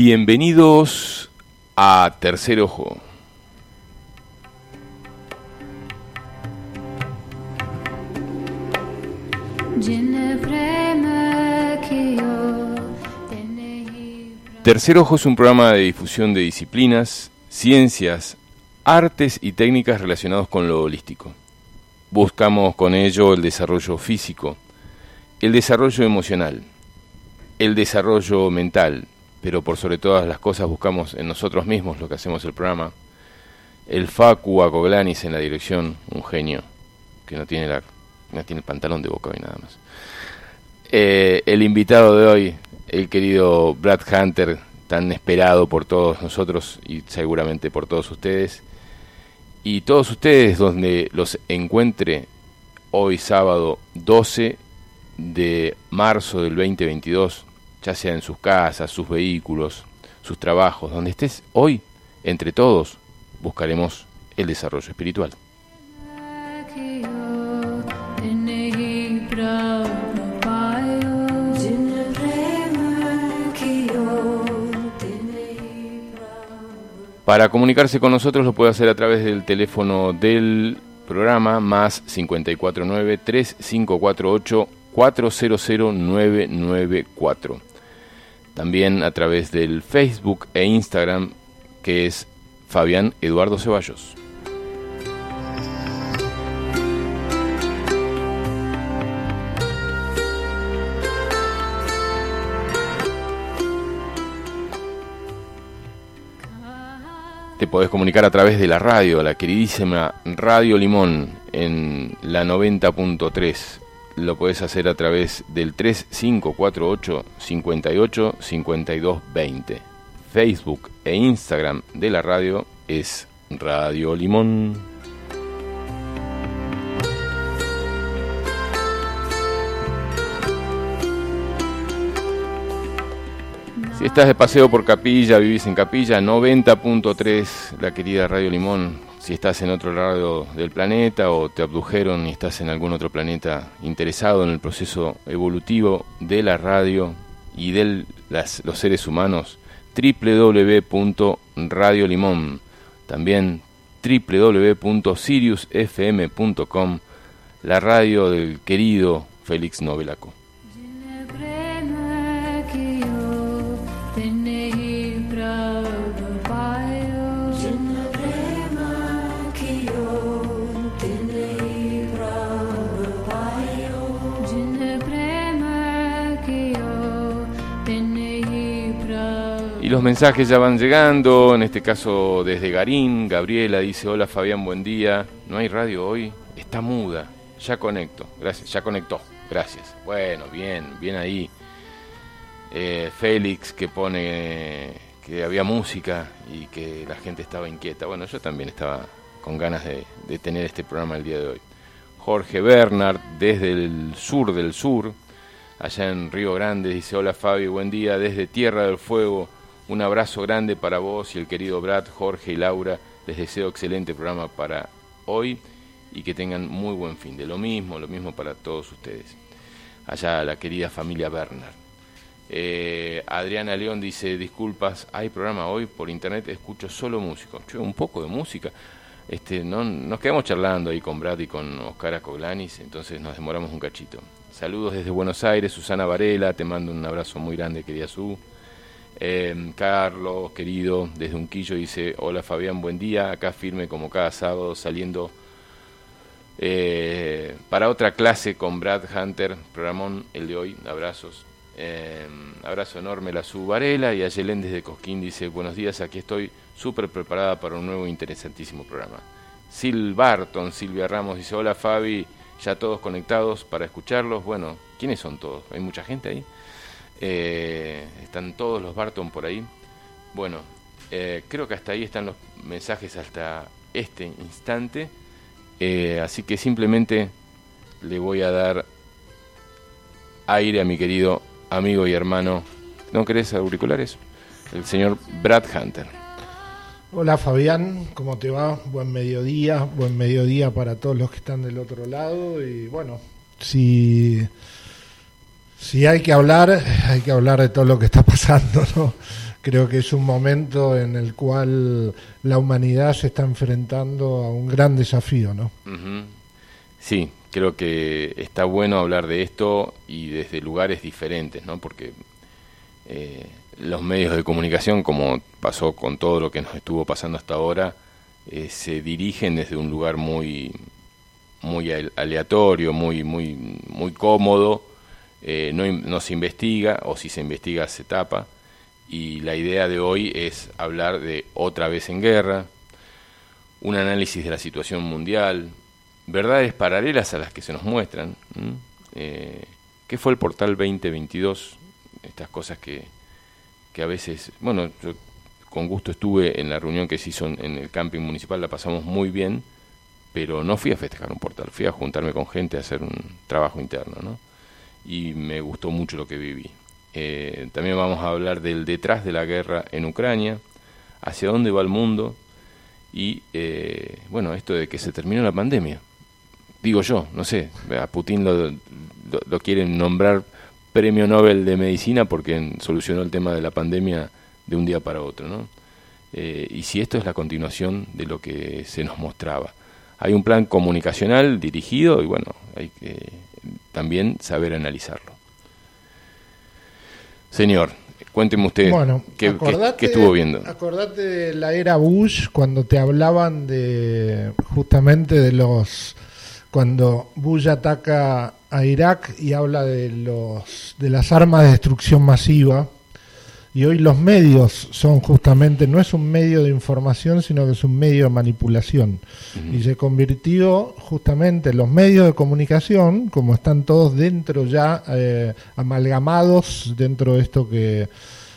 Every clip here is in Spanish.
Bienvenidos a Tercer Ojo. Tercer Ojo es un programa de difusión de disciplinas, ciencias, artes y técnicas relacionados con lo holístico. Buscamos con ello el desarrollo físico, el desarrollo emocional, el desarrollo mental, pero por sobre todas las cosas buscamos en nosotros mismos lo que hacemos el programa. El Facu Acoglanis en la dirección, un genio que no tiene la no tiene el pantalón de boca y nada más. Eh, el invitado de hoy, el querido Brad Hunter, tan esperado por todos nosotros y seguramente por todos ustedes. Y todos ustedes donde los encuentre hoy sábado 12 de marzo del 2022, ya sea en sus casas, sus vehículos, sus trabajos, donde estés hoy, entre todos, buscaremos el desarrollo espiritual. Para comunicarse con nosotros lo puede hacer a través del teléfono del programa más 549 3548 400994. También a través del Facebook e Instagram que es Fabián Eduardo Ceballos. Te podés comunicar a través de la radio, la queridísima Radio Limón en la 90.3. Lo podés hacer a través del 3548 58 52 20. Facebook e Instagram de la radio es Radio Limón. Si estás de paseo por Capilla, vivís en Capilla, 90.3, la querida Radio Limón. Si estás en otro lado del planeta o te abdujeron y estás en algún otro planeta interesado en el proceso evolutivo de la radio y de los seres humanos, www.radiolimón. También www.siriusfm.com, la radio del querido Félix Novelaco. Y los mensajes ya van llegando, en este caso desde Garín, Gabriela dice, hola Fabián, buen día, no hay radio hoy, está muda, ya conecto, gracias, ya conectó, gracias. Bueno, bien, bien ahí. Eh, Félix que pone que había música y que la gente estaba inquieta. Bueno, yo también estaba con ganas de, de tener este programa el día de hoy. Jorge Bernard, desde el sur del sur, allá en Río Grande, dice, hola Fabi, buen día, desde Tierra del Fuego un abrazo grande para vos y el querido Brad, Jorge y Laura. Les deseo excelente programa para hoy y que tengan muy buen fin. De lo mismo, lo mismo para todos ustedes. Allá la querida familia Bernard. Eh, Adriana León dice, disculpas, hay programa hoy por internet, escucho solo música. un poco de música. Este, no, nos quedamos charlando ahí con Brad y con Oscar Acoglanis, entonces nos demoramos un cachito. Saludos desde Buenos Aires, Susana Varela, te mando un abrazo muy grande, querida Su. Eh, Carlos, querido, desde Unquillo dice, hola Fabián, buen día, acá firme como cada sábado saliendo eh, para otra clase con Brad Hunter, programón el de hoy, abrazos. Eh, abrazo enorme la su Varela y a Yelén desde Cosquín dice, buenos días, aquí estoy súper preparada para un nuevo interesantísimo programa. Sil Barton, Silvia Ramos dice, hola Fabi, ya todos conectados para escucharlos. Bueno, ¿quiénes son todos? ¿Hay mucha gente ahí? Eh, están todos los Barton por ahí. Bueno, eh, creo que hasta ahí están los mensajes hasta este instante. Eh, así que simplemente le voy a dar aire a mi querido amigo y hermano. ¿No querés auriculares? El señor Brad Hunter. Hola Fabián, ¿cómo te va? Buen mediodía, buen mediodía para todos los que están del otro lado. Y bueno, si si hay que hablar, hay que hablar de todo lo que está pasando, ¿no? creo que es un momento en el cual la humanidad se está enfrentando a un gran desafío, ¿no? Sí, creo que está bueno hablar de esto y desde lugares diferentes, ¿no? Porque eh, los medios de comunicación, como pasó con todo lo que nos estuvo pasando hasta ahora, eh, se dirigen desde un lugar muy muy aleatorio, muy muy muy cómodo, eh, no, no se investiga o si se investiga se tapa y la idea de hoy es hablar de otra vez en guerra, un análisis de la situación mundial, verdades paralelas a las que se nos muestran. Eh, ¿Qué fue el portal 2022? Estas cosas que, que a veces, bueno, yo con gusto estuve en la reunión que se hizo en, el camping municipal, la pasamos muy bien, pero no fui a festejar un portal, fui a juntarme con gente a hacer un trabajo interno, ¿no? Y me gustó mucho lo que viví. Eh, también vamos a hablar del detrás de la guerra en Ucrania, hacia dónde va el mundo y, eh, bueno, esto de que se terminó la pandemia digo yo, no sé, a Putin lo, lo, quieren nombrar premio Nobel de Medicina porque solucionó el tema de la pandemia de un día para otro, ¿no? Eh, y si esto es la continuación de lo que se nos mostraba. Hay un plan comunicacional dirigido y bueno, hay que también saber analizarlo. Señor, cuénteme usted bueno, qué, qué, estuvo viendo. Acordate de la era Bush cuando te hablaban de justamente de los cuando Bush ataca a Irak y habla de, los, de las armas de destrucción masiva. Y hoy los medios son justamente, no es un medio de información, sino que es un medio de manipulación. Y se convirtió justamente los medios de comunicación, como están todos dentro ya, eh, amalgamados dentro de esto que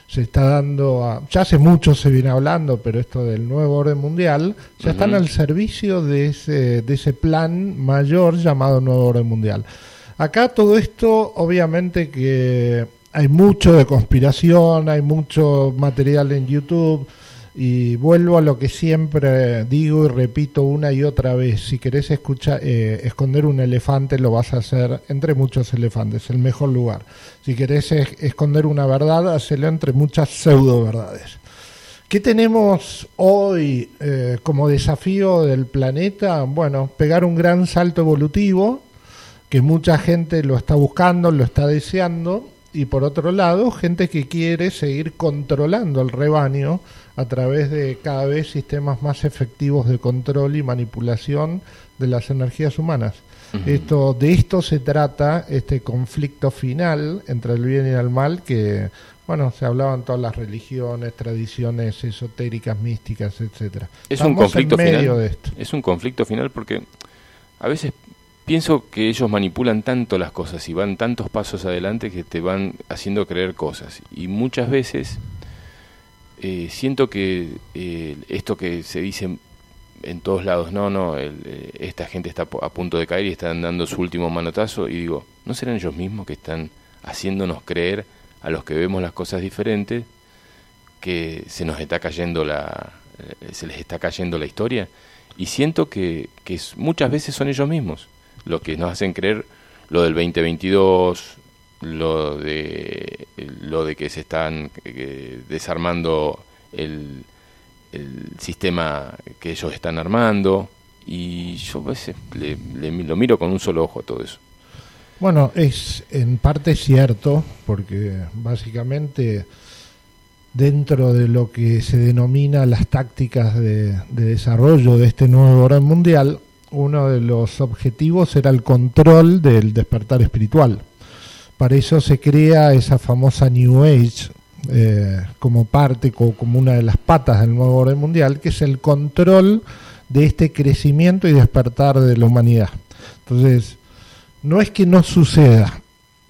se está dando, ya hace mucho se viene hablando, pero esto del nuevo orden mundial, ya están al servicio de ese, de ese plan mayor llamado nuevo orden mundial. Acá todo esto, obviamente que hay mucho de conspiración, hay mucho material en YouTube, y vuelvo a lo que siempre digo y repito una y otra vez, si querés escuchar, eh, esconder un elefante lo vas a hacer entre muchos elefantes, el mejor lugar. Si querés esconder una verdad, hacelo entre muchas pseudo verdades. ¿Qué tenemos hoy eh, como desafío del planeta? Bueno, pegar un gran salto evolutivo, que mucha gente lo está buscando, lo está deseando, y por otro lado, gente que quiere seguir controlando el rebaño a través de cada vez sistemas más efectivos de control y manipulación de las energías humanas. Esto, de esto se trata este conflicto final entre el bien y el mal que, bueno, se hablaban todas las religiones, tradiciones esotéricas, místicas, etcétera. Es un conflicto final. De esto. Es un conflicto final porque a veces pienso que ellos manipulan tanto las cosas y van tantos pasos adelante que te van haciendo creer cosas y muchas veces eh, siento que eh, esto que se dice en todos lados, no, no, eh, esta gente está a punto de caer y están dando su último manotazo, y digo, ¿no serán ellos mismos que están haciéndonos creer a los que vemos las cosas diferentes que se nos está cayendo la, se les está cayendo la historia? Y siento que, que muchas veces son ellos mismos los que nos hacen creer lo del 2022, lo de lo de que se están desarmando el, el, sistema que ellos están armando y yo a veces le, lo miro con un solo ojo a todo eso. Bueno, es en parte cierto porque básicamente dentro de lo que se denomina las tácticas de, de desarrollo de este nuevo orden mundial, uno de los objetivos era el control del despertar espiritual. Para eso se crea esa famosa New Age eh, como parte, como una de las patas del nuevo orden mundial, que es el control de este crecimiento y despertar de la humanidad. Entonces, no es que no suceda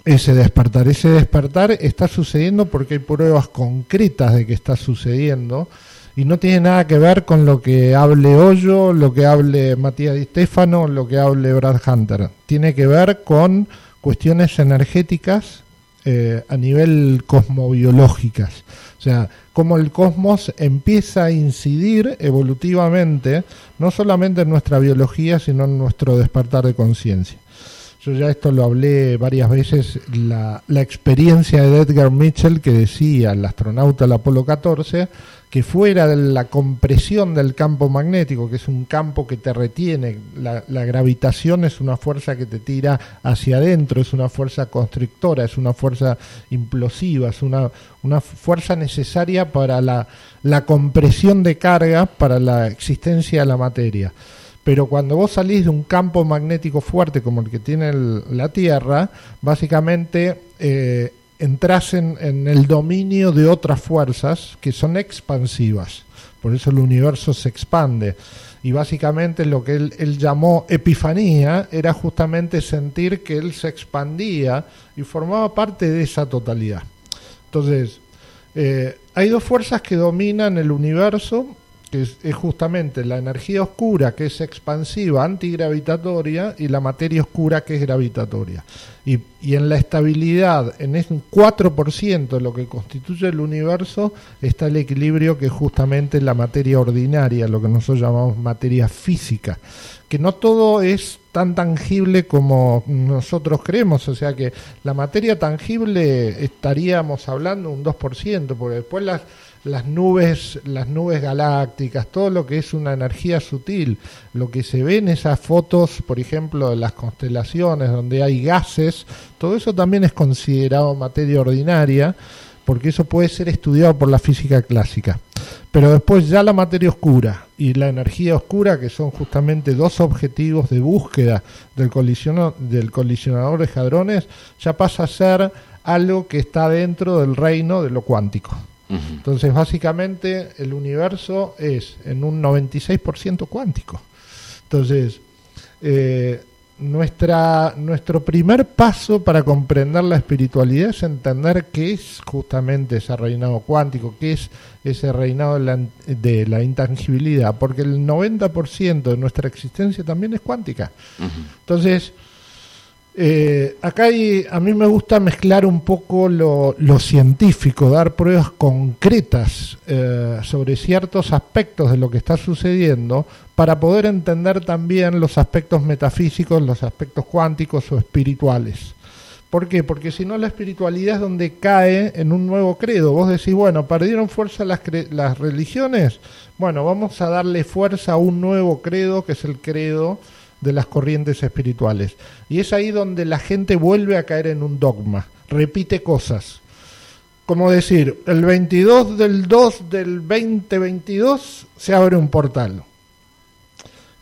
ese despertar, ese despertar está sucediendo porque hay pruebas concretas de que está sucediendo y no tiene nada que ver con lo que hable Hoyo, lo que hable Matías Di Stefano, lo que hable Brad Hunter. Tiene que ver con cuestiones energéticas eh, a nivel cosmobiológicas. O sea, cómo el cosmos empieza a incidir evolutivamente, no solamente en nuestra biología, sino en nuestro despertar de conciencia. yo ya esto lo hablé varias veces, la, la experiencia de Edgar Mitchell que decía, el astronauta del Apolo 14, que fuera de la compresión del campo magnético, que es un campo que te retiene, la, gravitación es una fuerza que te tira hacia adentro, es una fuerza constrictora, es una fuerza implosiva, es una, una fuerza necesaria para la, la compresión de carga, para la existencia de la materia. Pero cuando vos salís de un campo magnético fuerte como el que tiene la Tierra, básicamente eh, entras en, el dominio de otras fuerzas que son expansivas. Por eso el universo se expande. Y básicamente lo que él, llamó epifanía era justamente sentir que él se expandía y formaba parte de esa totalidad. Entonces, eh, hay dos fuerzas que dominan el universo que es, justamente la energía oscura, que es expansiva, antigravitatoria, y la materia oscura, que es gravitatoria. Y, y en la estabilidad, en ese 4% de lo que constituye el universo, está el equilibrio que es justamente la materia ordinaria, lo que nosotros llamamos materia física, que no todo es tan tangible como nosotros creemos, o sea que la materia tangible estaríamos hablando un 2%, porque después las las nubes, las nubes galácticas, todo lo que es una energía sutil, lo que se ve en esas fotos, por ejemplo, de las constelaciones donde hay gases, todo eso también es considerado materia ordinaria, porque eso puede ser estudiado por la física clásica. Pero después ya la materia oscura y la energía oscura, que son justamente dos objetivos de búsqueda del, del colisionador de hadrones, ya pasa a ser algo que está dentro del reino de lo cuántico. Entonces, básicamente, el universo es en un 96% cuántico. Entonces, eh, nuestra, nuestro primer paso para comprender la espiritualidad es entender qué es justamente ese reinado cuántico, qué es ese reinado de la, de la intangibilidad, porque el 90% de nuestra existencia también es cuántica. Entonces, eh, acá a mí me gusta mezclar un poco lo, científico, dar pruebas concretas eh, sobre ciertos aspectos de lo que está sucediendo para poder entender también los aspectos metafísicos, los aspectos cuánticos o espirituales. ¿Por qué? Porque si no la espiritualidad es donde cae en un nuevo credo. Vos decís, bueno, perdieron fuerza las, las religiones, bueno, vamos a darle fuerza a un nuevo credo que es el credo de las corrientes espirituales. Y es ahí donde la gente vuelve a caer en un dogma, repite cosas. Como decir, el 22 del 2 del 2022 se abre un portal.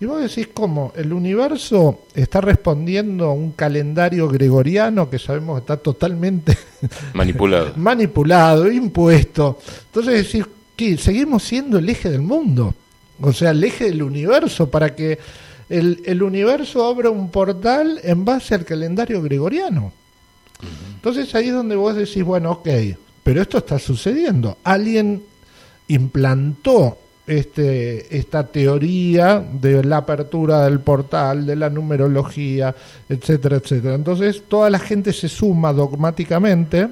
Y vos decís cómo el universo está respondiendo a un calendario gregoriano que sabemos está totalmente manipulado, manipulado, impuesto. Entonces decís que seguimos siendo el eje del mundo, o sea, el eje del universo para que el, el universo abre un portal en base al calendario gregoriano. Entonces ahí es donde vos decís, bueno, ok, pero esto está sucediendo. Alguien implantó este, esta teoría de la apertura del portal, de la numerología, etcétera, etcétera. Entonces toda la gente se suma dogmáticamente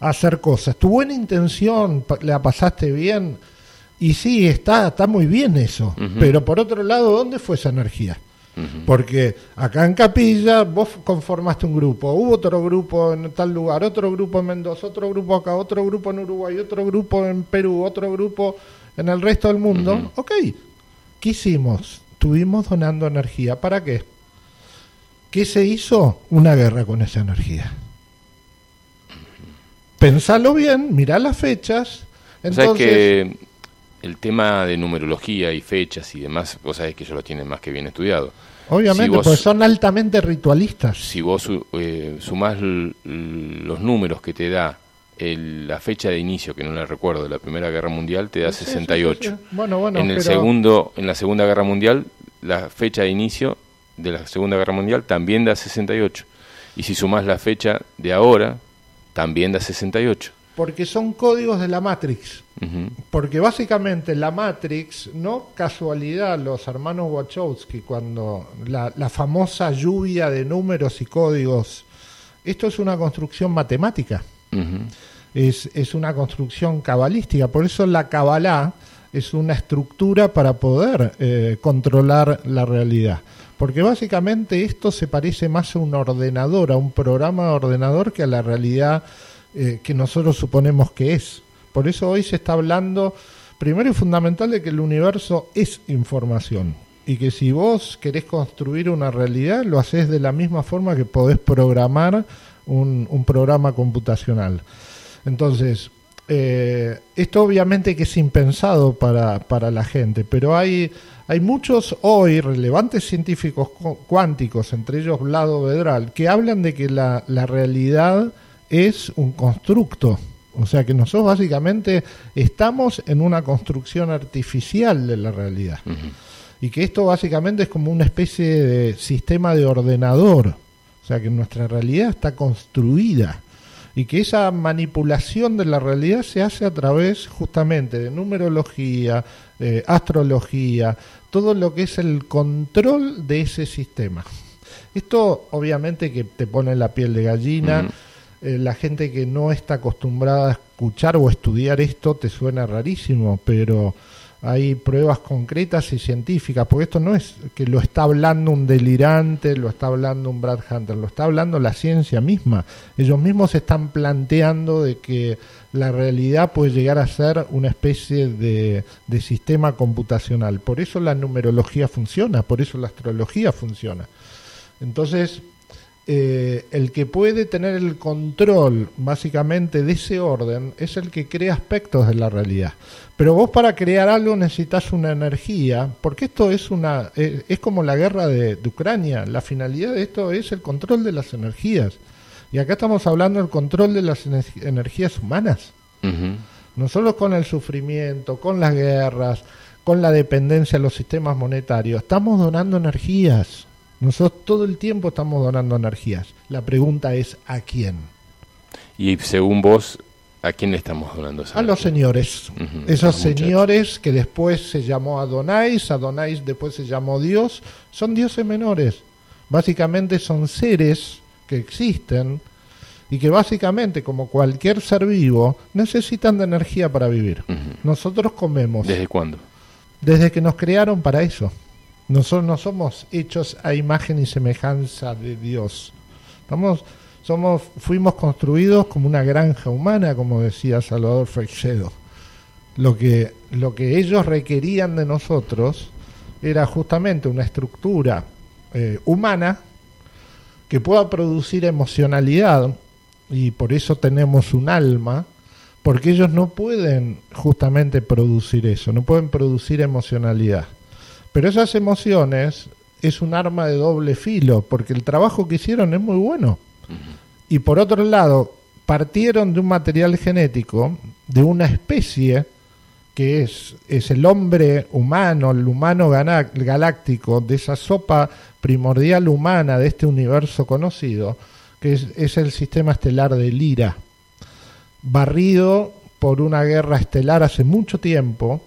a hacer cosas. Tu buena intención, la pasaste bien, y sí, está, está muy bien eso, pero por otro lado, ¿dónde fue esa energía? Porque acá en Capilla vos conformaste un grupo, hubo otro grupo en tal lugar, otro grupo en Mendoza, otro grupo acá, otro grupo en Uruguay, otro grupo en Perú, otro grupo en el resto del mundo. Ok, ¿qué hicimos? Estuvimos donando energía. ¿Para qué? ¿Qué se hizo? Una guerra con esa energía. Pensalo bien, mirá las fechas. Entonces, el tema de numerología y fechas y demás, vos sabés que ellos lo tienen más que bien estudiado. Obviamente, porque son altamente ritualistas. Si vos eh, sumás los números que te da la fecha de inicio, que no la recuerdo, de la Primera Guerra Mundial, te da 68. bueno, bueno, en, el segundo, en la Segunda Guerra Mundial, la fecha de inicio de la Segunda Guerra Mundial también da 68. Y si sumás la fecha de ahora, también da 68 porque son códigos de la Matrix. Porque básicamente la Matrix, no casualidad, los hermanos Wachowski, cuando la, famosa lluvia de números y códigos, esto es una construcción matemática, es, es, una construcción cabalística, por eso la Kabbalah es una estructura para poder eh, controlar la realidad. Porque básicamente esto se parece más a un ordenador, a un programa de ordenador que a la realidad eh, que nosotros suponemos que es. Por eso hoy se está hablando, primero y fundamental, de que el universo es información. Y que si vos querés construir una realidad, lo haces de la misma forma que podés programar un, un programa computacional. Entonces, eh, esto obviamente que es impensado para, para la gente, pero hay, hay muchos hoy relevantes científicos cuánticos, entre ellos Vlado Vedral, que hablan de que la, la realidad es un constructo. O sea que nosotros básicamente estamos en una construcción artificial de la realidad. Y que esto básicamente es como una especie de sistema de ordenador. O sea que nuestra realidad está construida y que esa manipulación de la realidad se hace a través justamente de numerología, astrología, todo lo que es el control de ese sistema. Esto obviamente que te pone la piel de gallina, eh, la gente que no está acostumbrada a escuchar o estudiar esto te suena rarísimo, pero hay pruebas concretas y científicas, porque esto no es que lo está hablando un delirante, lo está hablando un Brad Hunter, lo está hablando la ciencia misma. Ellos mismos están planteando de que la realidad puede llegar a ser una especie de, de sistema computacional. Por eso la numerología funciona, por eso la astrología funciona. Entonces, eh, el que puede tener el control básicamente de ese orden es el que crea aspectos de la realidad. Pero vos para crear algo necesitas una energía, porque esto es una eh, es como la guerra de, Ucrania. La finalidad de esto es el control de las energías. Y acá estamos hablando del control de las energías humanas. No solo con el sufrimiento, con las guerras, con la dependencia de los sistemas monetarios. Estamos donando energías. Nosotros todo el tiempo estamos donando energías. La pregunta es ¿a quién? Y según vos, ¿a quién le estamos donando A los señores. Esos señores que después se llamó Adonais, Adonais después se llamó Dios, son dioses menores. Básicamente son seres que existen y que básicamente, como cualquier ser vivo, necesitan de energía para vivir. Nosotros comemos. ¿Desde cuándo? Desde que nos crearon para eso. Nosotros no somos hechos a imagen y semejanza de Dios. somos, fuimos construidos como una granja humana, como decía Salvador Freixedo. Lo que, lo que ellos requerían de nosotros era justamente una estructura eh, humana que pueda producir emocionalidad, y por eso tenemos un alma, porque ellos no pueden justamente producir eso, no pueden producir emocionalidad. Pero esas emociones es un arma de doble filo, porque el trabajo que hicieron es muy bueno. Y por otro lado, partieron de un material genético, de una especie que es, es el hombre humano, el humano galáctico, de esa sopa primordial humana de este universo conocido, que es, es el sistema estelar de Lira, barrido por una guerra estelar hace mucho tiempo,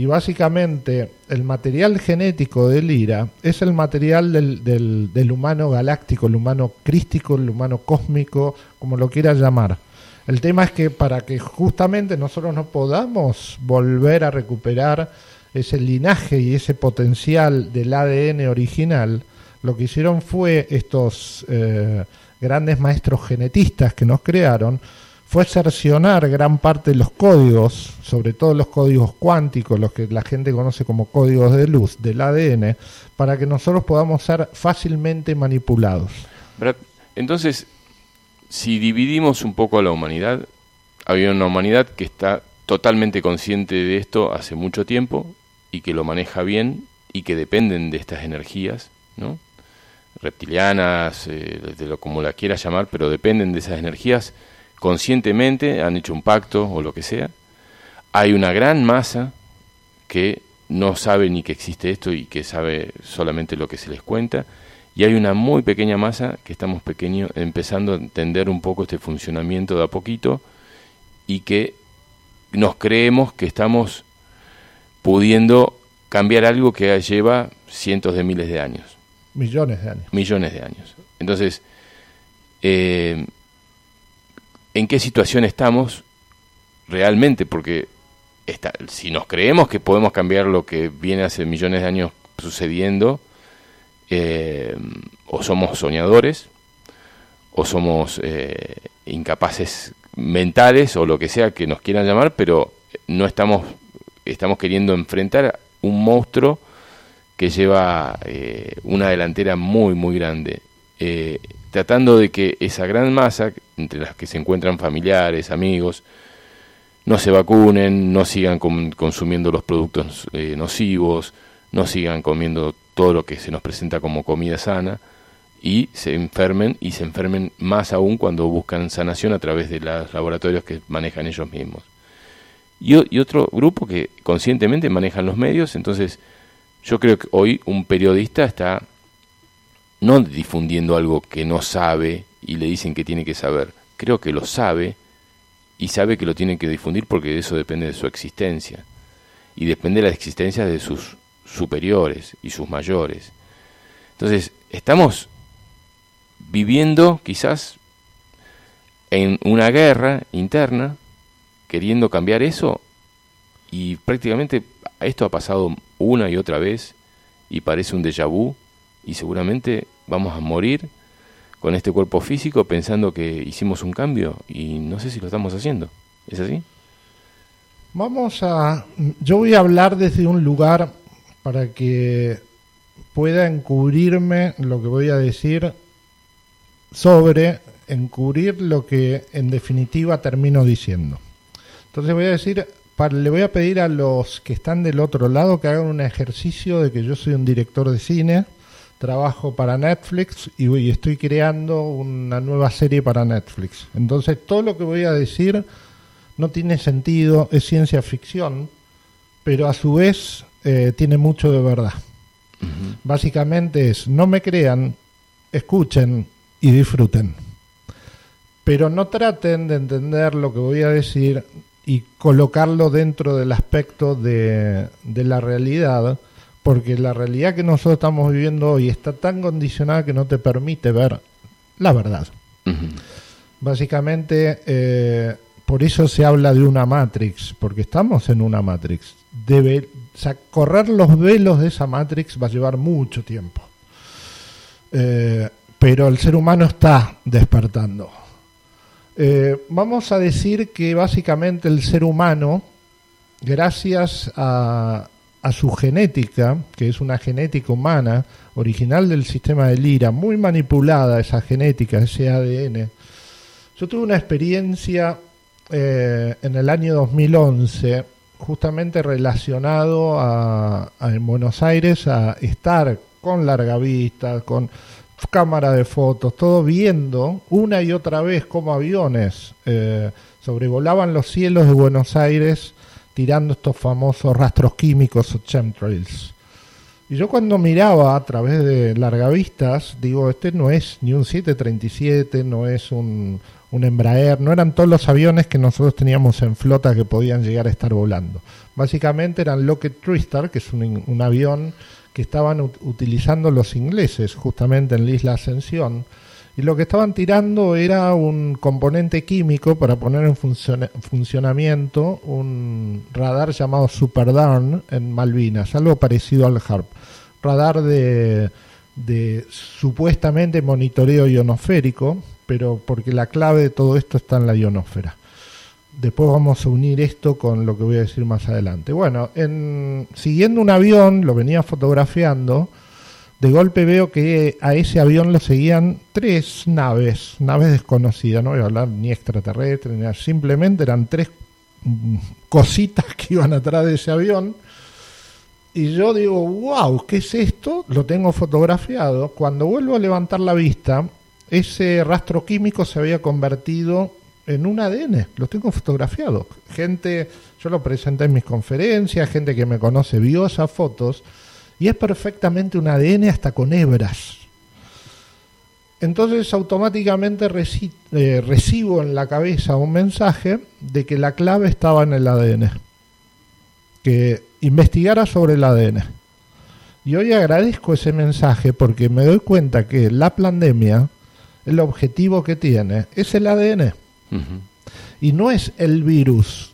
y básicamente el material genético del IRA es el material del, del, humano galáctico, el humano crístico, el humano cósmico, como lo quieras llamar. El tema es que para que justamente nosotros no podamos volver a recuperar ese linaje y ese potencial del ADN original, lo que hicieron fue estos eh, grandes maestros genetistas que nos crearon, fue cercionar gran parte de los códigos, sobre todo los códigos cuánticos, los que la gente conoce como códigos de luz del ADN, para que nosotros podamos ser fácilmente manipulados. Entonces, si dividimos un poco a la humanidad, había una humanidad que está totalmente consciente de esto hace mucho tiempo y que lo maneja bien y que dependen de estas energías, ¿no? reptilianas, eh, de lo como la quieras llamar, pero dependen de esas energías conscientemente han hecho un pacto o lo que sea. Hay una gran masa que no sabe ni que existe esto y que sabe solamente lo que se les cuenta. Y hay una muy pequeña masa que estamos pequeño, empezando a entender un poco este funcionamiento de a poquito y que nos creemos que estamos pudiendo cambiar algo que lleva cientos de miles de años. Millones de años. Millones de años. Entonces, eh, en qué situación estamos realmente, porque si nos creemos que podemos cambiar lo que viene hace millones de años sucediendo, eh, o somos soñadores, o somos eh, incapaces mentales, o lo que sea que nos quieran llamar, pero no estamos, estamos queriendo enfrentar un monstruo que lleva eh, una delantera muy, muy grande. Tratando de que esa gran masa, entre las que se encuentran familiares, amigos, no se vacunen, no sigan consumiendo los productos nocivos, no sigan comiendo todo lo que se nos presenta como comida sana y se enfermen y se enfermen más aún cuando buscan sanación a través de los laboratorios que manejan ellos mismos. Y, y, otro grupo que conscientemente manejan los medios, entonces yo creo que hoy un periodista está no difundiendo algo que no sabe y le dicen que tiene que saber, creo que lo sabe y sabe que lo tiene que difundir porque eso depende de su existencia y depende de la existencia de sus superiores y sus mayores. Entonces, estamos viviendo quizás en una guerra interna, queriendo cambiar eso, y prácticamente esto ha pasado una y otra vez y parece un déjà vu, y seguramente vamos a morir con este cuerpo físico pensando que hicimos un cambio y no sé si lo estamos haciendo. ¿Es así? Vamos a... Yo voy a hablar desde un lugar para que pueda encubrirme lo que voy a decir sobre encubrir lo que en definitiva termino diciendo. Entonces voy a decir, le voy a pedir a los que están del otro lado que hagan un ejercicio de que yo soy un director de cine, trabajo para Netflix y, y estoy creando una nueva serie para Netflix. Entonces todo lo que voy a decir no tiene sentido, es ciencia ficción, pero a su vez eh, tiene mucho de verdad. Básicamente es, no me crean, escuchen y disfruten. Pero no traten de entender lo que voy a decir y colocarlo dentro del aspecto de, la realidad, porque la realidad que nosotros estamos viviendo hoy está tan condicionada que no te permite ver la verdad. Básicamente, eh, por eso se habla de una Matrix, porque estamos en una Matrix. Debe, correr los velos de esa Matrix va a llevar mucho tiempo. Eh, pero el ser humano está despertando. Eh, vamos a decir que básicamente el ser humano, gracias a, a, su genética, que es una genética humana, original del sistema de Lira, muy manipulada esa genética, ese ADN, yo tuve una experiencia eh, en el año 2011 justamente relacionado a, en Buenos Aires a estar con larga vista, con cámara de fotos, todo viendo una y otra vez cómo aviones eh, sobrevolaban los cielos de Buenos Aires tirando estos famosos rastros químicos o chemtrails. Y yo cuando miraba a través de largavistas, digo, este no es ni un 737, no es un, un Embraer, no eran todos los aviones que nosotros teníamos en flota que podían llegar a estar volando. Básicamente eran Lockheed Tristar, que es un, avión que estaban utilizando los ingleses justamente en la isla Ascensión, y lo que estaban tirando era un componente químico para poner en funcionamiento un radar llamado Super Darn en Malvinas, algo parecido al HARP. Radar de, de supuestamente monitoreo ionosférico, pero porque la clave de todo esto está en la ionosfera. Después vamos a unir esto con lo que voy a decir más adelante. Bueno, en, siguiendo un avión, lo venía fotografiando, de golpe veo que a ese avión lo seguían tres naves, naves desconocidas, no voy a hablar ni extraterrestres, ni simplemente eran tres mm, cositas que iban atrás de ese avión. Y yo digo, wow, ¿qué es esto? Lo tengo fotografiado. Cuando vuelvo a levantar la vista, ese rastro químico se había convertido en un ADN, lo tengo fotografiado. Gente, yo lo presenté en mis conferencias, gente que me conoce vio esas fotos y es perfectamente un ADN hasta con hebras. Entonces automáticamente eh, recibo en la cabeza un mensaje de que la clave estaba en el ADN, que investigara sobre el ADN. Y hoy agradezco ese mensaje porque me doy cuenta que la pandemia el objetivo que tiene es el ADN. Y no es el virus,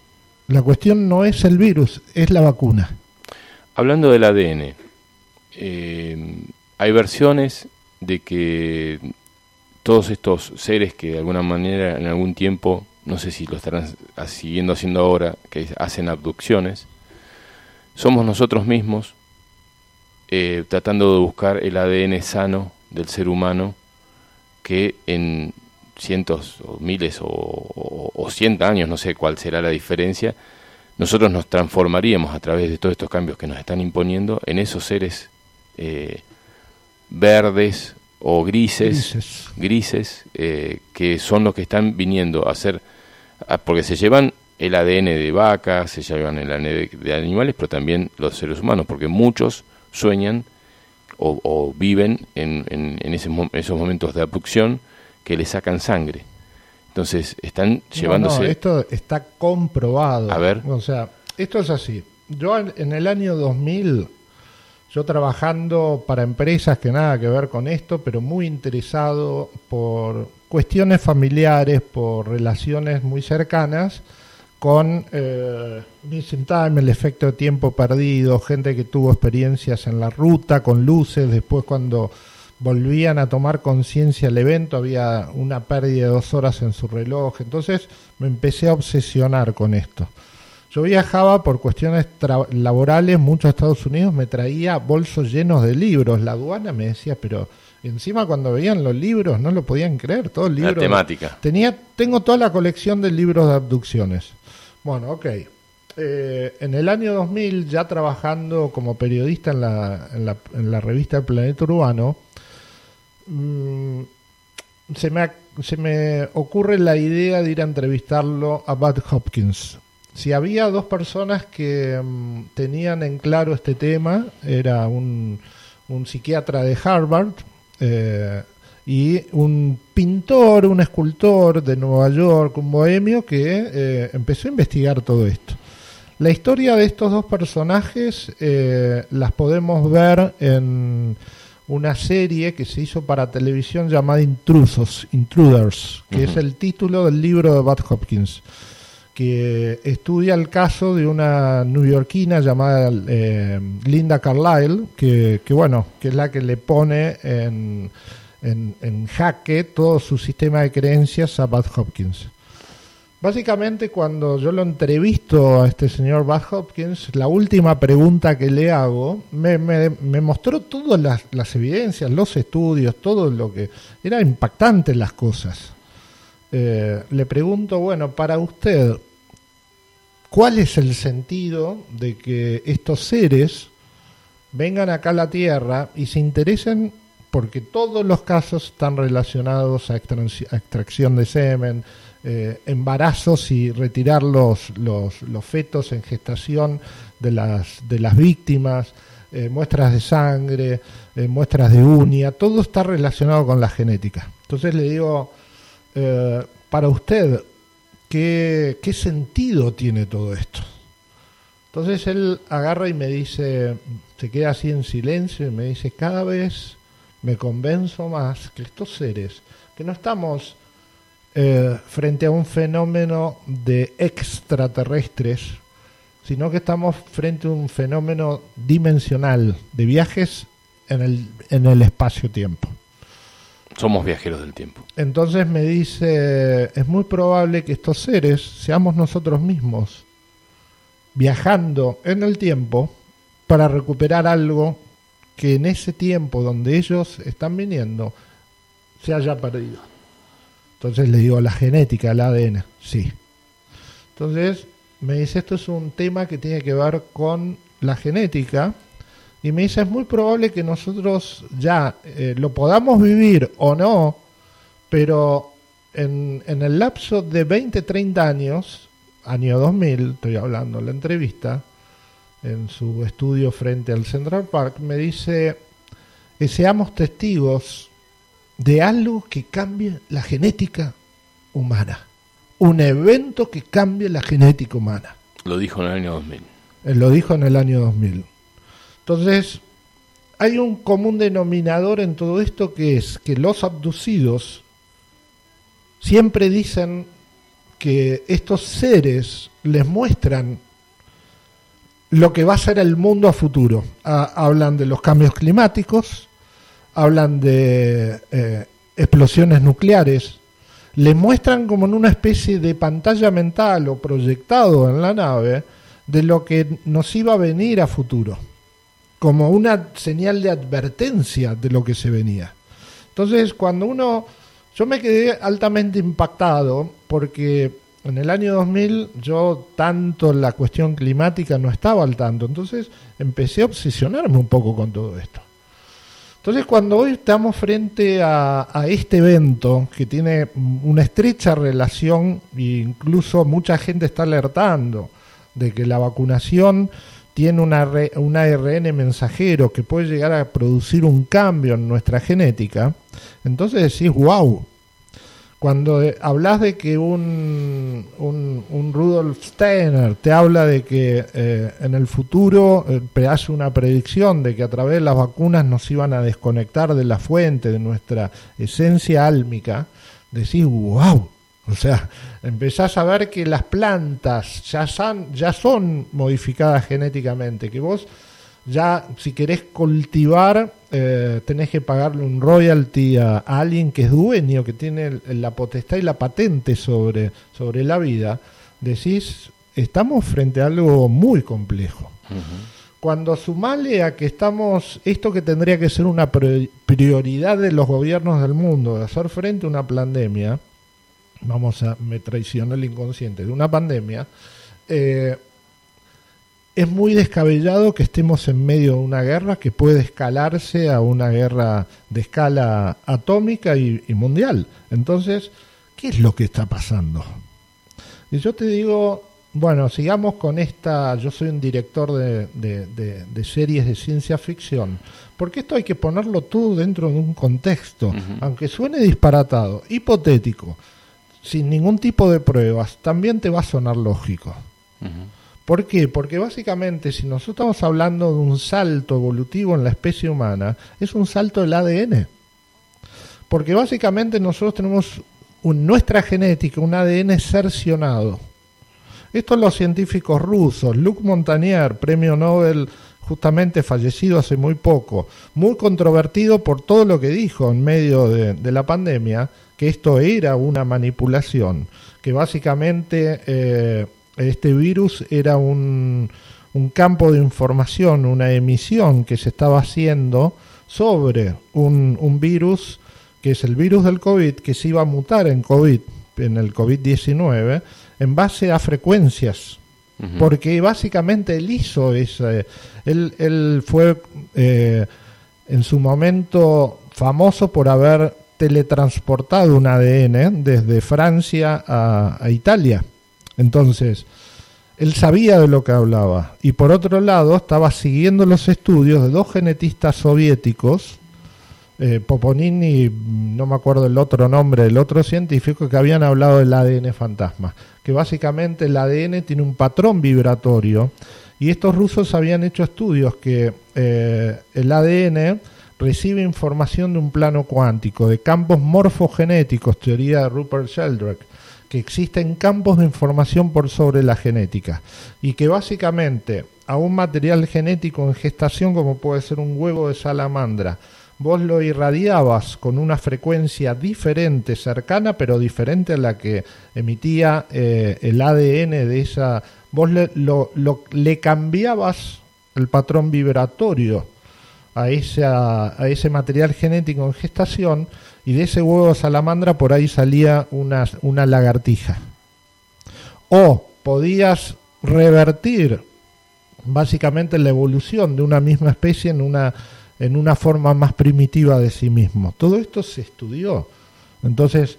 La cuestión no es el virus, es la vacuna. Hablando del ADN, eh, hay versiones de que todos estos seres que de alguna manera en algún tiempo, no sé si lo estarán siguiendo haciendo ahora, que hacen abducciones, somos nosotros mismos eh, tratando de buscar el ADN sano del ser humano que en cientos o miles o, o, años, no sé cuál será la diferencia, nosotros nos transformaríamos a través de todos estos cambios que nos están imponiendo en esos seres eh, verdes o grises, grises, eh, que son los que están viniendo a hacer, porque se llevan el ADN de vacas, se llevan el ADN de, animales, pero también los seres humanos, porque muchos sueñan o, viven en, en, esos momentos de abducción que le sacan sangre. Entonces, están llevándose... No, esto está comprobado. A ver. O sea, esto es así. Yo en el año 2000 yo trabajando para empresas que nada que ver con esto, pero muy interesado por cuestiones familiares, por relaciones muy cercanas, con eh, el efecto de tiempo perdido, gente que tuvo experiencias en la ruta con luces, después cuando volvían a tomar conciencia del evento había una pérdida de dos horas en su reloj, entonces me empecé a obsesionar con esto. Yo viajaba por cuestiones laborales mucho a Estados Unidos, me traía bolsos llenos de libros. La aduana me decía, pero encima cuando veían los libros no lo podían creer, todo el libro. La temática. Tenía, tengo toda la colección de libros de abducciones. Bueno, ok. Eh, en el año 2000, ya trabajando como periodista en la, en la, en la revista El Planeta Urbano, mm, se, me, se me ocurre la idea de ir a entrevistarlo a Bud Hopkins, si había dos personas que mm, tenían en claro este tema, era un, psiquiatra de Harvard eh, y un pintor, un escultor de Nueva York, un bohemio que eh, empezó a investigar todo esto. La historia de estos dos personajes eh, las podemos ver en una serie que se hizo para televisión llamada Intrusos, Intruders, que es el título del libro de Bud Hopkins que estudia el caso de una newyorkina llamada eh, Linda Carlyle, que, bueno, que es la que le pone en, en, jaque todo su sistema de creencias a Bud Hopkins. Básicamente cuando yo lo entrevisto a este señor Bud Hopkins, la última pregunta que le hago, me, me, mostró todas las, las, evidencias, los estudios, todo lo que... Era impactante las cosas. Eh, le pregunto, bueno, para usted, ¿cuál es el sentido de que estos seres vengan acá a la Tierra y se interesen porque todos los casos están relacionados a, extracción de semen, eh, embarazos y retirar los, los, fetos en gestación de las, de las víctimas, eh, muestras de sangre, muestras de uña, todo está relacionado con la genética. Entonces le digo, eh, para usted, ¿qué, ¿qué sentido tiene todo esto? Entonces él agarra y me dice, se queda así en silencio y me dice, cada vez me convenzo más que estos seres, que no estamos eh, frente a un fenómeno de extraterrestres, sino que estamos frente a un fenómeno dimensional de viajes en el, en el espacio-tiempo. Somos viajeros del tiempo. Entonces me dice, es muy probable que estos seres seamos nosotros mismos viajando en el tiempo para recuperar algo que en ese tiempo donde ellos están viniendo se haya perdido. Entonces le digo, la genética, el ADN, sí. Entonces me dice, esto es un tema que tiene que ver con la genética y me dice, es muy probable que nosotros ya eh, lo podamos vivir o no, pero en, en el lapso de 20, 30 años, año 2000, estoy hablando en la entrevista, en su estudio frente al Central Park, me dice que seamos testigos de algo que cambie la genética humana. Un evento que cambie la genética humana. Lo dijo en el año 2000. Él lo dijo en el año 2000. Entonces, hay un común denominador en todo esto que es que los abducidos siempre dicen que estos seres les muestran lo que va a ser el mundo a futuro. hablan de los cambios climáticos, hablan de eh, explosiones nucleares, les muestran como en una especie de pantalla mental o proyectado en la nave de lo que nos iba a venir a futuro, como una señal de advertencia de lo que se venía. Entonces, cuando uno, yo me quedé altamente impactado porque en el año 2000 yo tanto la cuestión climática no estaba al tanto, entonces empecé a obsesionarme un poco con todo esto. Entonces cuando hoy estamos frente a, este evento que tiene una estrecha relación e incluso mucha gente está alertando de que la vacunación tiene una, un ARN mensajero que puede llegar a producir un cambio en nuestra genética, entonces decís, wow, cuando eh, hablas de que un, un, Rudolf Steiner te habla de que eh, en el futuro eh, hace una predicción de que a través de las vacunas nos iban a desconectar de la fuente, de nuestra esencia álmica, decís, wow. O sea, empezás a ver que las plantas ya son, ya son modificadas genéticamente, que vos ya si querés cultivar eh, tenés que pagarle un royalty a, alguien que es dueño, que tiene la potestad y la patente sobre, sobre la vida, decís, estamos frente a algo muy complejo. Cuando sumale a que estamos, esto que tendría que ser una prioridad de los gobiernos del mundo, de hacer frente a una pandemia, vamos a, me traiciona el inconsciente, de una pandemia, eh, es muy descabellado que estemos en medio de una guerra que puede escalarse a una guerra de escala atómica y, mundial. Entonces, ¿qué es lo que está pasando? Y yo te digo, bueno, sigamos con esta, yo soy un director de, de, series de ciencia ficción, porque esto hay que ponerlo todo dentro de un contexto, aunque suene disparatado, hipotético, sin ningún tipo de pruebas, también te va a sonar lógico. ¿Por qué? Porque básicamente si nosotros estamos hablando de un salto evolutivo en la especie humana, es un salto del ADN. Porque básicamente nosotros tenemos nuestra genética, un ADN cercionado. Esto los científicos rusos, Luc Montagnier, premio Nobel justamente fallecido hace muy poco, muy controvertido por todo lo que dijo en medio de, la pandemia, que esto era una manipulación, que básicamente eh, este virus era un, un campo de información, una emisión que se estaba haciendo sobre un, un, virus que es el virus del COVID, que se iba a mutar en COVID, en el COVID-19, en base a frecuencias. Porque básicamente él hizo ese. Él, él fue eh, en su momento famoso por haber teletransportado un ADN desde Francia a, Italia. Entonces, él sabía de lo que hablaba. Y por otro lado, estaba siguiendo los estudios de dos genetistas soviéticos, eh, Poponini, no me acuerdo el otro nombre del otro científico, que habían hablado del ADN fantasma. Que básicamente el ADN tiene un patrón vibratorio. Y estos rusos habían hecho estudios que eh, el ADN recibe información de un plano cuántico, de campos morfogenéticos, teoría de Rupert Sheldrake que existen campos de información por sobre la genética y que básicamente a un material genético en gestación como puede ser un huevo de salamandra, vos lo irradiabas con una frecuencia diferente, cercana, pero diferente a la que emitía eh, el ADN de esa, vos le, lo, le cambiabas el patrón vibratorio a, a ese material genético en gestación y de ese huevo salamandra por ahí salía una, una lagartija. O podías revertir básicamente la evolución de una misma especie en una, en una forma más primitiva de sí mismo. Todo esto se estudió. Entonces,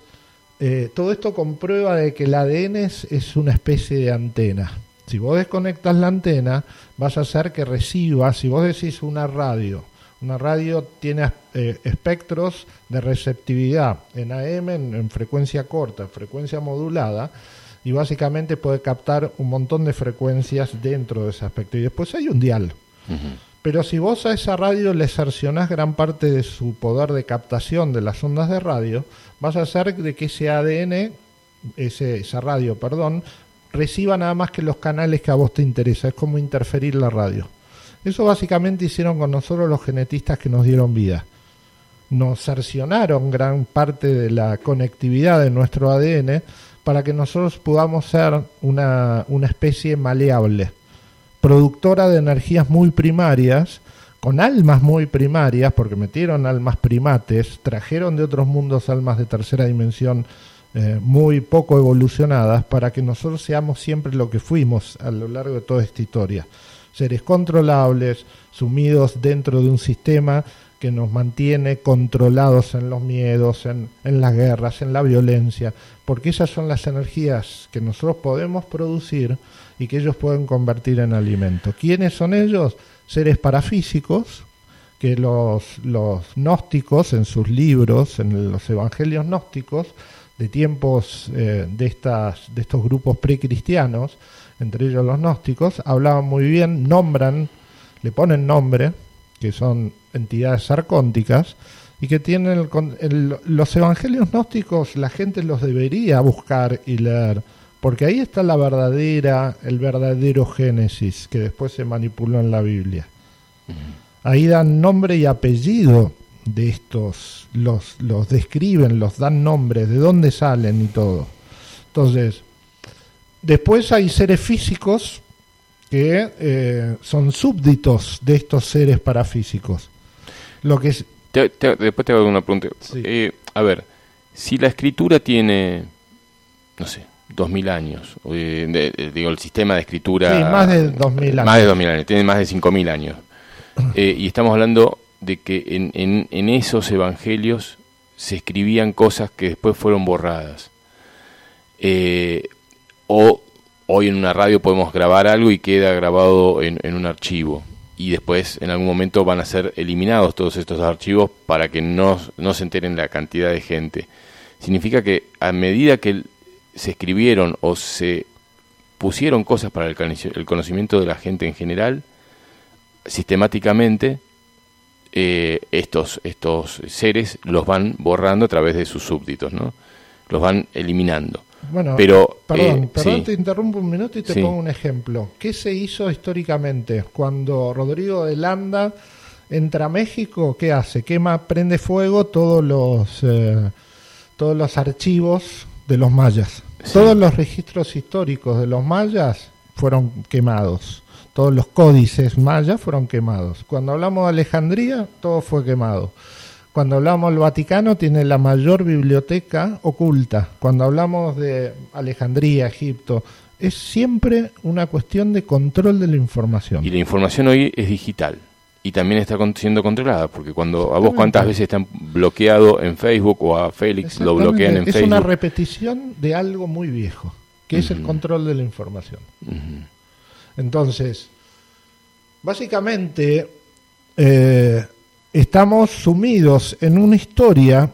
eh, todo esto comprueba de que el ADN es, es, una especie de antena. Si vos desconectas la antena, vas a hacer que reciba, si vos decís una radio, una radio tiene eh, espectros de receptividad en AM, en, frecuencia corta, en frecuencia modulada, y básicamente puede captar un montón de frecuencias dentro de ese aspecto. Y después hay un dial. Pero si vos a esa radio le cercionás gran parte de su poder de captación de las ondas de radio, vas a hacer de que ese ADN ese, esa radio, perdón, reciba nada más que los canales que a vos te interesa. Es como interferir la radio. Eso básicamente hicieron con nosotros los genetistas que nos dieron vida. Nos cercionaron gran parte de la conectividad de nuestro ADN para que nosotros podamos ser una, una especie maleable, productora de energías muy primarias, con almas muy primarias, porque metieron almas primates, trajeron de otros mundos almas de tercera dimensión eh, muy poco evolucionadas, para que nosotros seamos siempre lo que fuimos a lo largo de toda esta historia. Seres controlables, sumidos dentro de un sistema que nos mantiene controlados en los miedos, en, en, las guerras, en la violencia, porque esas son las energías que nosotros podemos producir y que ellos pueden convertir en alimento. ¿Quiénes son ellos? Seres parafísicos, que los, los gnósticos en sus libros, en los evangelios gnósticos, de tiempos eh, de, estas, de estos grupos precristianos, entre ellos los gnósticos, hablaban muy bien, nombran, le ponen nombre, que son entidades arcónticas, y que tienen los evangelios gnósticos, la gente los debería buscar y leer, porque ahí está la verdadera, el verdadero Génesis, que después se manipuló en la Biblia. Ahí dan nombre y apellido de estos, los, los describen, los dan nombres, de dónde salen y todo. Entonces, después hay seres físicos que eh, son súbditos de estos seres parafísicos. Lo que es... después te hago una pregunta. Eh, a ver, si la escritura tiene, no sé, dos mil años, eh, digo, el sistema de escritura... Sí, más de dos mil años. Más de dos mil años, tiene más de cinco mil años. y estamos hablando de que en, en, en esos evangelios se escribían cosas que después fueron borradas. O hoy en una radio podemos grabar algo y queda grabado en, un archivo y después en algún momento van a ser eliminados todos estos archivos para que no, no se enteren la cantidad de gente. Significa que a medida que se escribieron o se pusieron cosas para el, conocimiento de la gente en general, sistemáticamente eh, estos, estos seres los van borrando a través de sus súbditos, ¿no? los van eliminando. Bueno, pero, perdón, eh, perdón te interrumpo un minuto y te pongo un ejemplo. ¿Qué se hizo históricamente cuando Rodrigo de Landa entra a México? ¿Qué hace? Quema, prende fuego todos los, eh, todos los archivos de los mayas. Todos los registros históricos de los mayas fueron quemados. Todos los códices mayas fueron quemados. Cuando hablamos de Alejandría, todo fue quemado. Cuando hablamos del Vaticano, tiene la mayor biblioteca oculta. Cuando hablamos de Alejandría, Egipto, es siempre una cuestión de control de la información. Y la información hoy es digital y también está siendo controlada, porque cuando a vos cuántas veces están bloqueado en Facebook o a Félix lo bloquean en Facebook. Es una repetición de algo muy viejo, que es el control de la información. Entonces, básicamente, eh, estamos sumidos en una historia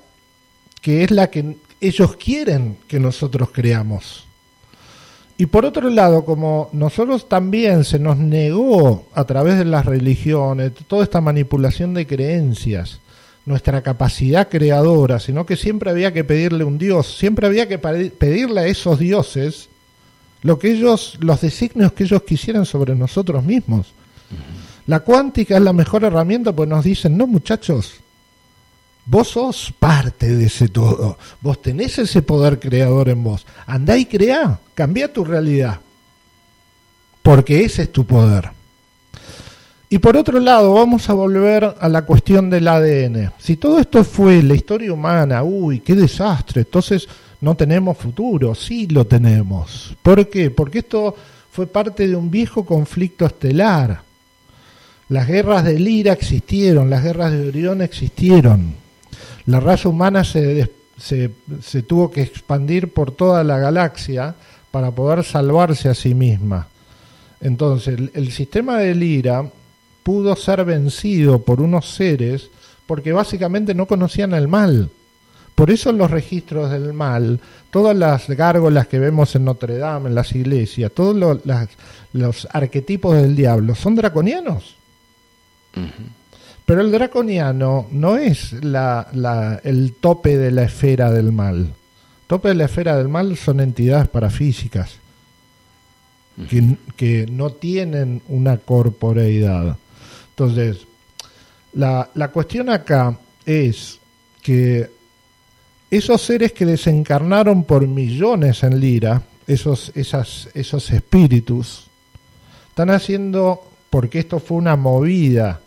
que es la que ellos quieren que nosotros creamos. Y por otro lado, como nosotros también se nos negó a través de las religiones, toda esta manipulación de creencias, nuestra capacidad creadora, sino que siempre había que pedirle un Dios, siempre había que pedirle a esos dioses lo que ellos, los designios que ellos quisieran sobre nosotros mismos. La cuántica es la mejor herramienta pues nos dicen, no muchachos, vos sos parte de ese todo, vos tenés ese poder creador en vos, andá y crea, cambia tu realidad, porque ese es tu poder. Y por otro lado, vamos a volver a la cuestión del ADN. Si todo esto fue la historia humana, uy, qué desastre, entonces no tenemos futuro, sí lo tenemos. ¿Por qué? Porque esto fue parte de un viejo conflicto estelar las guerras de Lira existieron, las guerras de Orión existieron. La raza humana se, se, tuvo que expandir por toda la galaxia para poder salvarse a sí misma. Entonces, el, sistema de Lira pudo ser vencido por unos seres porque básicamente no conocían el mal. Por eso los registros del mal, todas las gárgolas que vemos en Notre Dame, en las iglesias, todos los arquetipos del diablo son draconianos. Pero el draconiano no es la, el tope de la esfera del mal. tope de la esfera del mal son entidades parafísicas que, que no tienen una corporeidad. Entonces, la, la cuestión acá es que esos seres que desencarnaron por millones en Lira, esos, esas, esos espíritus, están haciendo, porque esto fue una movida,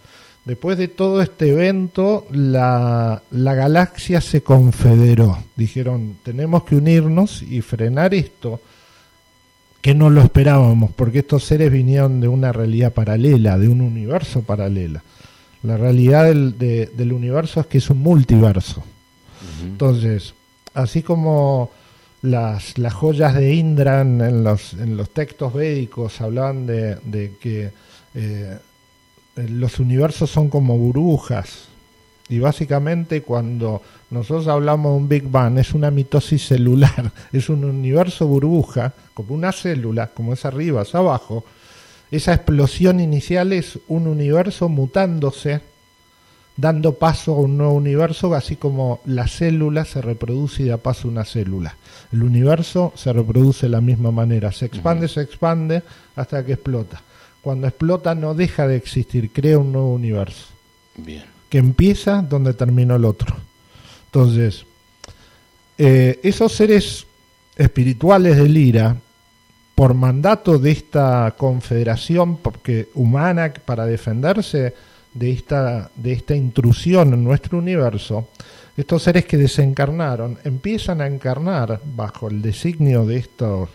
después de todo este evento, la, la galaxia se confederó. Dijeron, tenemos que unirnos y frenar esto, que no lo esperábamos, porque estos seres vinieron de una realidad paralela, de un universo paralelo. La realidad del, del universo es que es un multiverso. Entonces, así como las, las joyas de Indra en, los, en los textos védicos hablaban de, de que eh, los universos son como burbujas. Y básicamente cuando nosotros hablamos de un Big Bang es una mitosis celular, es un universo burbuja, como una célula, como es arriba, es abajo. Esa explosión inicial es un universo mutándose dando paso a un nuevo universo, así como la célula se reproduce y da paso a una célula. El universo se reproduce de la misma manera, se expande, se expande hasta que explota. Cuando explota no deja de existir, crea un nuevo universo. Bien. Que empieza donde terminó el otro. Entonces, eh, esos seres espirituales del IRA, por mandato de esta confederación porque humana para defenderse, de esta, de esta intrusión en nuestro universo, estos seres que desencarnaron empiezan a encarnar bajo el designio de estos,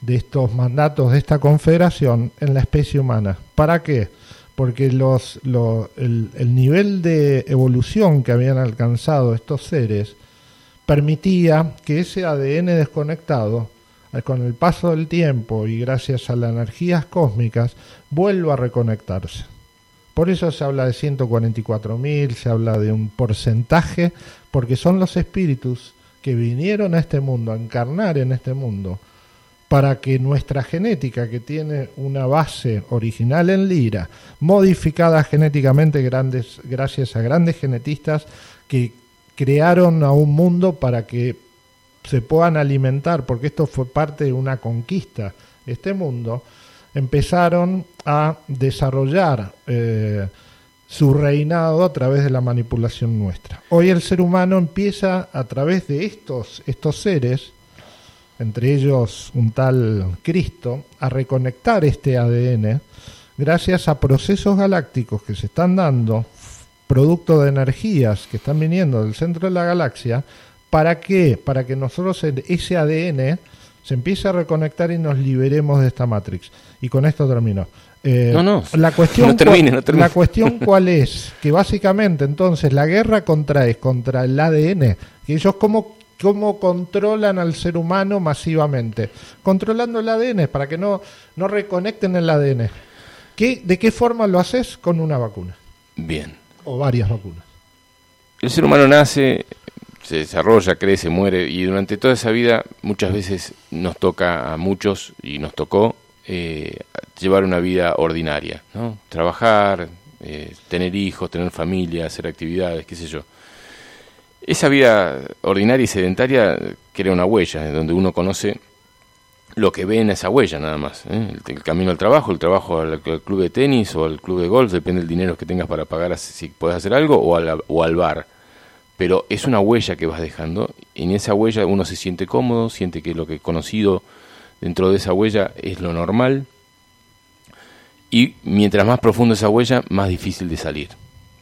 de estos mandatos de esta confederación en la especie humana. ¿Para qué? Porque los, el, el nivel de evolución que habían alcanzado estos seres permitía que ese ADN desconectado, eh, con el paso del tiempo y gracias a las energías cósmicas, vuelva a reconectarse. Por eso se habla de 144.000, se habla de un porcentaje, porque son los espíritus que vinieron a este mundo, a encarnar en este mundo, para que nuestra genética, que tiene una base original en Lira, modificada genéticamente gracias a grandes genetistas que crearon a un mundo para que se puedan alimentar, porque esto fue parte de una conquista, este mundo, empezaron a desarrollar eh, su reinado a través de la manipulación nuestra. Hoy el ser humano empieza a través de estos, estos seres, entre ellos un tal Cristo, a reconectar este ADN gracias a procesos galácticos que se están dando, producto de energías que están viniendo del centro de la galaxia, ¿para qué? Para que nosotros ese ADN se empiece a reconectar y nos liberemos de esta Matrix. Y con esto termino. Eh, no, no. La cuestión, la cuestión cuál es, que básicamente entonces la guerra contra es contra el ADN, que ellos cómo, cómo controlan al ser humano masivamente, controlando el ADN para que no, no reconecten el ADN. ¿Qué, ¿De qué forma lo haces? Con una vacuna. Bien. O varias vacunas. El ser humano nace, se desarrolla, crece, muere y durante toda esa vida muchas veces nos toca a muchos y nos tocó eh, llevar una vida ordinaria, ¿no? Trabajar, eh, tener hijos, tener familia, hacer actividades, qué sé yo. Esa vida ordinaria y sedentaria crea una huella, donde uno conoce lo que ve en esa huella nada más. ¿eh? El, camino al trabajo, el trabajo al, club de tenis o al club de golf, depende del dinero que tengas para pagar si puedes hacer algo, o al, o al bar. Pero es una huella que vas dejando. En esa huella uno se siente cómodo, siente que lo que conocido dentro de esa huella es lo normal y mientras más profunda esa huella, más difícil de salir,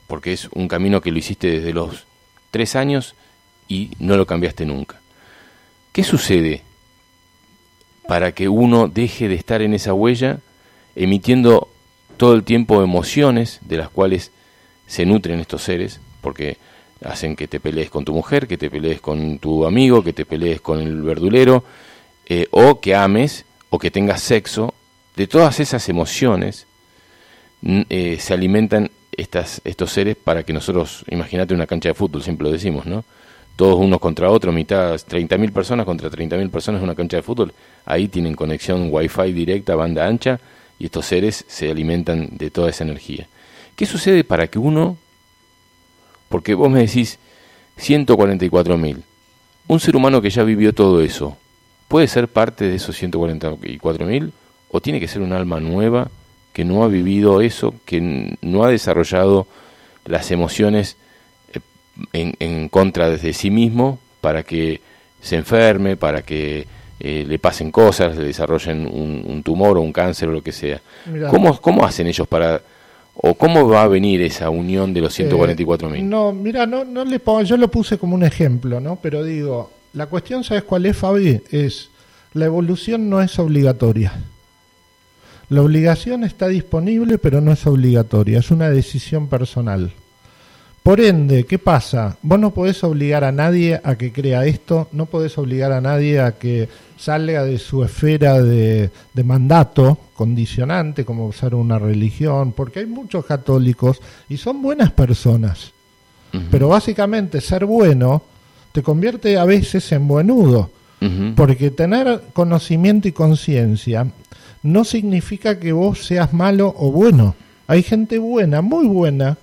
porque es un camino que lo hiciste desde los tres años y no lo cambiaste nunca. ¿Qué sucede para que uno deje de estar en esa huella emitiendo todo el tiempo emociones de las cuales se nutren estos seres? Porque hacen que te pelees con tu mujer, que te pelees con tu amigo, que te pelees con el verdulero, eh, o que ames o que tengas sexo, de todas esas emociones eh, se alimentan estas, estos seres para que nosotros, imagínate una cancha de fútbol, siempre lo decimos, ¿no? Todos unos contra otros, mitad, 30.000 personas contra 30.000 personas en una cancha de fútbol, ahí tienen conexión wifi directa, banda ancha, y estos seres se alimentan de toda esa energía. ¿Qué sucede para que uno, porque vos me decís 144.000, un ser humano que ya vivió todo eso, ¿puede ser parte de esos 144.000 o tiene que ser un alma nueva que no ha vivido eso, que no ha desarrollado las emociones eh, en, en contra de sí mismo para que se enferme, para que eh, le pasen cosas, le desarrollen un, tumor o un cáncer o lo que sea. ¿Cómo, ¿Cómo hacen ellos para, o cómo va a venir esa unión de los 144 mil? Eh, no, mira, no, no le pongo, yo lo puse como un ejemplo, ¿no? Pero digo, la cuestión, ¿sabes cuál es, Fabi? Es, la evolución no es obligatoria. La obligación está disponible, pero no es obligatoria, es una decisión personal. Por ende, ¿qué pasa? Vos no podés obligar a nadie a que crea esto, no podés obligar a nadie a que salga de su esfera de, mandato condicionante, como usar una religión, porque hay muchos católicos y son buenas personas. Pero básicamente ser bueno te convierte a veces en buenudo, porque tener conocimiento y conciencia no significa que vos seas malo o bueno. Hay gente buena, muy buena,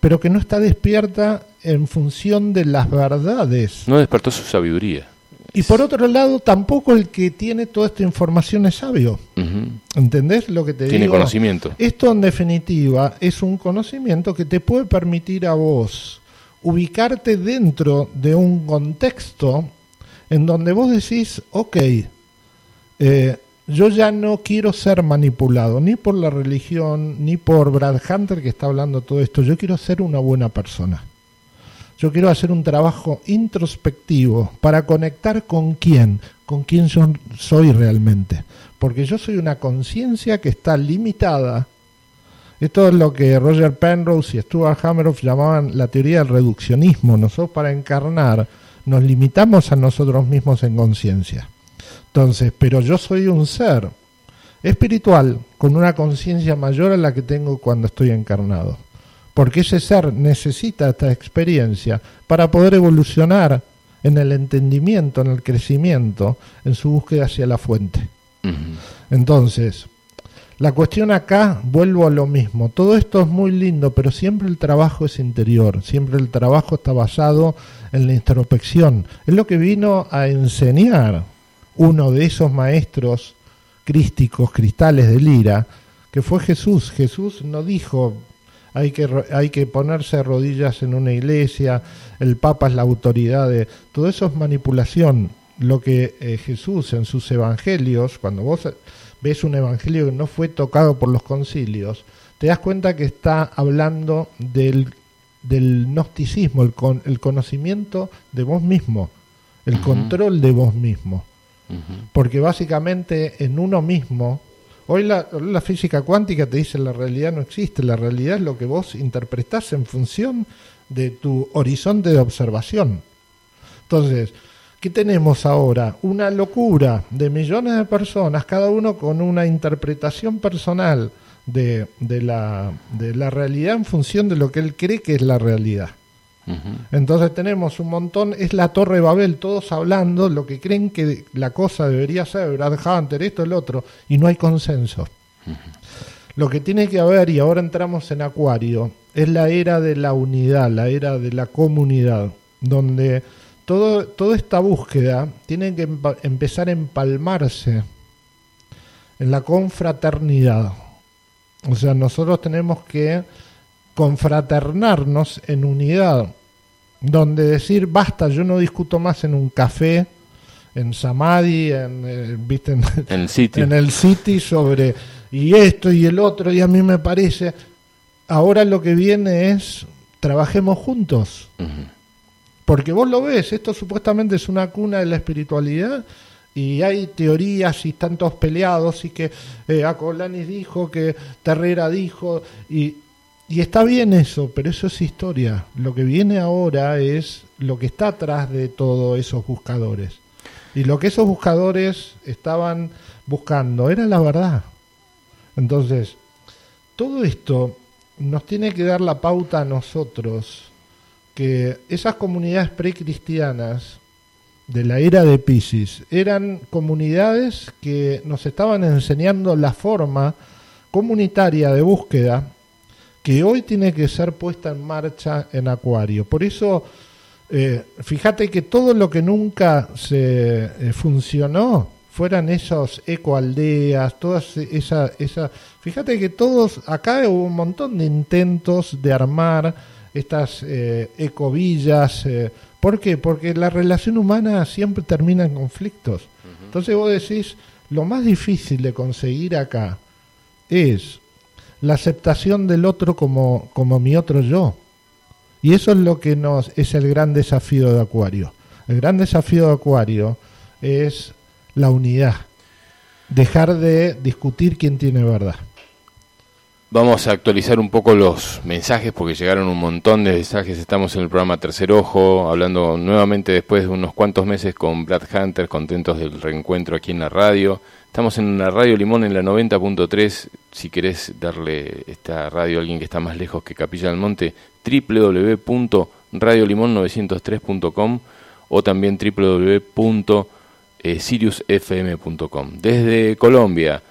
pero que no está despierta en función de las verdades. No despertó su sabiduría. Y por otro lado, tampoco el que tiene toda esta información es sabio. ¿Entendés lo que te digo? Tiene conocimiento. Esto en definitiva es un conocimiento que te puede permitir a vos ubicarte dentro de un contexto en donde vos decís, ok, eh, yo ya no quiero ser manipulado ni por la religión, ni por Brad Hunter que está hablando todo esto. Yo quiero ser una buena persona. Yo quiero hacer un trabajo introspectivo para conectar con quién, con quién yo soy realmente. Porque yo soy una conciencia que está limitada. Esto es lo que Roger Penrose y Stuart Hammeroff llamaban la teoría del reduccionismo. Nosotros para encarnar nos limitamos a nosotros mismos en conciencia. Entonces, pero yo soy un ser espiritual con una conciencia mayor a la que tengo cuando estoy encarnado. Porque ese ser necesita esta experiencia para poder evolucionar en el entendimiento, en el crecimiento, en su búsqueda hacia la fuente. Entonces, la cuestión acá, vuelvo a lo mismo, todo esto es muy lindo, pero siempre el trabajo es interior, siempre el trabajo está basado en la introspección. Es lo que vino a enseñar uno de esos maestros crísticos, cristales de lira, que fue Jesús. Jesús no dijo hay que, hay que ponerse rodillas en una iglesia, el Papa es la autoridad de... Todo eso es manipulación. Lo que eh, Jesús en sus evangelios, cuando vos ves un evangelio que no fue tocado por los concilios, te das cuenta que está hablando del, del gnosticismo, el, con, el conocimiento de vos mismo, el control de vos mismo porque básicamente en uno mismo, hoy la, física cuántica te dice la realidad no existe, la realidad es lo que vos interpretás en función de tu horizonte de observación. Entonces, ¿qué tenemos ahora? Una locura de millones de personas, cada uno con una interpretación personal de, de, la, de la realidad en función de lo que él cree que es la realidad. Entonces tenemos un montón, es la Torre de Babel, todos hablando lo que creen que la cosa debería ser, Brad Hunter, esto, el otro, y no hay consenso. Lo que tiene que haber, y ahora entramos en Acuario, es la era de la unidad, la era de la comunidad, donde todo, toda esta búsqueda tiene que empezar a empalmarse en la confraternidad. O sea, nosotros tenemos que confraternarnos en unidad, donde decir, basta, yo no discuto más en un café, en Samadhi, en, eh, ¿viste? En, el City. en el City sobre y esto y el otro, y a mí me parece, ahora lo que viene es, trabajemos juntos. Porque vos lo ves, esto supuestamente es una cuna de la espiritualidad y hay teorías y están todos peleados y que eh, Acolanis dijo, que Terrera dijo y y está bien eso, pero eso es historia. Lo que viene ahora es lo que está atrás de todos esos buscadores. Y lo que esos buscadores estaban buscando era la verdad. Entonces, todo esto nos tiene que dar la pauta a nosotros que esas comunidades precristianas de la era de Pisces eran comunidades que nos estaban enseñando la forma comunitaria de búsqueda que hoy tiene que ser puesta en marcha en Acuario. Por eso Eh, fíjate que todo lo que nunca se eh, funcionó fueran esos ecoaldeas, todas esa, esa, fíjate que todos, acá hubo un montón de intentos de armar estas eh, ecovillas, ¿por qué? Porque la relación humana siempre termina en conflictos. Entonces vos decís, lo más difícil de conseguir acá es la aceptación del otro como, como mi otro yo. Y eso es lo que nos es el gran desafío de Acuario. El gran desafío de Acuario es la unidad. Dejar de discutir quién tiene verdad. Vamos a actualizar un poco los mensajes porque llegaron un montón de mensajes. Estamos en el programa Tercer Ojo, hablando nuevamente después de unos cuantos meses con Brad Hunter, contentos del reencuentro aquí en la radio. Estamos en la Radio Limón en la 90.3. Si querés darle esta radio a alguien que está más lejos que Capilla del Monte, www.radiolimon903.com o también www.siriusfm.com. Desde Colombia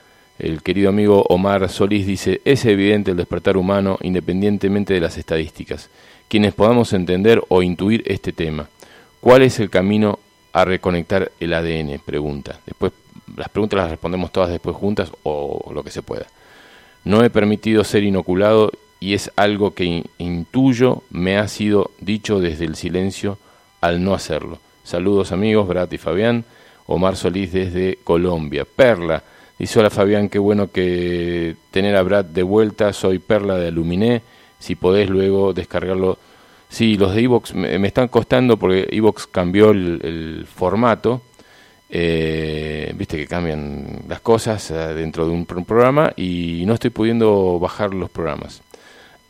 el querido amigo Omar Solís dice, es evidente el despertar humano independientemente de las estadísticas. Quienes podamos entender o intuir este tema. ¿Cuál es el camino a reconectar el ADN? Pregunta. Después las preguntas las respondemos todas después juntas o lo que se pueda. No he permitido ser inoculado y es algo que intuyo me ha sido dicho desde el silencio al no hacerlo. Saludos amigos, Brat y Fabián. Omar Solís desde Colombia. Perla, Dice, hola Fabián, qué bueno que tener a Brad de vuelta, soy Perla de Aluminé, si podés luego descargarlo. Sí, los de Evox me, están costando porque Evox cambió el, formato, eh, viste que cambian las cosas eh, dentro de un, programa y no estoy pudiendo bajar los programas.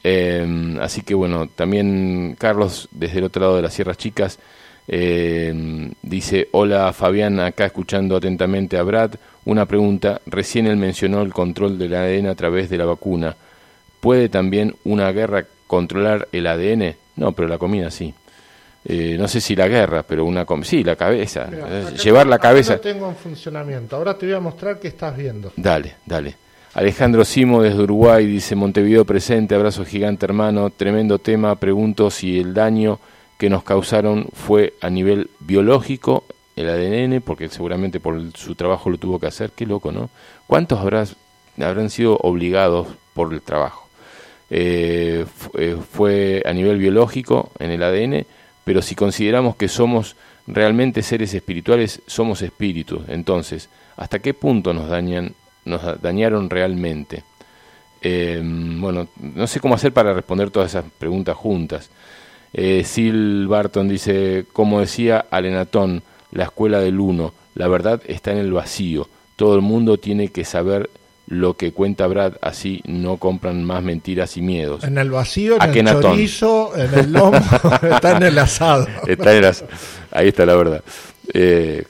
Eh, así que bueno, también Carlos desde el otro lado de las Sierras Chicas dice, hola Fabián, acá escuchando atentamente a Brad. Una pregunta, recién él mencionó el control del ADN a través de la vacuna. ¿Puede también una guerra controlar el ADN? No, pero la comida sí. Eh, no sé si la guerra, pero una sí, la cabeza. Eh, llevar la cabeza. Lo tengo en funcionamiento. Ahora te voy a mostrar qué estás viendo. Dale, dale. Alejandro Simo desde Uruguay dice Montevideo presente, abrazo gigante hermano, tremendo tema. Pregunto si el daño que nos causaron fue a nivel biológico el ADN, porque seguramente por su trabajo lo tuvo que hacer, qué loco, ¿no? ¿Cuántos habrás, habrán sido obligados por el trabajo? Eh, eh, fue a nivel biológico en el ADN, pero si consideramos que somos realmente seres espirituales, somos espíritus. Entonces, ¿hasta qué punto nos dañan, nos dañaron realmente? Eh, bueno, no sé cómo hacer para responder todas esas preguntas juntas. Sil Barton dice, como decía Alenatón, la escuela del uno. La verdad está en el vacío. Todo el mundo tiene que saber lo que cuenta Brad, así no compran más mentiras y miedos. En el vacío, en el chorizo, en el lomo, está en el asado. Está en el Ahí está la verdad. Eh,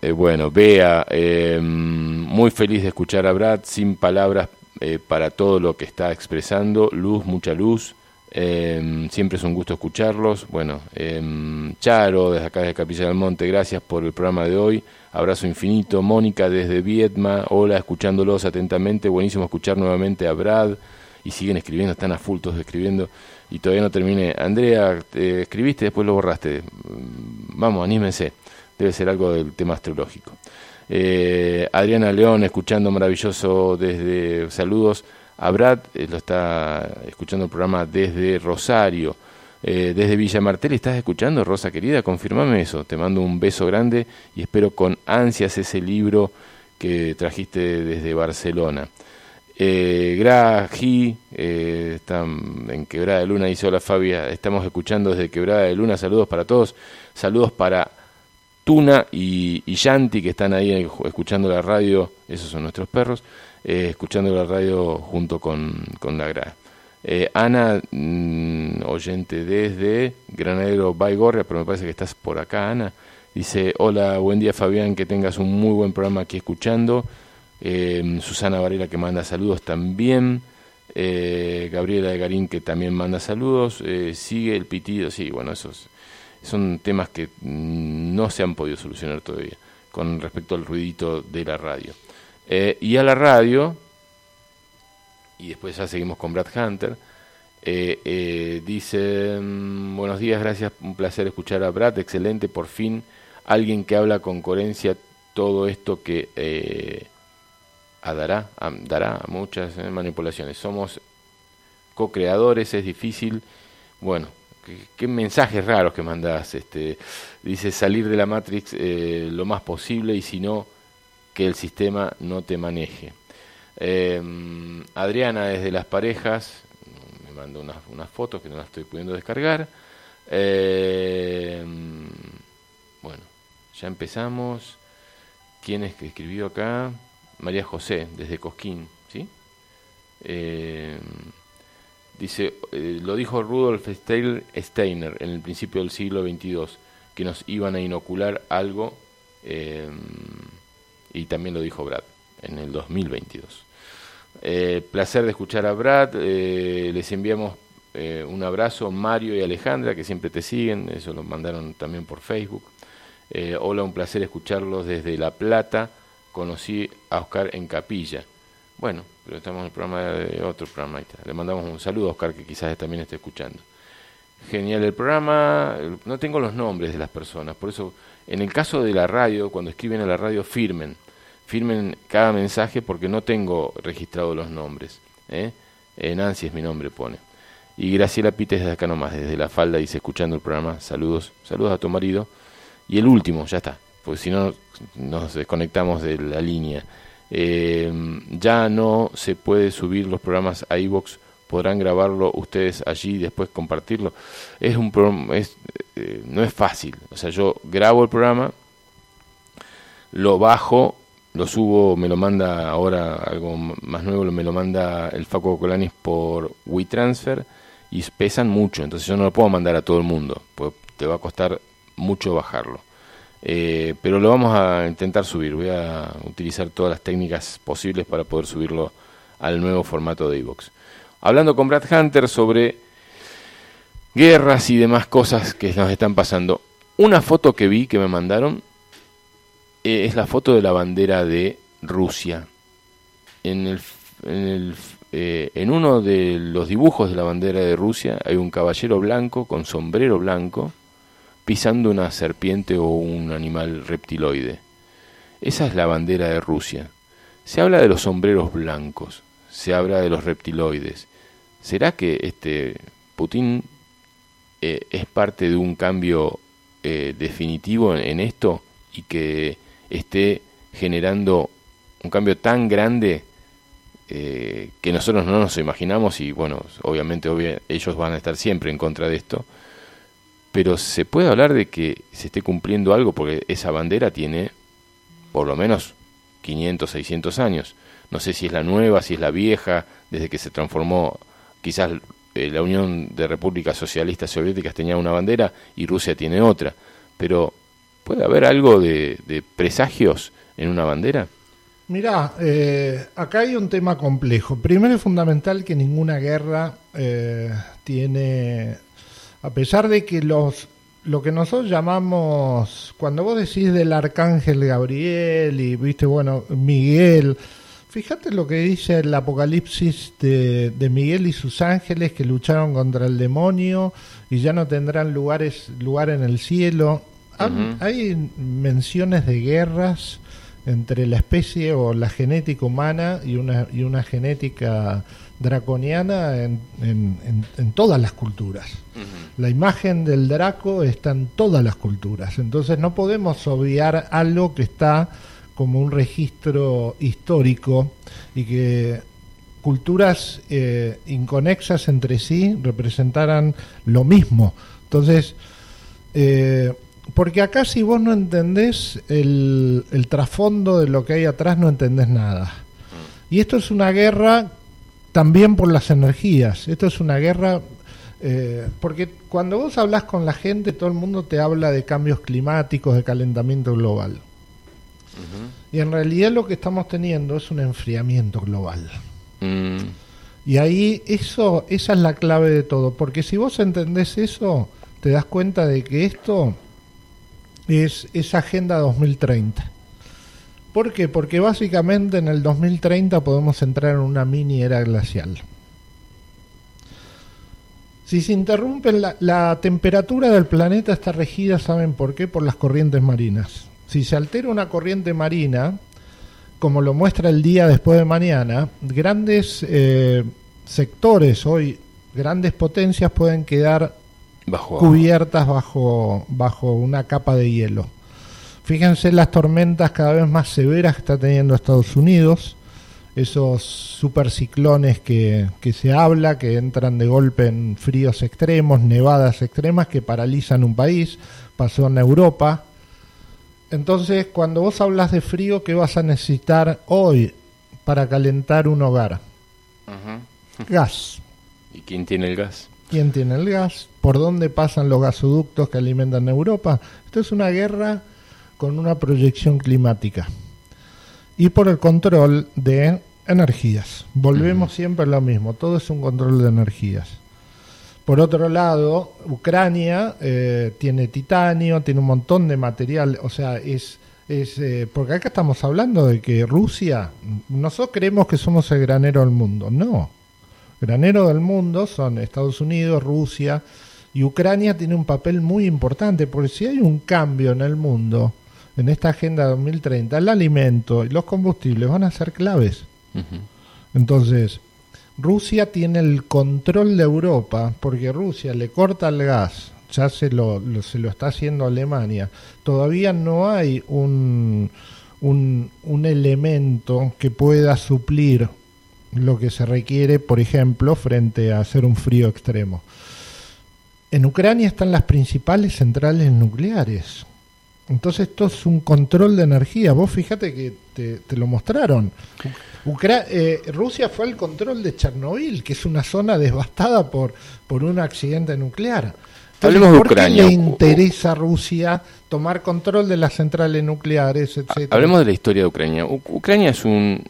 eh, bueno, vea, eh, muy feliz de escuchar a Brad, sin palabras para todo lo que está expresando. Luz, mucha luz. Eh, siempre es un gusto escucharlos. Bueno, eh, Charo, desde acá de Capilla del Monte, gracias por el programa de hoy. Abrazo infinito. Mónica desde Vietma, hola, escuchándolos atentamente. Buenísimo escuchar nuevamente a Brad. Y siguen escribiendo, están a full todos escribiendo. Y todavía no terminé. Andrea, te escribiste, después lo borraste. Mm, vamos, anímense. Debe ser algo del tema astrológico. Eh, Adriana León, escuchando maravilloso desde saludos a Brad, eh, lo está escuchando el programa desde Rosario, eh, desde Villa Martel. ¿Estás escuchando, Rosa querida? Confirmame eso. Te mando un beso grande y espero con ansias ese libro que trajiste desde Barcelona. Eh, Graji, eh, en Quebrada de Luna, dice hola Fabia, estamos escuchando desde Quebrada de Luna, saludos para todos, saludos para Tuna y, y Yanti que están ahí escuchando la radio, esos son nuestros perros, eh, escuchando la radio junto con, con la GRA. Eh, Ana, mm, oyente desde Granadero Baigorria, pero me parece que estás por acá, Ana. Dice, hola, buen día Fabián, que tengas un muy buen programa aquí escuchando. Eh, Susana Varela que manda saludos también. Gabriela de Garín que también manda saludos. sigue el pitido, sí, bueno, esos son temas que mm, no se han podido solucionar todavía con respecto al ruidito de la radio. Eh, y a la radio, y después ya seguimos con Brad Hunter, Eh, eh, dice, mm, buenos días, gracias, un placer escuchar a Brad, excelente, por fin, alguien que habla con coherencia todo esto que eh, dará, dará muchas manipulaciones. Somos co-creadores, es difícil, bueno, qué, mensajes raros que mandás, este, dice salir de la Matrix lo más posible y si no, que el sistema no te maneje. Adriana desde las parejas, mando unas, unas fotos que no las estoy pudiendo descargar. Eh, bueno, ya empezamos. ¿Quién es que escribió acá? María José, desde Cosquín, ¿sí? Eh, dice, eh, lo dijo Rudolf Steiner en el principio del siglo XXII, que nos iban a inocular algo, y también lo dijo Brad en el 2022. Eh, placer de escuchar a Brad. Eh, les enviamos eh, un abrazo, Mario y Alejandra, que siempre te siguen. Eso lo mandaron también por Facebook. hola, un placer escucharlos desde La Plata. Conocí a Oscar en Capilla. Bueno, pero estamos en el programa de otro programa. Le mandamos un saludo a Oscar, que quizás también esté escuchando. Genial el programa. No tengo los nombres de las personas, por eso, en el caso de la radio, cuando escriben a la radio, firmen firmen cada mensaje porque no tengo registrado los nombres. ¿eh? eh Nancy es mi nombre, pone. Y Graciela Pites desde acá nomás, desde la falda, dice, escuchando el programa, saludos, saludos a tu marido. Y el último, ya está, porque si no nos desconectamos de la línea. Eh, ya no se puede subir los programas a iVox, podrán grabarlo ustedes allí y después compartirlo. Es un eh, no es fácil, o sea, yo grabo el programa, lo bajo lo subo, me lo manda ahora algo más nuevo, me lo manda el Faco Colanis por WeTransfer y pesan mucho, entonces yo no lo puedo mandar a todo el mundo, pues te va a costar mucho bajarlo. Eh, pero lo vamos a intentar subir, voy a utilizar todas las técnicas posibles para poder subirlo al nuevo formato de iVoox. Hablando con Brad Hunter sobre guerras y demás cosas que nos están pasando. Una foto que vi que me mandaron es la foto de la bandera de Rusia. En, en, eh, en uno de los dibujos de la bandera de Rusia hay un caballero blanco con sombrero blanco pisando una serpiente o un animal reptiloide. Esa es la bandera de Rusia. Se habla de los sombreros blancos, se habla de los reptiloides. ¿Será que este Putin eh, es parte de un cambio definitivo en, esto y que esté generando un cambio tan grande eh, que nosotros no nos imaginamos y bueno, obviamente ellos van a estar siempre en contra de esto, pero se puede hablar de que se esté cumpliendo algo porque esa bandera tiene por lo menos 500, 600 años. No sé si es la nueva, si es la vieja, desde que se transformó quizás eh, la Unión de Repúblicas Socialistas Soviéticas tenía una bandera y Rusia tiene otra, pero ¿Puede haber algo de, presagios en una bandera? Mirá, eh, acá hay un tema complejo. Primero es fundamental que ninguna guerra eh, tiene, a pesar de que los lo que nosotros llamamos, cuando vos decís del arcángel Gabriel y viste, bueno, Miguel, fíjate lo que dice el Apocalipsis de, de, Miguel y sus ángeles que lucharon contra el demonio y ya no tendrán lugares, lugar en el cielo. Hay menciones de guerras entre la especie o la genética humana y una, y una genética draconiana en, en, todas las culturas. La imagen del Draco está en todas las culturas, entonces no podemos obviar algo que está como un registro histórico y que culturas eh, inconexas entre sí representaran lo mismo. Entonces, eh, porque acá si vos no entendés el, trasfondo de lo que hay atrás, no entendés nada. Mm. Y esto es una guerra también por las energías. Esto es una guerra... Eh, porque cuando vos hablas con la gente, todo el mundo te habla de cambios climáticos, de calentamiento global. Y en realidad lo que estamos teniendo es un enfriamiento global. Mm. Y ahí eso, esa es la clave de todo, porque si vos entendés eso, te das cuenta de que esto es, esa Agenda 2030. ¿Por qué? Porque básicamente en el 2030 podemos entrar en una mini era glacial. Si se interrumpe, la, temperatura del planeta está regida, ¿saben por qué? Por las corrientes marinas. Si se altera una corriente marina, como lo muestra el día después de mañana, grandes eh, sectores hoy, grandes potencias pueden quedar cubiertas bajo, bajo una capa de hielo. Fíjense las tormentas cada vez más severas que está teniendo Estados Unidos, esos superciclones que, que se habla, que entran de golpe en fríos extremos, nevadas extremas que paralizan un país, pasó en Europa, entonces, cuando vos hablas de frío, ¿qué vas a necesitar hoy para calentar un hogar? Gas. ¿Y quién tiene el gas? ¿Quién tiene el gas? ¿Por dónde pasan los gasoductos que alimentan Europa? Esto es una guerra con una proyección climática. Y por el control de energías. Volvemos siempre a lo mismo, todo es un control de energías. Por otro lado, Ucrania eh, tiene titanio, tiene un montón de material, o sea, es, es eh, porque acá estamos hablando de que Rusia, nosotros creemos que somos el granero del mundo, no, granero del mundo son Estados Unidos, Rusia y Ucrania tiene un papel muy importante, porque si hay un cambio en el mundo, en esta Agenda 2030, el alimento y los combustibles van a ser claves. Entonces, Rusia tiene el control de Europa porque Rusia le corta el gas, ya se lo, se lo está haciendo Alemania. Todavía no hay un, un, un elemento que pueda suplir lo que se requiere, por ejemplo, frente a hacer un frío extremo. En Ucrania están las principales centrales nucleares. Entonces esto es un control de energía. Vos fíjate que te, lo mostraron. Eh, Rusia fue al control de Chernobyl, que es una zona devastada por, por un accidente nuclear. Hablemos de ¿Por qué le interesa a Rusia tomar control de las centrales nucleares, etcétera? Hablemos de la historia de Ucrania. Ucrania es un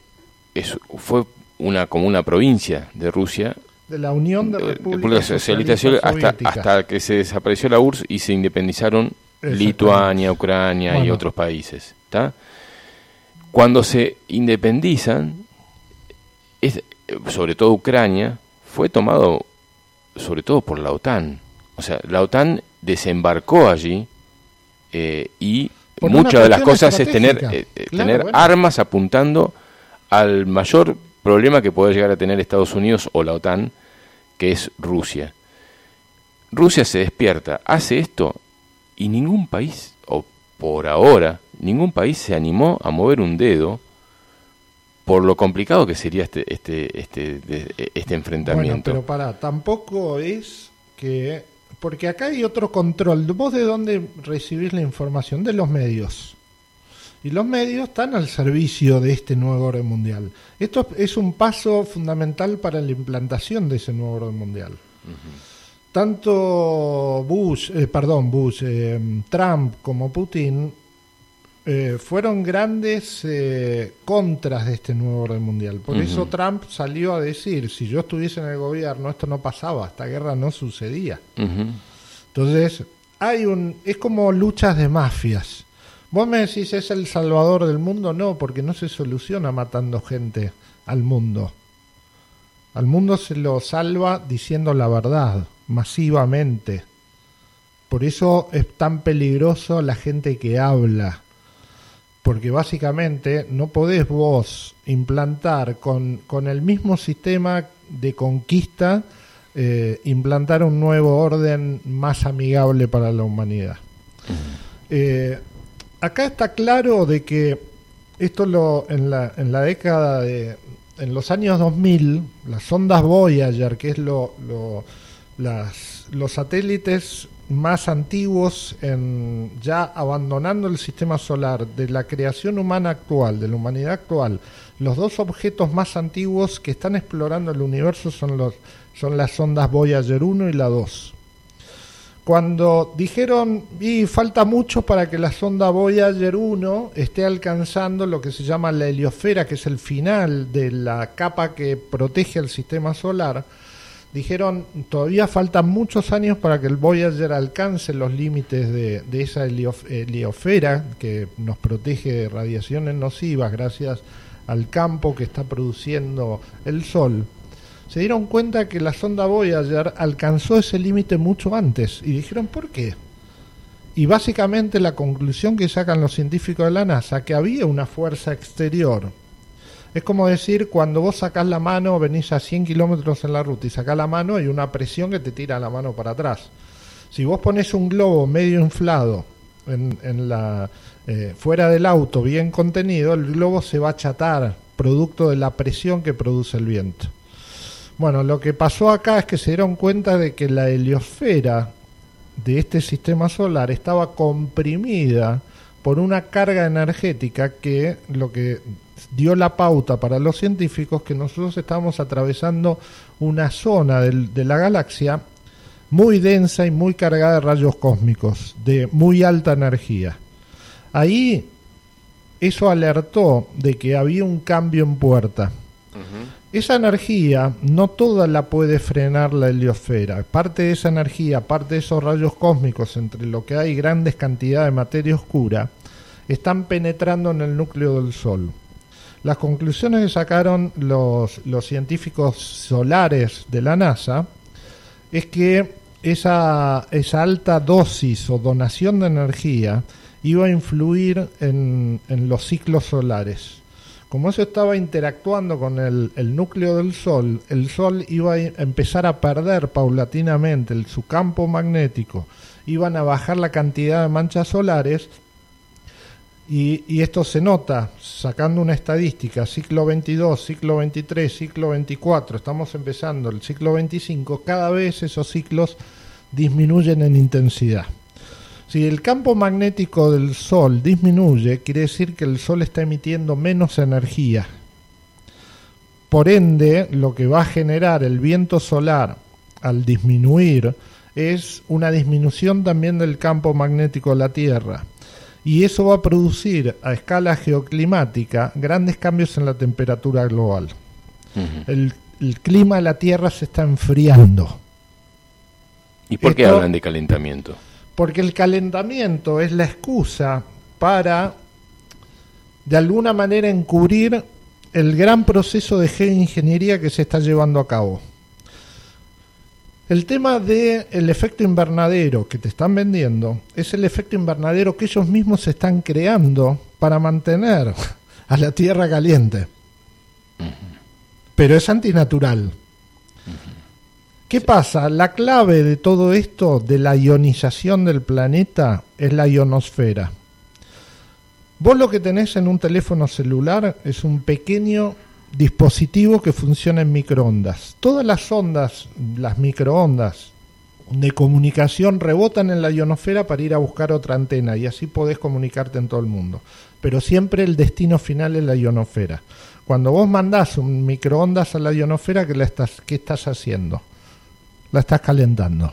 es, fue una como una provincia de Rusia de la Unión de Repúblicas Socialistas hasta, hasta que se desapareció la URSS y se independizaron Lituania, Ucrania y otros países. Cuando se independizan, sobre todo Ucrania, fue tomado sobre todo por la OTAN. O sea, la OTAN desembarcó allí eh, y muchas de las cosas es tener, eh, eh, tener armas apuntando al mayor problema que puede llegar a tener Estados Unidos o la OTAN, que es Rusia. Rusia se despierta, hace esto y ningún país, o por ahora, ningún país se animó a mover un dedo por lo complicado que sería este este este este enfrentamiento. Bueno, pero para, tampoco es que porque acá hay otro control. ¿Vos de dónde recibís la información? De los medios. Y los medios están al servicio de este nuevo orden mundial. Esto es un paso fundamental para la implantación de ese nuevo orden mundial tanto Bush, eh, perdón, Bush, eh, Trump como Putin eh, fueron grandes contras de este nuevo orden mundial. Por eso Trump salió a decir, si yo estuviese en el gobierno, esto no pasaba, esta guerra no sucedía. Entonces, hay un, es como luchas de mafias. Vos me decís, ¿es el salvador del mundo? No, porque no se soluciona matando gente al mundo. Al mundo se lo salva diciendo la verdad masivamente. Por eso es tan peligroso la gente que habla. Porque básicamente no podés vos implantar con, con el mismo sistema de conquista, eh, implantar un nuevo orden más amigable para la humanidad. Eh, acá está claro de que esto lo, en, la, en la década de, en los años 2000, las ondas Voyager, que es lo las, los satélites más antiguos, en, ya abandonando el sistema solar, de la creación humana actual, de la humanidad actual, los dos objetos más antiguos que están explorando el universo son, los, son las ondas Voyager 1 y la 2. Cuando dijeron, y falta mucho para que la sonda Voyager 1 esté alcanzando lo que se llama la heliosfera, que es el final de la capa que protege el sistema solar, dijeron todavía faltan muchos años para que el Voyager alcance los límites de, esa heliosfera que nos protege de radiaciones nocivas gracias al campo que está produciendo el Sol. Se dieron cuenta que la sonda Voyager alcanzó ese límite mucho antes y dijeron, ¿por qué? Y básicamente la conclusión que sacan los científicos de la NASA, que había una fuerza exterior. Es como decir, cuando vos sacás la mano, venís a 100 kilómetros en la ruta y sacás la mano, hay una presión que te tira la mano para atrás. Si vos pones un globo medio inflado en, la, eh, fuera del auto, bien contenido, el globo se va a achatar, producto de la presión que produce el viento. Bueno, lo que pasó acá es que se dieron cuenta de que la heliosfera de este sistema solar estaba comprimida por una carga energética que lo que dio la pauta para los científicos que nosotros estamos atravesando una zona de la galaxia muy densa y muy cargada de rayos cósmicos, de muy alta energía. Ahí eso alertó de que había un cambio en puerta. Esa energía no toda la puede frenar la heliosfera. Parte de esa energía, parte de esos rayos cósmicos, entre lo que hay grandes cantidades de materia oscura, están penetrando en el núcleo del Sol. Las conclusiones que sacaron los, científicos solares de la NASA es que esa, alta dosis o donación de energía iba a influir en los ciclos solares. Como eso estaba interactuando con el, núcleo del Sol, el Sol iba a empezar a perder paulatinamente su campo magnético, iban a bajar la cantidad de manchas solares y, y, esto se nota sacando una estadística, ciclo 22, ciclo 23, ciclo 24, estamos empezando el ciclo 25, cada vez esos ciclos disminuyen en intensidad. Si el campo magnético del Sol disminuye, quiere decir que el Sol está emitiendo menos energía. Por ende, lo que va a generar el viento solar al disminuir es una disminución también del campo magnético de la Tierra y eso va a producir a escala geoclimática grandes cambios en la temperatura global. el, clima de la Tierra se está enfriando. ¿Y por qué hablan de calentamiento? Porque el calentamiento es la excusa para, de alguna manera, encubrir el gran proceso de geoingeniería que se está llevando a cabo. El tema del efecto invernadero que te están vendiendo es el efecto invernadero que ellos mismos están creando para mantener a la Tierra caliente. Pero es antinatural. ¿Qué pasa? La clave de todo esto, de la ionización del planeta, es la ionosfera. Vos lo que tenés en un teléfono celular es un pequeño dispositivo que funciona en microondas. Todas las ondas, las microondas de comunicación rebotan en la ionosfera para ir a buscar otra antena y así podés comunicarte en todo el mundo. Pero siempre el destino final es la ionosfera. Cuando vos mandás un microondas a la ionosfera, ¿qué, la estás, qué estás haciendo? La estás calentando.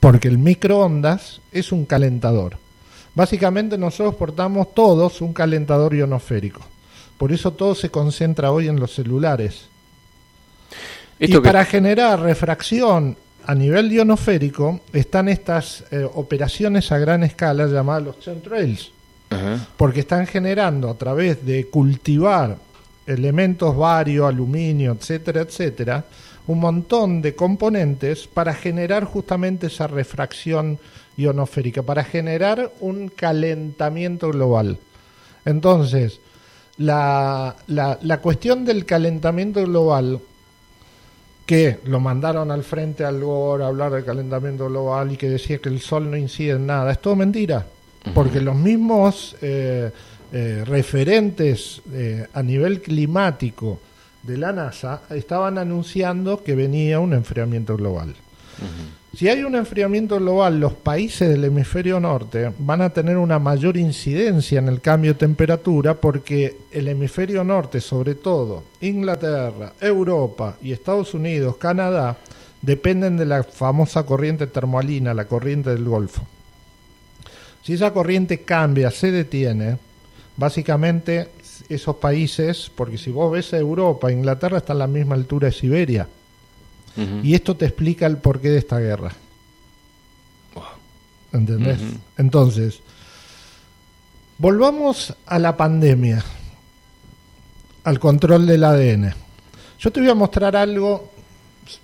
Porque el microondas es un calentador. Básicamente nosotros portamos todos un calentador ionosférico. Por eso todo se concentra hoy en los celulares. y para generar refracción a nivel ionosférico están estas eh, operaciones a gran escala llamadas los chemtrails. Porque están generando a través de cultivar elementos varios, aluminio, etcétera, etcétera, un montón de componentes para generar justamente esa refracción ionosférica, para generar un calentamiento global. Entonces, la, la, cuestión del calentamiento global, que lo mandaron al frente al Gore a hablar del calentamiento global y que decía que el sol no incide en nada, es todo mentira, porque los mismos eh, eh, referentes eh, a nivel climático de la NASA estaban anunciando que venía un enfriamiento global. Si hay un enfriamiento global, los países del hemisferio norte van a tener una mayor incidencia en el cambio de temperatura porque el hemisferio norte, sobre todo Inglaterra, Europa y Estados Unidos, Canadá, dependen de la famosa corriente termoalina, la corriente del Golfo. Si esa corriente cambia, se detiene, básicamente esos países, porque si vos ves a Europa, Inglaterra está a la misma altura de Siberia, y esto te explica el porqué de esta guerra. ¿Entendés? Entonces, volvamos a la pandemia, al control del ADN. Yo te voy a mostrar algo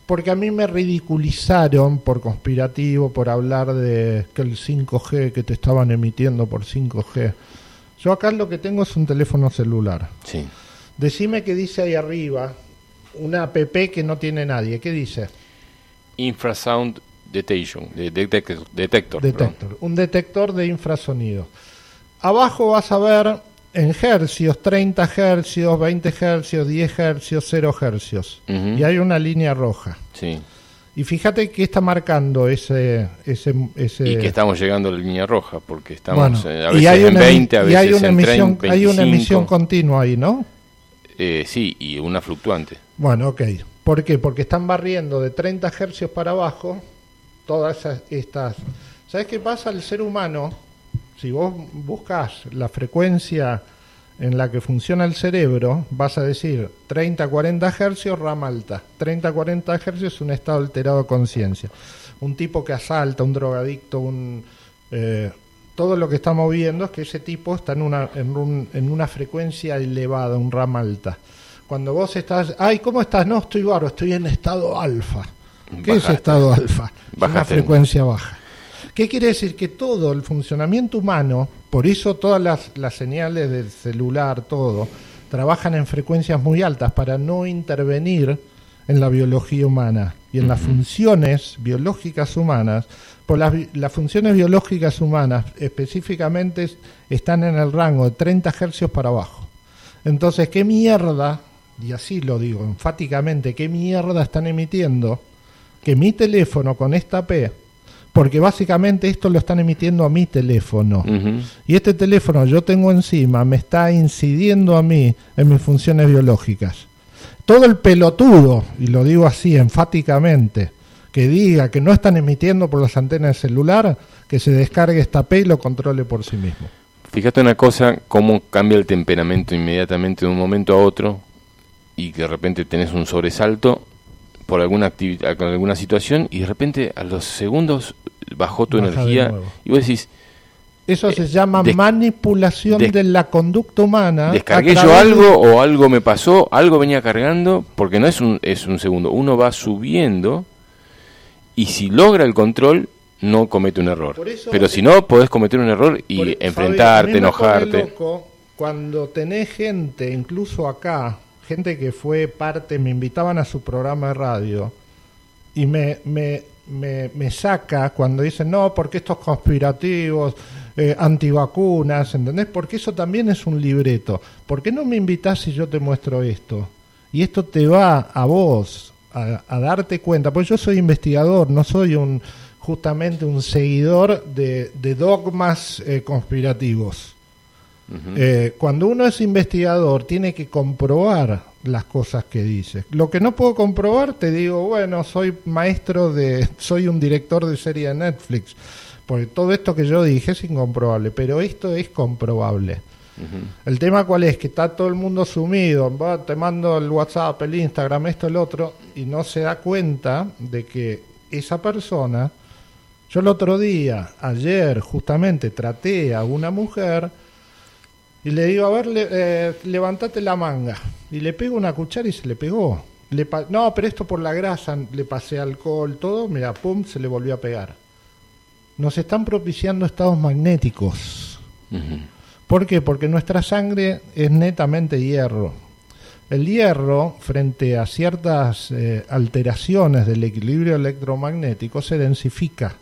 porque a mí me ridiculizaron por conspirativo, por hablar de que el 5G, que te estaban emitiendo por 5G. Yo acá lo que tengo es un teléfono celular. Sí. Decime qué dice ahí arriba, una app que no tiene nadie. ¿Qué dice? Infrasound Detection, de, detector. Detector. detector un detector de infrasonido. Abajo vas a ver en hercios, 30 hercios, 20 hercios, 10 hercios, 0 hercios. Y hay una línea roja. Sí. Y fíjate que está marcando ese, ese, ese... Y que estamos llegando a la línea roja, porque estamos eh, a veces en 20, a veces hay una emisión, Hay una emisión continua ahí, ¿no? Eh, sí, y una fluctuante. Bueno, ok. ¿Por qué? Porque están barriendo de 30 hercios para abajo todas estas... ¿Sabes qué pasa? El ser humano si vos buscas la frecuencia en la que funciona el cerebro, vas a decir 30-40 hercios, rama alta. 30-40 hercios es un estado alterado de conciencia. Un tipo que asalta, un drogadicto, un, eh, todo lo que estamos viendo es que ese tipo está en una, en, una frecuencia elevada, un rama alta. Cuando vos estás, ay, ¿cómo estás? No, estoy barro, estoy en estado alfa. ¿Qué es estado alfa? Una frecuencia baja. ¿Qué quiere decir? Que todo el funcionamiento humano, por eso todas las, señales del celular, todo, trabajan en frecuencias muy altas para no intervenir en la biología humana y en las funciones biológicas humanas, por las, las, funciones biológicas humanas específicamente están en el rango de 30 hercios para abajo. Entonces, ¿qué mierda, y así lo digo enfáticamente, qué mierda están emitiendo que mi teléfono con esta P porque básicamente esto lo están emitiendo a mi teléfono. Y este teléfono yo tengo encima, me está incidiendo a mí en mis funciones biológicas. Todo el pelotudo, y lo digo así enfáticamente, que diga que no están emitiendo por las antenas de celular, que se descargue esta P y lo controle por sí mismo. Fíjate una cosa, cómo cambia el temperamento inmediatamente de un momento a otro y que de repente tenés un sobresalto por alguna actividad, con alguna situación y de repente a los segundos bajó tu energía y vos decís eso se eh, llama manipulación de la conducta humana. Descargué yo algo o algo me pasó, algo venía cargando, porque no es un, es un segundo, uno va subiendo y si logra el control no comete un error. Pero si no, podés cometer un error y enfrentarte, enojarte. cuando tenés gente, incluso acá, gente que fue parte, me invitaban a su programa de radio y me, me, me, saca cuando dicen, no, porque estos conspirativos, eh, antivacunas, ¿entendés? Porque eso también es un libreto. ¿Por qué no me invitas si yo te muestro esto? Y esto te va a vos a, darte cuenta, pues yo soy investigador, no soy un justamente un seguidor de, dogmas eh, conspirativos. Eh, cuando uno es investigador, tiene que comprobar las cosas que dice. Lo que no puedo comprobar, te digo, bueno, soy maestro de, soy un director de serie de Netflix, porque todo esto que yo dije es incomprobable, pero esto es comprobable. El tema cuál es, que está todo el mundo sumido, te mando el WhatsApp, el Instagram, esto, el otro, y no se da cuenta de que esa persona, yo el otro día, ayer justamente traté a una mujer, y le digo, a ver, eh, levantate la manga. Y le pego una cuchara y se le pegó. Le no, pero esto por la grasa, le pasé alcohol, todo, mira, pum, se le volvió a pegar. Nos están propiciando estados magnéticos. ¿Por qué? Porque nuestra sangre es netamente hierro. El hierro, frente a ciertas eh, alteraciones del equilibrio electromagnético, se densifica.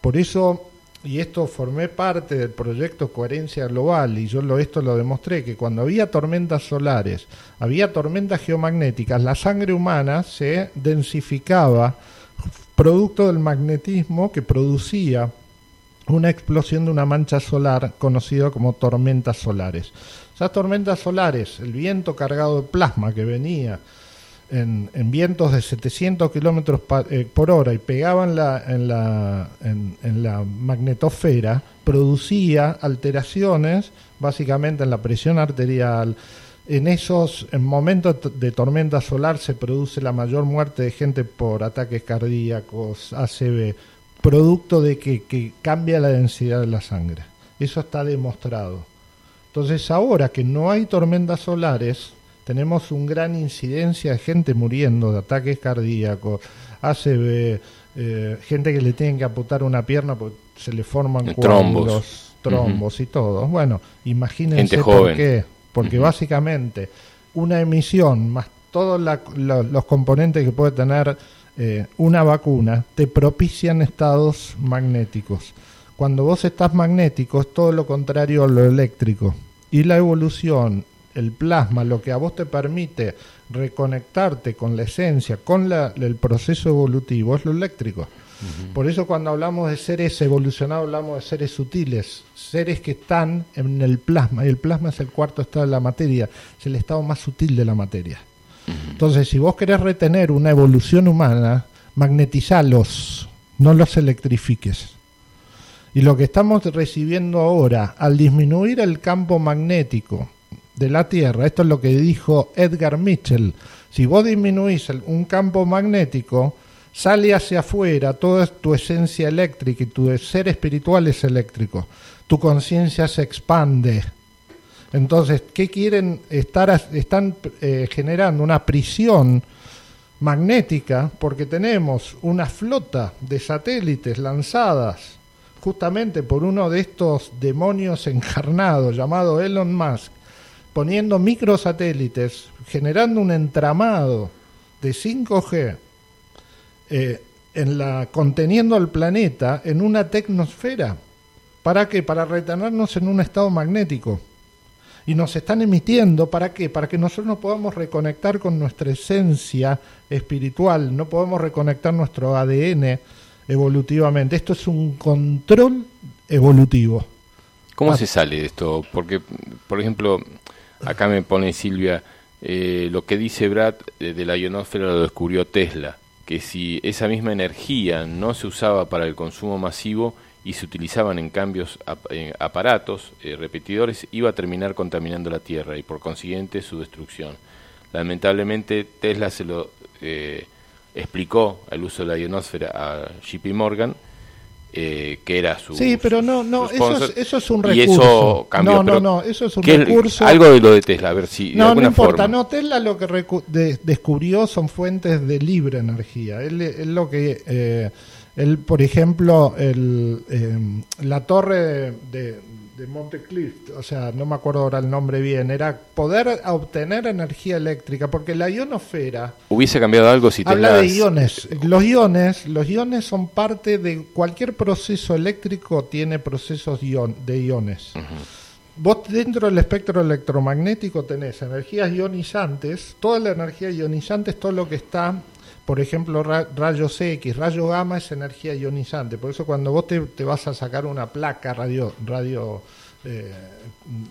Por eso y esto formé parte del proyecto Coherencia Global y yo lo, esto lo demostré, que cuando había tormentas solares, había tormentas geomagnéticas, la sangre humana se densificaba producto del magnetismo que producía una explosión de una mancha solar conocida como tormentas solares. Esas tormentas solares, el viento cargado de plasma que venía en, vientos de 700 kilómetros eh, por hora y pegaban la, en, la, en, la magnetosfera, producía alteraciones básicamente en la presión arterial. En esos momentos de tormenta solar se produce la mayor muerte de gente por ataques cardíacos, ACV, producto de que, que cambia la densidad de la sangre. Eso está demostrado. Entonces ahora que no hay tormentas solares, tenemos una gran incidencia de gente muriendo de ataques cardíacos, ACV, eh, gente que le tienen que amputar una pierna porque se le forman trombos, trombos y todo. Bueno, imagínense por qué. Porque básicamente una emisión más todos los componentes que puede tener eh, una vacuna te propician estados magnéticos. Cuando vos estás magnético es todo lo contrario a lo eléctrico. Y la evolución, el plasma, lo que a vos te permite reconectarte con la esencia, con el proceso evolutivo, es lo eléctrico. Por eso cuando hablamos de seres evolucionados hablamos de seres sutiles, seres que están en el plasma, y el plasma es el cuarto estado de la materia, es el estado más sutil de la materia. Entonces, si vos querés retener una evolución humana, magnetizalos, no los electrifiques. Y lo que estamos recibiendo ahora, al disminuir el campo magnético de la Tierra, esto es lo que dijo Edgar Mitchell, si vos disminuís un campo magnético, sale hacia afuera toda tu esencia eléctrica y tu ser espiritual es eléctrico. Tu conciencia se expande, entonces, ¿qué quieren? Estar, están eh, generando una prisión magnética porque tenemos una flota de satélites lanzadas justamente por uno de estos demonios encarnados llamado Elon Musk, poniendo microsatélites, generando un entramado de 5G, eh, en la, conteniendo al planeta en una tecnosfera. ¿Para qué? Para retenernos en un estado magnético y nos están emitiendo, ¿para qué? Para que nosotros no podamos reconectar con nuestra esencia espiritual, no podemos reconectar nuestro ADN evolutivamente. Esto es un control evolutivo. ¿Cómo ah. se sale de esto? Porque, por ejemplo, acá me pone Silvia, eh, lo que dice Brad de la ionosfera lo descubrió Tesla, que si esa misma energía no se usaba para el consumo masivo, y se utilizaban en cambios aparatos, eh, repetidores, iba a terminar contaminando la Tierra y por consiguiente su destrucción. Lamentablemente Tesla se lo eh, explicó al uso de la ionosfera a JP Morgan, eh, que era su sí pero no no eso es, eso es, un recurso y eso cambió no no no eso es un recurso. algo de lo de Tesla a ver si no no importa no Tesla lo que descubrió son fuentes de libre energía. Él, es lo que eh, el, por ejemplo, el, em, la torre de, de Montecliff, o sea, no me acuerdo ahora el nombre bien, era poder obtener energía eléctrica, porque la ionosfera... ¿Hubiese cambiado algo si Habla de iones. Los iones, los iones son parte de cualquier proceso eléctrico, tiene procesos de iones. Vos dentro del espectro electromagnético tenés energías ionizantes, toda la energía ionizante es todo lo que está por ejemplo, rayos X, rayo gamma es energía ionizante. Por eso cuando vos te, vas a sacar una placa radio, radio eh,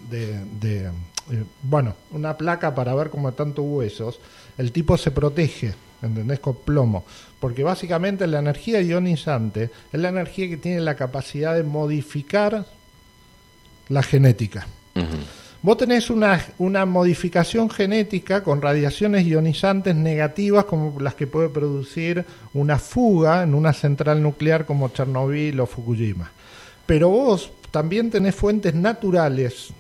de, eh, bueno, una placa para ver cómo tantos huesos, el tipo se protege, ¿entendés? Con plomo. Porque básicamente la energía ionizante es la energía que tiene la capacidad de modificar la genética. Vos tenés una, una modificación genética con radiaciones ionizantes negativas como las que puede producir una fuga en una central nuclear como Chernobyl o Fukushima. Pero vos también tenés fuentes naturales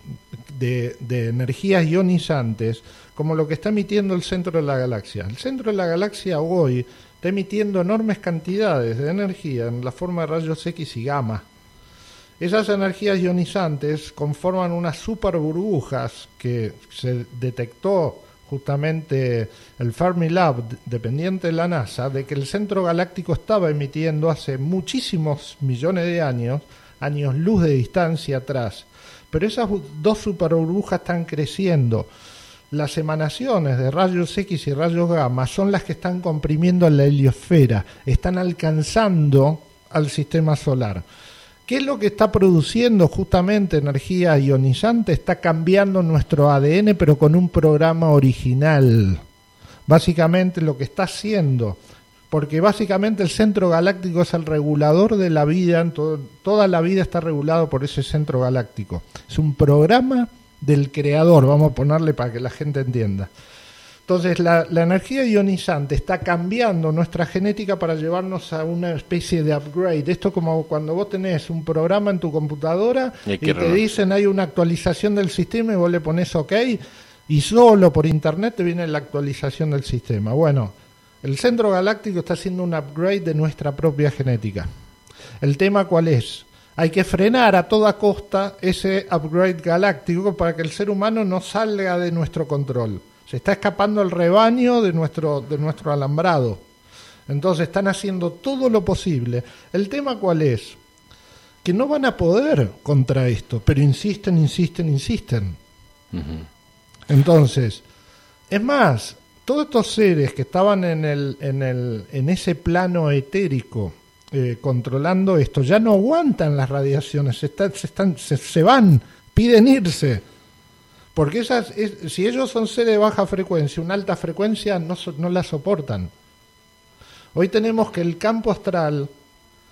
de, de energías ionizantes como lo que está emitiendo el centro de la galaxia. El centro de la galaxia hoy está emitiendo enormes cantidades de energía en la forma de rayos X y gamma esas energías ionizantes conforman unas super burbujas que se detectó justamente el Fermilab, dependiente de la NASA, de que el centro galáctico estaba emitiendo hace muchísimos millones de años, años luz de distancia atrás. Pero esas dos superburbujas están creciendo. Las emanaciones de rayos X y rayos gamma son las que están comprimiendo la heliosfera, están alcanzando al sistema solar. ¿Qué es lo que está produciendo justamente energía ionizante? Está cambiando nuestro ADN, pero con un programa original. Básicamente lo que está haciendo, porque básicamente el centro galáctico es el regulador de la vida, toda la vida está regulado por ese centro galáctico. Es un programa del creador, vamos a ponerle para que la gente entienda. Entonces la, energía ionizante está cambiando nuestra genética para llevarnos a una especie de upgrade. Esto como cuando vos tenés un programa en tu computadora y, te dicen hay una actualización del sistema y vos le pones OK. y solo por internet te viene la actualización del sistema. Bueno, el centro galáctico está haciendo un upgrade de nuestra propia genética. El tema cuál es? Hay que frenar a toda costa ese upgrade galáctico para que el ser humano no salga de nuestro control. Se está escapando el rebaño de nuestro, de nuestro alambrado. Entonces están haciendo todo lo posible. El tema cuál es? Que no van a poder contra esto, pero insisten, insisten, insisten. Entonces, es más, todos estos seres que estaban en, el, en, el, en ese plano etérico, eh, controlando esto, ya no aguantan las radiaciones, se, están, se, van, piden irse. Porque esas, si ellos son seres de baja frecuencia, una alta frecuencia no, no la soportan. Hoy tenemos que el campo astral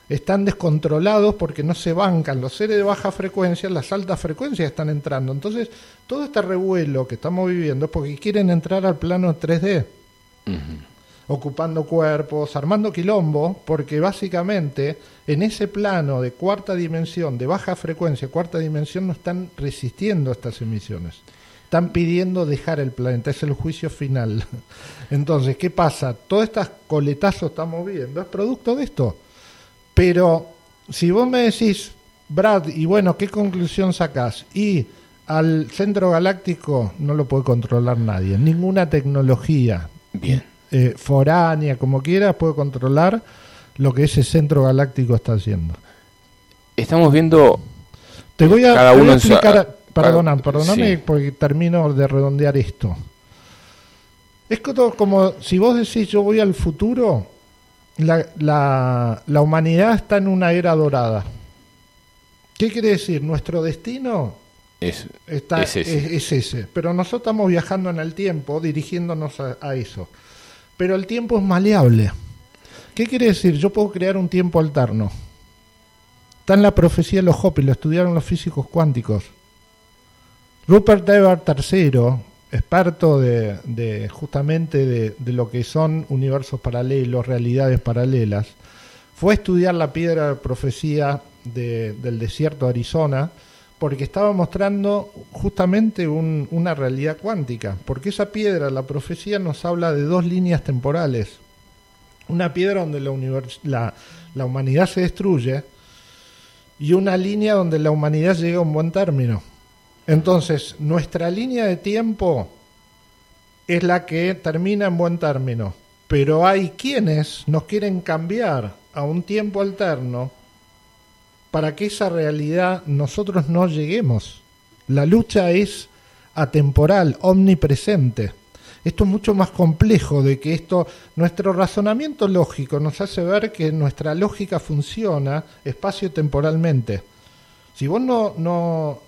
están descontrolados porque no se bancan. Los seres de baja frecuencia, las altas frecuencias están entrando. Entonces, todo este revuelo que estamos viviendo es porque quieren entrar al plano 3D ocupando cuerpos, armando quilombo, porque básicamente en ese plano de cuarta dimensión, de baja frecuencia, cuarta dimensión, no están resistiendo estas emisiones. Están pidiendo dejar el planeta, es el juicio final. Entonces, ¿qué pasa? Todos estos coletazos estamos viendo es producto de esto. Pero si vos me decís, Brad, y bueno, ¿qué conclusión sacás? Y al centro galáctico no lo puede controlar nadie, ninguna tecnología. Bien eh, foránea, como quiera, puede controlar lo que ese centro galáctico está haciendo. Estamos viendo. Te voy a, cada uno explicar. perdóname porque termino de redondear esto. Es como si vos decís yo voy al futuro, la, la, la humanidad está en una era dorada. ¿Qué quiere decir? Nuestro destino es, está, es, ese. Pero nosotros estamos viajando en el tiempo, dirigiéndonos a eso pero el tiempo es maleable. ¿Qué quiere decir? Yo puedo crear un tiempo alterno. Está en la profecía de los Hopi, lo estudiaron los físicos cuánticos. Rupert Everett III, experto de, justamente de, lo que son universos paralelos, realidades paralelas, fue a estudiar la piedra de profecía del desierto de Arizona porque estaba mostrando justamente una realidad cuántica, porque esa piedra, la profecía, nos habla de dos líneas temporales. Una piedra donde la, la, humanidad se destruye y una línea donde la humanidad llega a un buen término. Entonces, nuestra línea de tiempo es la que termina en buen término, pero hay quienes nos quieren cambiar a un tiempo alterno para que esa realidad nosotros no lleguemos. La lucha es atemporal, omnipresente. Esto es mucho más complejo de que esto, nuestro razonamiento lógico nos hace ver que nuestra lógica funciona espacio-temporalmente. Si vos no, no,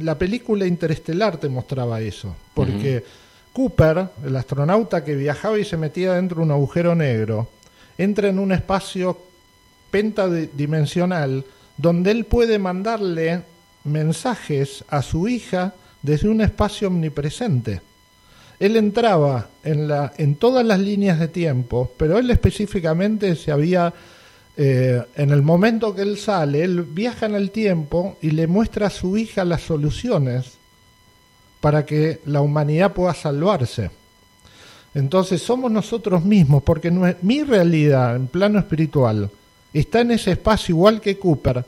la película Interestelar te mostraba eso, porque Cooper, el astronauta que viajaba y se metía dentro de un agujero negro, entra en un espacio pentadimensional donde él puede mandarle mensajes a su hija desde un espacio omnipresente. Él entraba en, la, en todas las líneas de tiempo, pero él específicamente se había, eh, en el momento que él sale, él viaja en el tiempo y le muestra a su hija las soluciones para que la humanidad pueda salvarse. Entonces somos nosotros mismos, porque mi realidad en plano espiritual está en ese espacio igual que Cooper,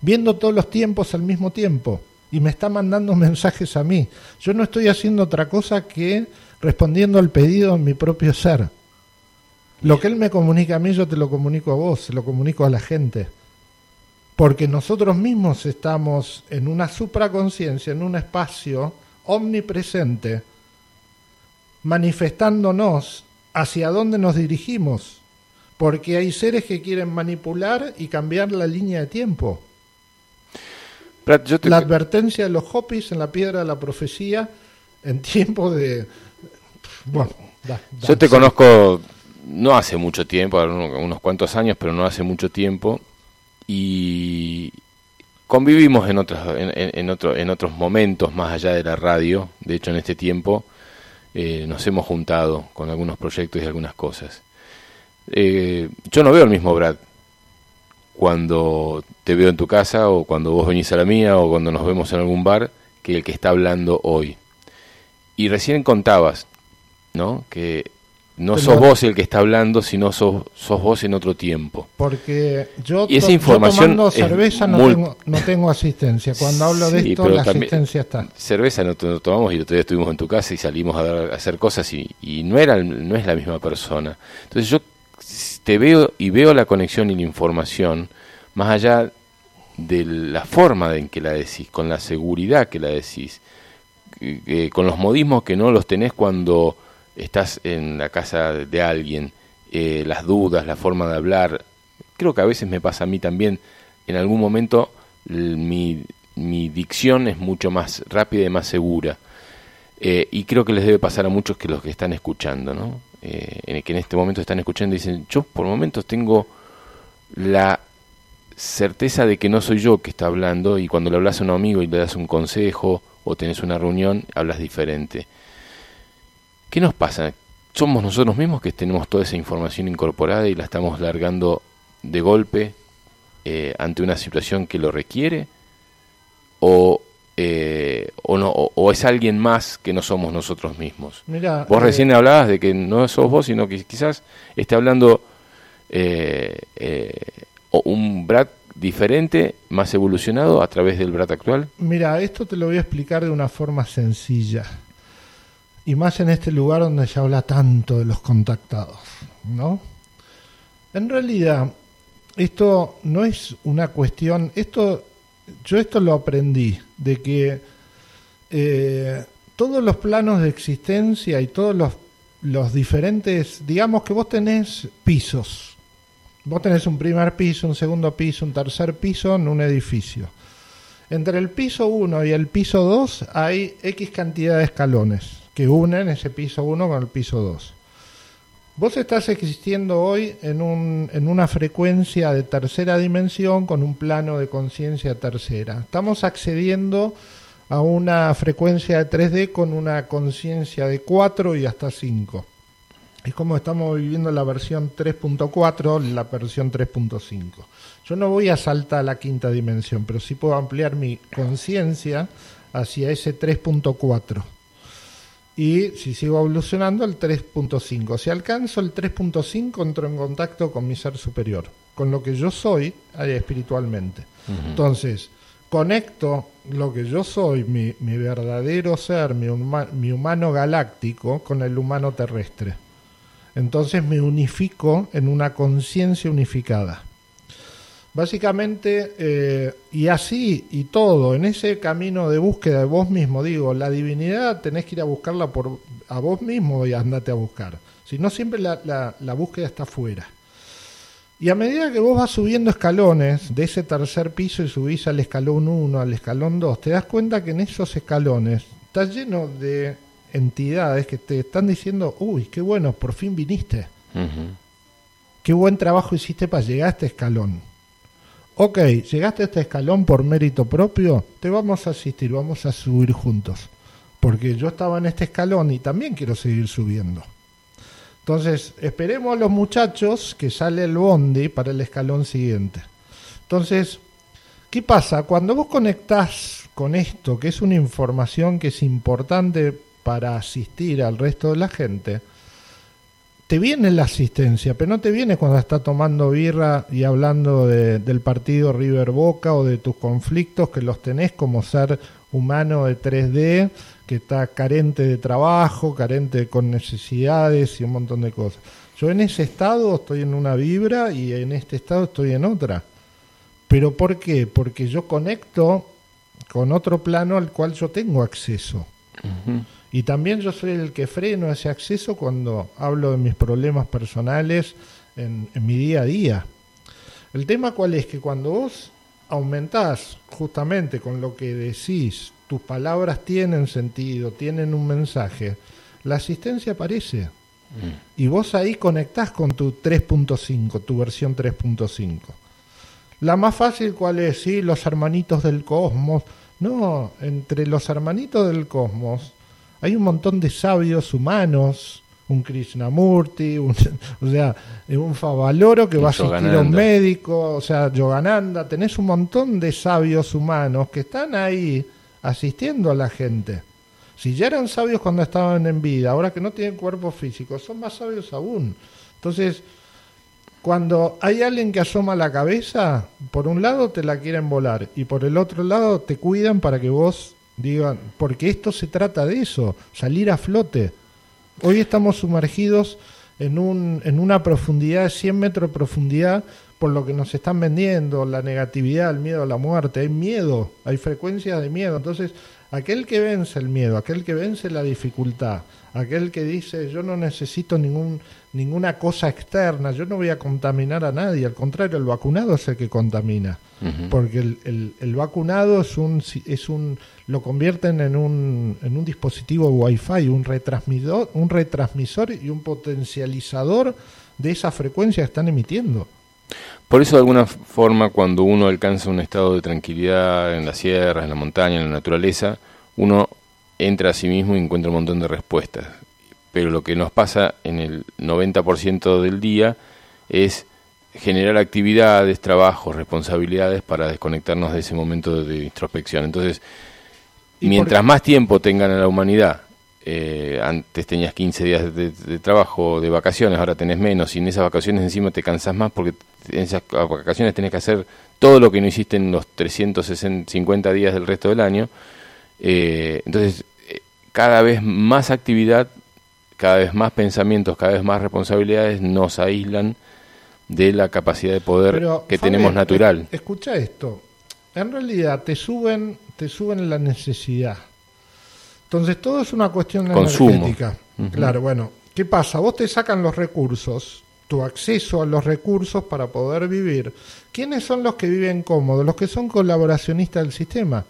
viendo todos los tiempos al mismo tiempo y me está mandando mensajes a mí. Yo no estoy haciendo otra cosa que respondiendo al pedido en mi propio ser. Lo que él me comunica a mí, yo te lo comunico a vos, lo comunico a la gente. Porque nosotros mismos estamos en una supraconciencia, en un espacio omnipresente, manifestándonos hacia dónde nos dirigimos porque hay seres que quieren manipular y cambiar la línea de tiempo. La advertencia de los Hopis en la piedra de la profecía en tiempo de... Bueno, yo te conozco no hace mucho tiempo, unos cuantos años, pero no hace mucho tiempo, y convivimos en otros, en, otro, en otros momentos más allá de la radio, de hecho en este tiempo eh, nos hemos juntado con algunos proyectos y algunas cosas. Eh, yo no veo el mismo Brad cuando te veo en tu casa o cuando vos venís a la mía o cuando nos vemos en algún bar que el que está hablando hoy. y recién contabas, ¿no? Que no sos vos el que está hablando, sino sos, sos vos en otro tiempo. Porque yo, Y esa yo tomando cerveza no, muy- tengo, no tengo asistencia. Cuando hablo de esto, la asistencia está. Cerveza no, to- no tomamos y el otro día estuvimos en tu casa y salimos a, dar- a hacer cosas y, y no, era, no es la misma persona. Entonces yo te veo y veo la conexión y la información más allá de la forma en que la decís, con la seguridad que la decís, que- que con los modismos que no los tenés cuando estás en la casa de alguien, eh, las dudas, la forma de hablar. Creo que a veces me pasa a mí también, en algún momento mi, dicción es mucho más rápida y más segura. Eh, y creo que les debe pasar a muchos que los que están escuchando, ¿no? Eh, en el que en este momento están escuchando y dicen, yo por momentos tengo la certeza de que no soy yo que está hablando y cuando le hablas a un amigo y le das un consejo o tenés una reunión, hablas diferente. ¿Qué nos pasa? ¿Somos nosotros mismos que tenemos toda esa información incorporada y la estamos largando de golpe eh, ante una situación que lo requiere? ¿O, eh, o, no, o, o es alguien más que no somos nosotros mismos? Mira, Vos eh, recién hablabas de que no sos vos, sino que quizás esté hablando eh, eh, o un Brad diferente, más evolucionado a través del Brad actual. Mira, esto te lo voy a explicar de una forma sencilla. Y más en este lugar donde se habla tanto de los contactados, ¿no? En realidad, esto no es una cuestión, esto, yo esto lo aprendí, de que eh, todos los planos de existencia y todos los, los diferentes, digamos que vos tenés pisos, vos tenés un primer piso, un segundo piso, un tercer piso en un edificio. Entre el piso 1 y el piso 2 hay X cantidad de escalones que unen ese piso 1 con el piso 2. Vos estás existiendo hoy en, un, en una frecuencia de tercera dimensión con un plano de conciencia tercera. Estamos accediendo a una frecuencia de 3D con una conciencia de 4 y hasta 5. Es como estamos viviendo la versión 3.4, la versión 3.5. Yo no voy a saltar a la quinta dimensión, pero sí puedo ampliar mi conciencia hacia ese 3.4. Y si sigo evolucionando, el 3.5. Si alcanzo el 3.5, entro en contacto con mi ser superior, con lo que yo soy espiritualmente. Entonces, conecto lo que yo soy, mi, mi verdadero ser, mi, huma- mi humano galáctico, con el humano terrestre. Entonces me unifico en una conciencia unificada. Básicamente, eh, y así y todo, en ese camino de búsqueda de vos mismo, digo, la divinidad tenés que ir a buscarla por a vos mismo y andate a buscar. Si no, siempre la, la- la búsqueda está afuera. Y a medida que vos vas subiendo escalones de ese tercer piso y subís al escalón 1, al escalón 2, te das cuenta que en esos escalones está lleno de entidades que te están diciendo, uy, qué bueno, por fin viniste. Qué buen trabajo hiciste para llegar a este escalón. Ok, llegaste a este escalón por mérito propio, te vamos a asistir, vamos a subir juntos. Porque yo estaba en este escalón y también quiero seguir subiendo. Entonces, esperemos a los muchachos que sale el bondi para el escalón siguiente. Entonces, ¿qué pasa? Cuando vos conectás con esto, que es una información que es importante para asistir al resto de la gente, te viene la asistencia, pero no te viene cuando estás tomando birra y hablando de- del partido River Boca o de tus conflictos que los tenés como ser humano de 3D, que está carente de trabajo, carente con necesidades y un montón de cosas. Yo en ese estado estoy en una vibra y en este estado estoy en otra. ¿Pero por qué? Porque yo conecto con otro plano al cual yo tengo acceso. Y también yo soy el que freno ese acceso cuando hablo de mis problemas personales en, en mi día a día. El tema cuál es que cuando vos aumentás justamente con lo que decís, tus palabras tienen sentido, tienen un mensaje, la asistencia aparece. Y vos ahí conectás con tu 3.5, tu versión 3.5. La más fácil, ¿cuál es? Sí, los hermanitos del cosmos. No, entre los hermanitos del cosmos hay un montón de sabios humanos, un Krishnamurti, un, o sea, un Favaloro que Un va a asistir a un médico, o sea, Yogananda, tenés un montón de sabios humanos que están ahí asistiendo a la gente. Si ya eran sabios cuando estaban en vida, ahora que no tienen cuerpo físico, son más sabios aún. Entonces, cuando hay alguien que asoma la cabeza, por un lado te la quieren volar y por el otro lado te cuidan para que vos digan, porque esto se trata de eso, salir a flote. Hoy estamos sumergidos en, un, en una profundidad de 100 metros de profundidad por lo que nos están vendiendo, la negatividad, el miedo a la muerte, hay miedo, hay frecuencias de miedo. Entonces, aquel que vence el miedo, aquel que vence la dificultad, aquel que dice yo no necesito ningún ninguna cosa externa, yo no voy a contaminar a nadie, al contrario, el vacunado es el que contamina, porque el, el, vacunado es un, es un, lo convierten en un, en un dispositivo Wi-Fi, un retransmisor, un retransmisor y un potencializador de esa frecuencia que están emitiendo. Por eso, de alguna forma, cuando uno alcanza un estado de tranquilidad en la sierra, en la montaña, en la naturaleza, uno entra a sí mismo y encuentra un montón de respuestas pero lo que nos pasa en el 90% del día es generar actividades, trabajos, responsabilidades para desconectarnos de ese momento de introspección. Entonces, mientras más tiempo tengan a la humanidad, eh, antes tenías 15 días de, trabajo, de vacaciones, ahora tenés menos, y en esas vacaciones encima te cansas más porque en esas vacaciones tenés que hacer todo lo que no hiciste en los 350 días del resto del año. Eh, entonces, eh, cada vez más actividad cada vez más pensamientos, cada vez más responsabilidades nos aíslan de la capacidad de poder que tenemos natural. Escucha esto, en realidad te suben, te suben la necesidad. Entonces todo es una cuestión Consumo. energética. Claro, bueno, ¿qué pasa? Vos te sacan los recursos tu acceso a los recursos para poder vivir. ¿Quiénes son los que viven cómodos? Los que son colaboracionistas del sistema.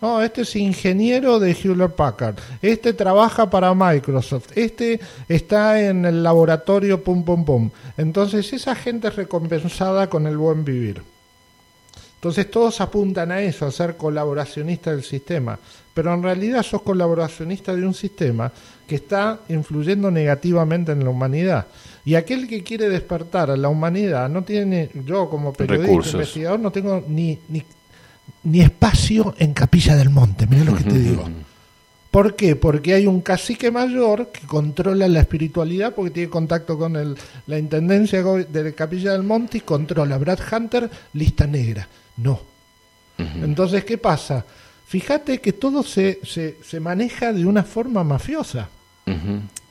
No, este es ingeniero de Hewlett Packard, este trabaja para Microsoft, este está en el laboratorio pum pum pum. Entonces esa gente es recompensada con el buen vivir. Entonces todos apuntan a eso, a ser colaboracionistas del sistema, pero en realidad sos colaboracionista de un sistema que está influyendo negativamente en la humanidad. Y aquel que quiere despertar a la humanidad no tiene, yo como periodista, investigador, no tengo ni, ni, espacio en Capilla del Monte, mira lo que te digo. ¿Por qué? Porque hay un cacique mayor que controla la espiritualidad porque tiene contacto con el, la intendencia de Capilla del Monte y controla. Brad Hunter, lista negra. No. Entonces, ¿qué pasa? Fíjate que todo se, se, se maneja de una forma mafiosa.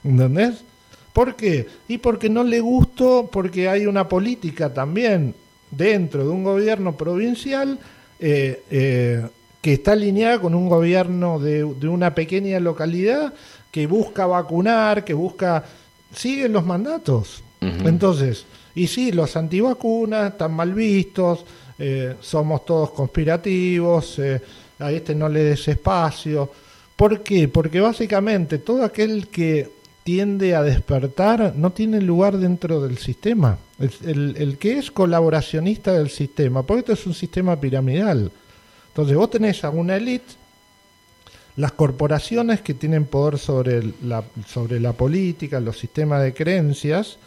¿Entendés? ¿Por qué? Y porque no le gustó, porque hay una política también dentro de un gobierno provincial eh, eh, que está alineada con un gobierno de, una pequeña localidad que busca vacunar, que busca... Siguen los mandatos. Entonces, y sí, los antivacunas están mal vistos, eh, somos todos conspirativos, a este no le des espacio. ¿Por qué? Porque básicamente todo aquel que tiende a despertar no tiene lugar dentro del sistema. El, que es colaboracionista del sistema, porque esto es un sistema piramidal. Entonces vos tenés a una élite, las corporaciones que tienen poder sobre la, sobre la política, los sistemas de creencias,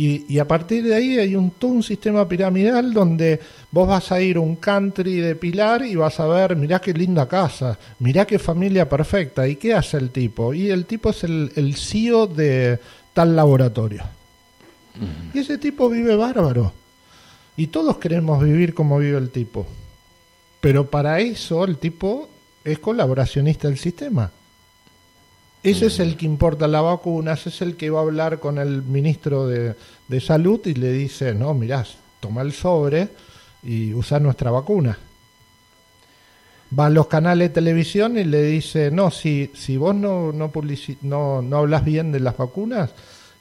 y, a partir de ahí hay un, todo un sistema piramidal donde vos vas a ir a un country de Pilar y vas a ver, mirá qué linda casa, mirá qué familia perfecta. ¿Y qué hace el tipo? Y el tipo es el, el CEO de tal laboratorio. Y ese tipo vive bárbaro. Y todos queremos vivir como vive el tipo. Pero para eso el tipo es colaboracionista del sistema. Ese es el que importa la vacuna, ese es el que va a hablar con el ministro de, Salud y le dice, no, mirá, toma el sobre y usa nuestra vacuna. Va a los canales de televisión y le dice, no, si, si vos no, no, no, no hablas bien de las vacunas,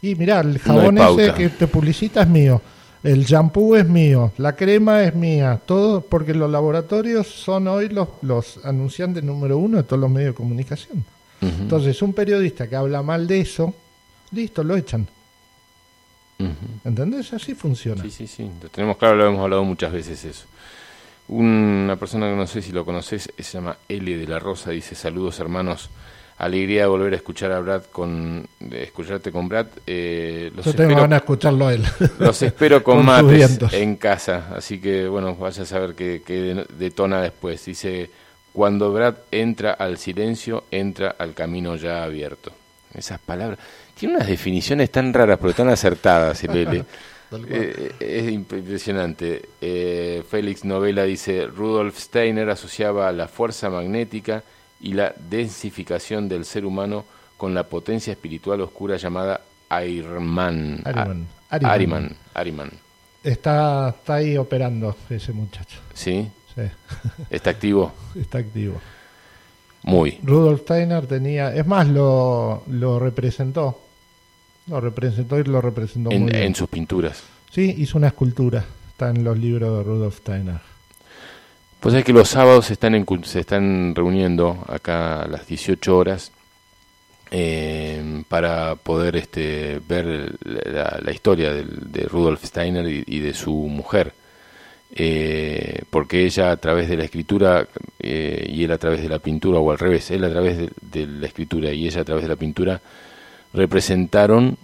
y mirá, el jabón ese que te publicita es mío, el shampoo es mío, la crema es mía, todo porque los laboratorios son hoy los, los anunciantes número uno de todos los medios de comunicación. Entonces, un periodista que habla mal de eso, listo, lo echan. ¿Entendés? Así funciona. Sí, sí, sí. Lo tenemos claro, lo hemos hablado muchas veces eso. Una persona que no sé si lo conoces, se llama L de la Rosa, dice saludos hermanos, alegría de volver a escuchar a Brad con, escucharte con Brad. Eh, los Yo tengo a escucharlo a él. Los espero con, mates en casa, así que bueno, vaya a saber qué, qué detona después. Dice, Cuando Brad entra al silencio, entra al camino ya abierto. Esas palabras. Tiene unas definiciones tan raras, pero tan acertadas, Lele. Eh, es impresionante. Eh, Félix Novela dice, Rudolf Steiner asociaba la fuerza magnética y la densificación del ser humano con la potencia espiritual oscura llamada Airman. Ariman. Ariman. Ariman. Está, está ahí operando ese muchacho. ¿Sí? Sí, ¿Está activo? está activo. Muy. Rudolf Steiner tenía, es más, lo, lo representó. Lo representó y lo representó En, muy bien. en sus pinturas. Sí, hizo una escultura. Está en los libros de Rudolf Steiner. Pues es que los sábados se están, en se están reuniendo acá a las 18 horas eh, para poder este, ver la, la historia de Rudolf Steiner y, y de su mujer. Eh, porque ella a través de la escritura eh, y él a través de la pintura, o al revés, él a través de, de la escritura y ella a través de la pintura, representaron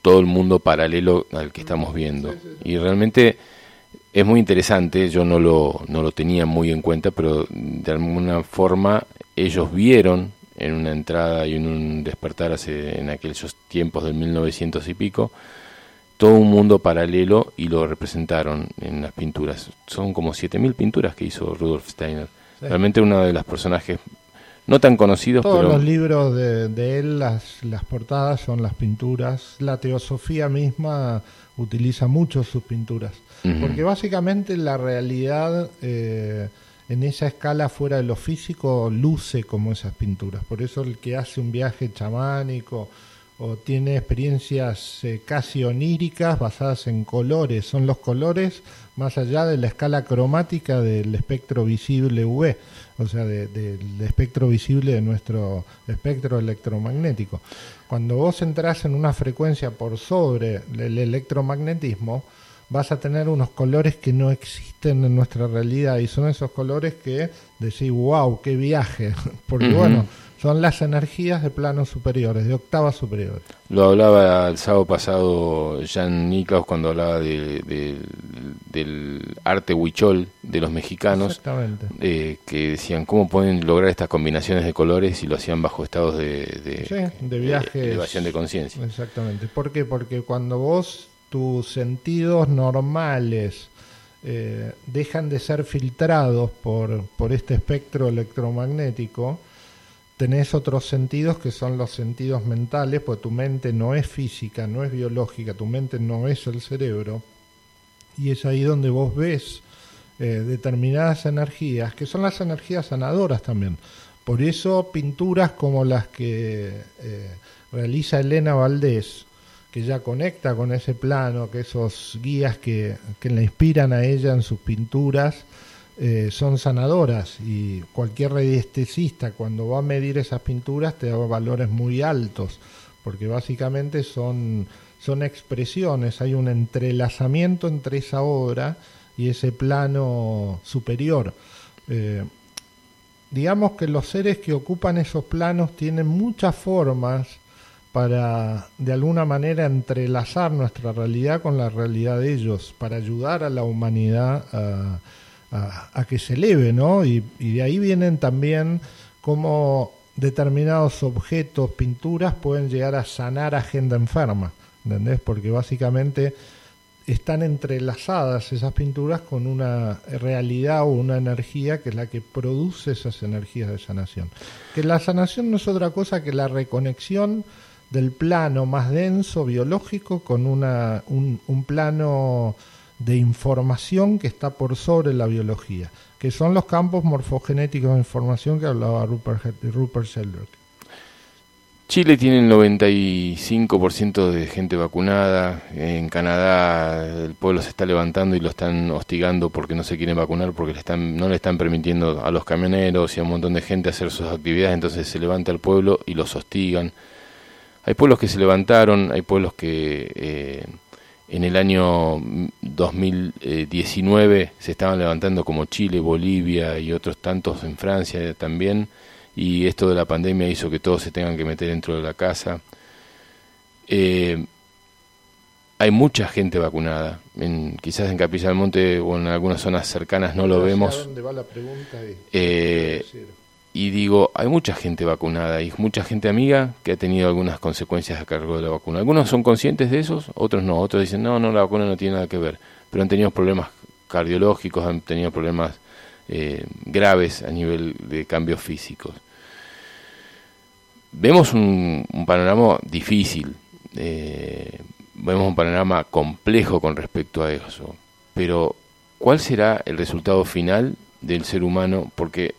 todo el mundo paralelo al que estamos viendo. Y realmente es muy interesante, yo no lo, no lo tenía muy en cuenta, pero de alguna forma ellos vieron en una entrada y en un despertar hace en aquellos tiempos del 1900 y pico, todo un mundo paralelo y lo representaron en las pinturas. Son como 7.000 pinturas que hizo Rudolf Steiner. Sí. Realmente uno de los personajes no tan conocidos, Todos pero los libros de, de él, las, las portadas son las pinturas. La teosofía misma utiliza mucho sus pinturas. Porque básicamente la realidad eh, en esa escala fuera de lo físico luce como esas pinturas. Por eso el que hace un viaje chamánico o tiene experiencias eh, casi oníricas basadas en colores, son los colores más allá de la escala cromática del espectro visible UV, o sea, de- del espectro visible de nuestro espectro electromagnético. Cuando vos entras en una frecuencia por sobre el electromagnetismo, vas a tener unos colores que no existen en nuestra realidad y son esos colores que decís, wow, qué viaje, porque bueno, son las energías de planos superiores, de octavas superiores. Lo hablaba el sábado pasado Jan Niklaus cuando hablaba de- de- del arte huichol de los mexicanos, Exactamente. eh, que decían cómo pueden lograr estas combinaciones de colores y lo hacían bajo estados de, de, Sí, de viajes. elevación de conciencia. Exactamente. ¿Por qué? Porque cuando vos tus sentidos normales eh, dejan de ser filtrados por, por este espectro electromagnético, tenés otros sentidos que son los sentidos mentales, pues tu mente no es física, no es biológica, tu mente no es el cerebro, y es ahí donde vos ves eh, determinadas energías, que son las energías sanadoras también. Por eso pinturas como las que eh, realiza Elena Valdés, que ya conecta con ese plano, que esos guías que, que la inspiran a ella en sus pinturas, eh, son sanadoras y cualquier radiestesista cuando va a medir esas pinturas te da valores muy altos, porque básicamente son, son expresiones, hay un entrelazamiento entre esa obra y ese plano superior. Eh, digamos que los seres que ocupan esos planos tienen muchas formas para de alguna manera entrelazar nuestra realidad con la realidad de ellos, para ayudar a la humanidad a, a- que se eleve, ¿no? Y, de ahí vienen también cómo determinados objetos, pinturas, pueden llegar a sanar a gente enferma, ¿entendés? Porque básicamente están entrelazadas esas pinturas con una realidad o una energía que es la que produce esas energías de sanación. Que la sanación no es otra cosa que la reconexión del plano más denso biológico con una, un, un plano de información que está por sobre la biología, que son los campos morfogenéticos de información que hablaba Rupert, Rupert Sheldrake. Chile tiene el 95% de gente vacunada. En Canadá el pueblo se está levantando y lo están hostigando porque no se quieren vacunar, porque le están, no le están permitiendo a los camioneros y a un montón de gente hacer sus actividades. Entonces se levanta el pueblo y los hostigan. Hay pueblos que se levantaron, hay pueblos que eh, en el año 2019 se estaban levantando como Chile, Bolivia y otros tantos en Francia también y esto de la pandemia hizo que todos se tengan que meter dentro de la casa. Eh, hay mucha gente vacunada. En, quizás en Capilla del Monte o en algunas zonas cercanas no lo vemos. ¿Dónde va la pregunta? Eh, y digo, hay mucha gente vacunada y mucha gente amiga que ha tenido algunas consecuencias a cargo de la vacuna. Algunos son conscientes de esos, otros no. Otros dicen, no, no, la vacuna no tiene nada que ver. Pero han tenido problemas cardiológicos, han tenido problemas eh, graves a nivel de cambios físicos. Vemos un, panorama difícil, eh, vemos un panorama complejo con respecto a eso, pero ¿cuál será el resultado final del ser humano? Porque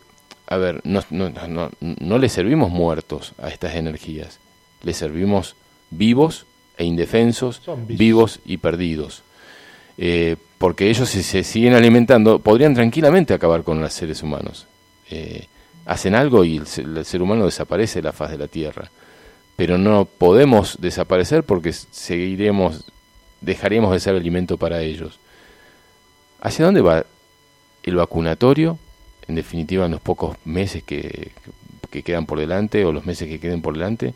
a ver, no, no, no, no le servimos muertos a estas energías, le servimos vivos e indefensos, vivos y perdidos. Eh, porque ellos si se siguen alimentando, podrían tranquilamente acabar con los seres humanos. Eh, hacen algo y el, ser humano desaparece de la faz de la Tierra. Pero no podemos desaparecer porque seguiremos, dejaremos de ser alimento para ellos. ¿Hacia dónde va el vacunatorio en definitiva en los pocos meses que, quedan por delante o los meses que queden por delante,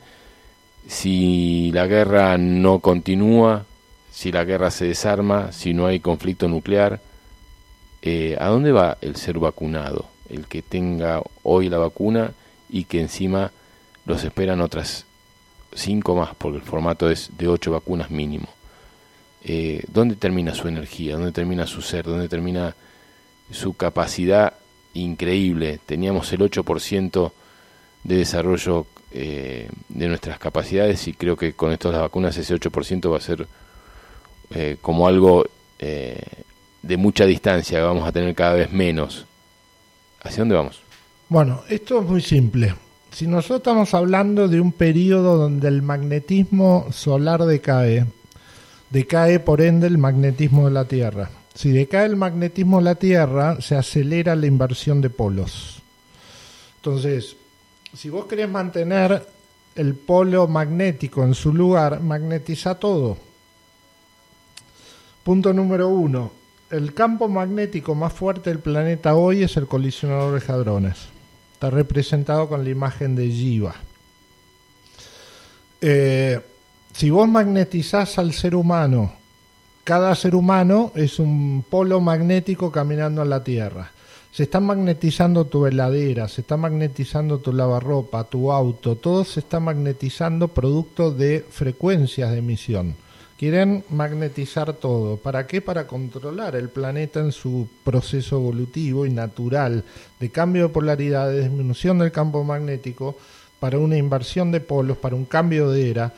si la guerra no continúa, si la guerra se desarma, si no hay conflicto nuclear, eh, ¿a dónde va el ser vacunado? El que tenga hoy la vacuna y que encima los esperan otras cinco más, porque el formato es de ocho vacunas mínimo. Eh, ¿Dónde termina su energía? ¿Dónde termina su ser? ¿Dónde termina su capacidad increíble. Teníamos el 8% de desarrollo eh, de nuestras capacidades y creo que con estas vacunas ese 8% va a ser eh, como algo eh, de mucha distancia, vamos a tener cada vez menos. ¿Hacia dónde vamos? Bueno, esto es muy simple. Si nosotros estamos hablando de un periodo donde el magnetismo solar decae, decae por ende el magnetismo de la Tierra. Si decae el magnetismo de la Tierra, se acelera la inversión de polos. Entonces, si vos querés mantener el polo magnético en su lugar, magnetiza todo. Punto número uno. El campo magnético más fuerte del planeta hoy es el colisionador de hadrones. Está representado con la imagen de Jiva. Eh, si vos magnetizás al ser humano cada ser humano es un polo magnético caminando en la Tierra. Se está magnetizando tu heladera, se está magnetizando tu lavarropa, tu auto, todo se está magnetizando producto de frecuencias de emisión. Quieren magnetizar todo. ¿Para qué? Para controlar el planeta en su proceso evolutivo y natural de cambio de polaridad, de disminución del campo magnético, para una inversión de polos, para un cambio de era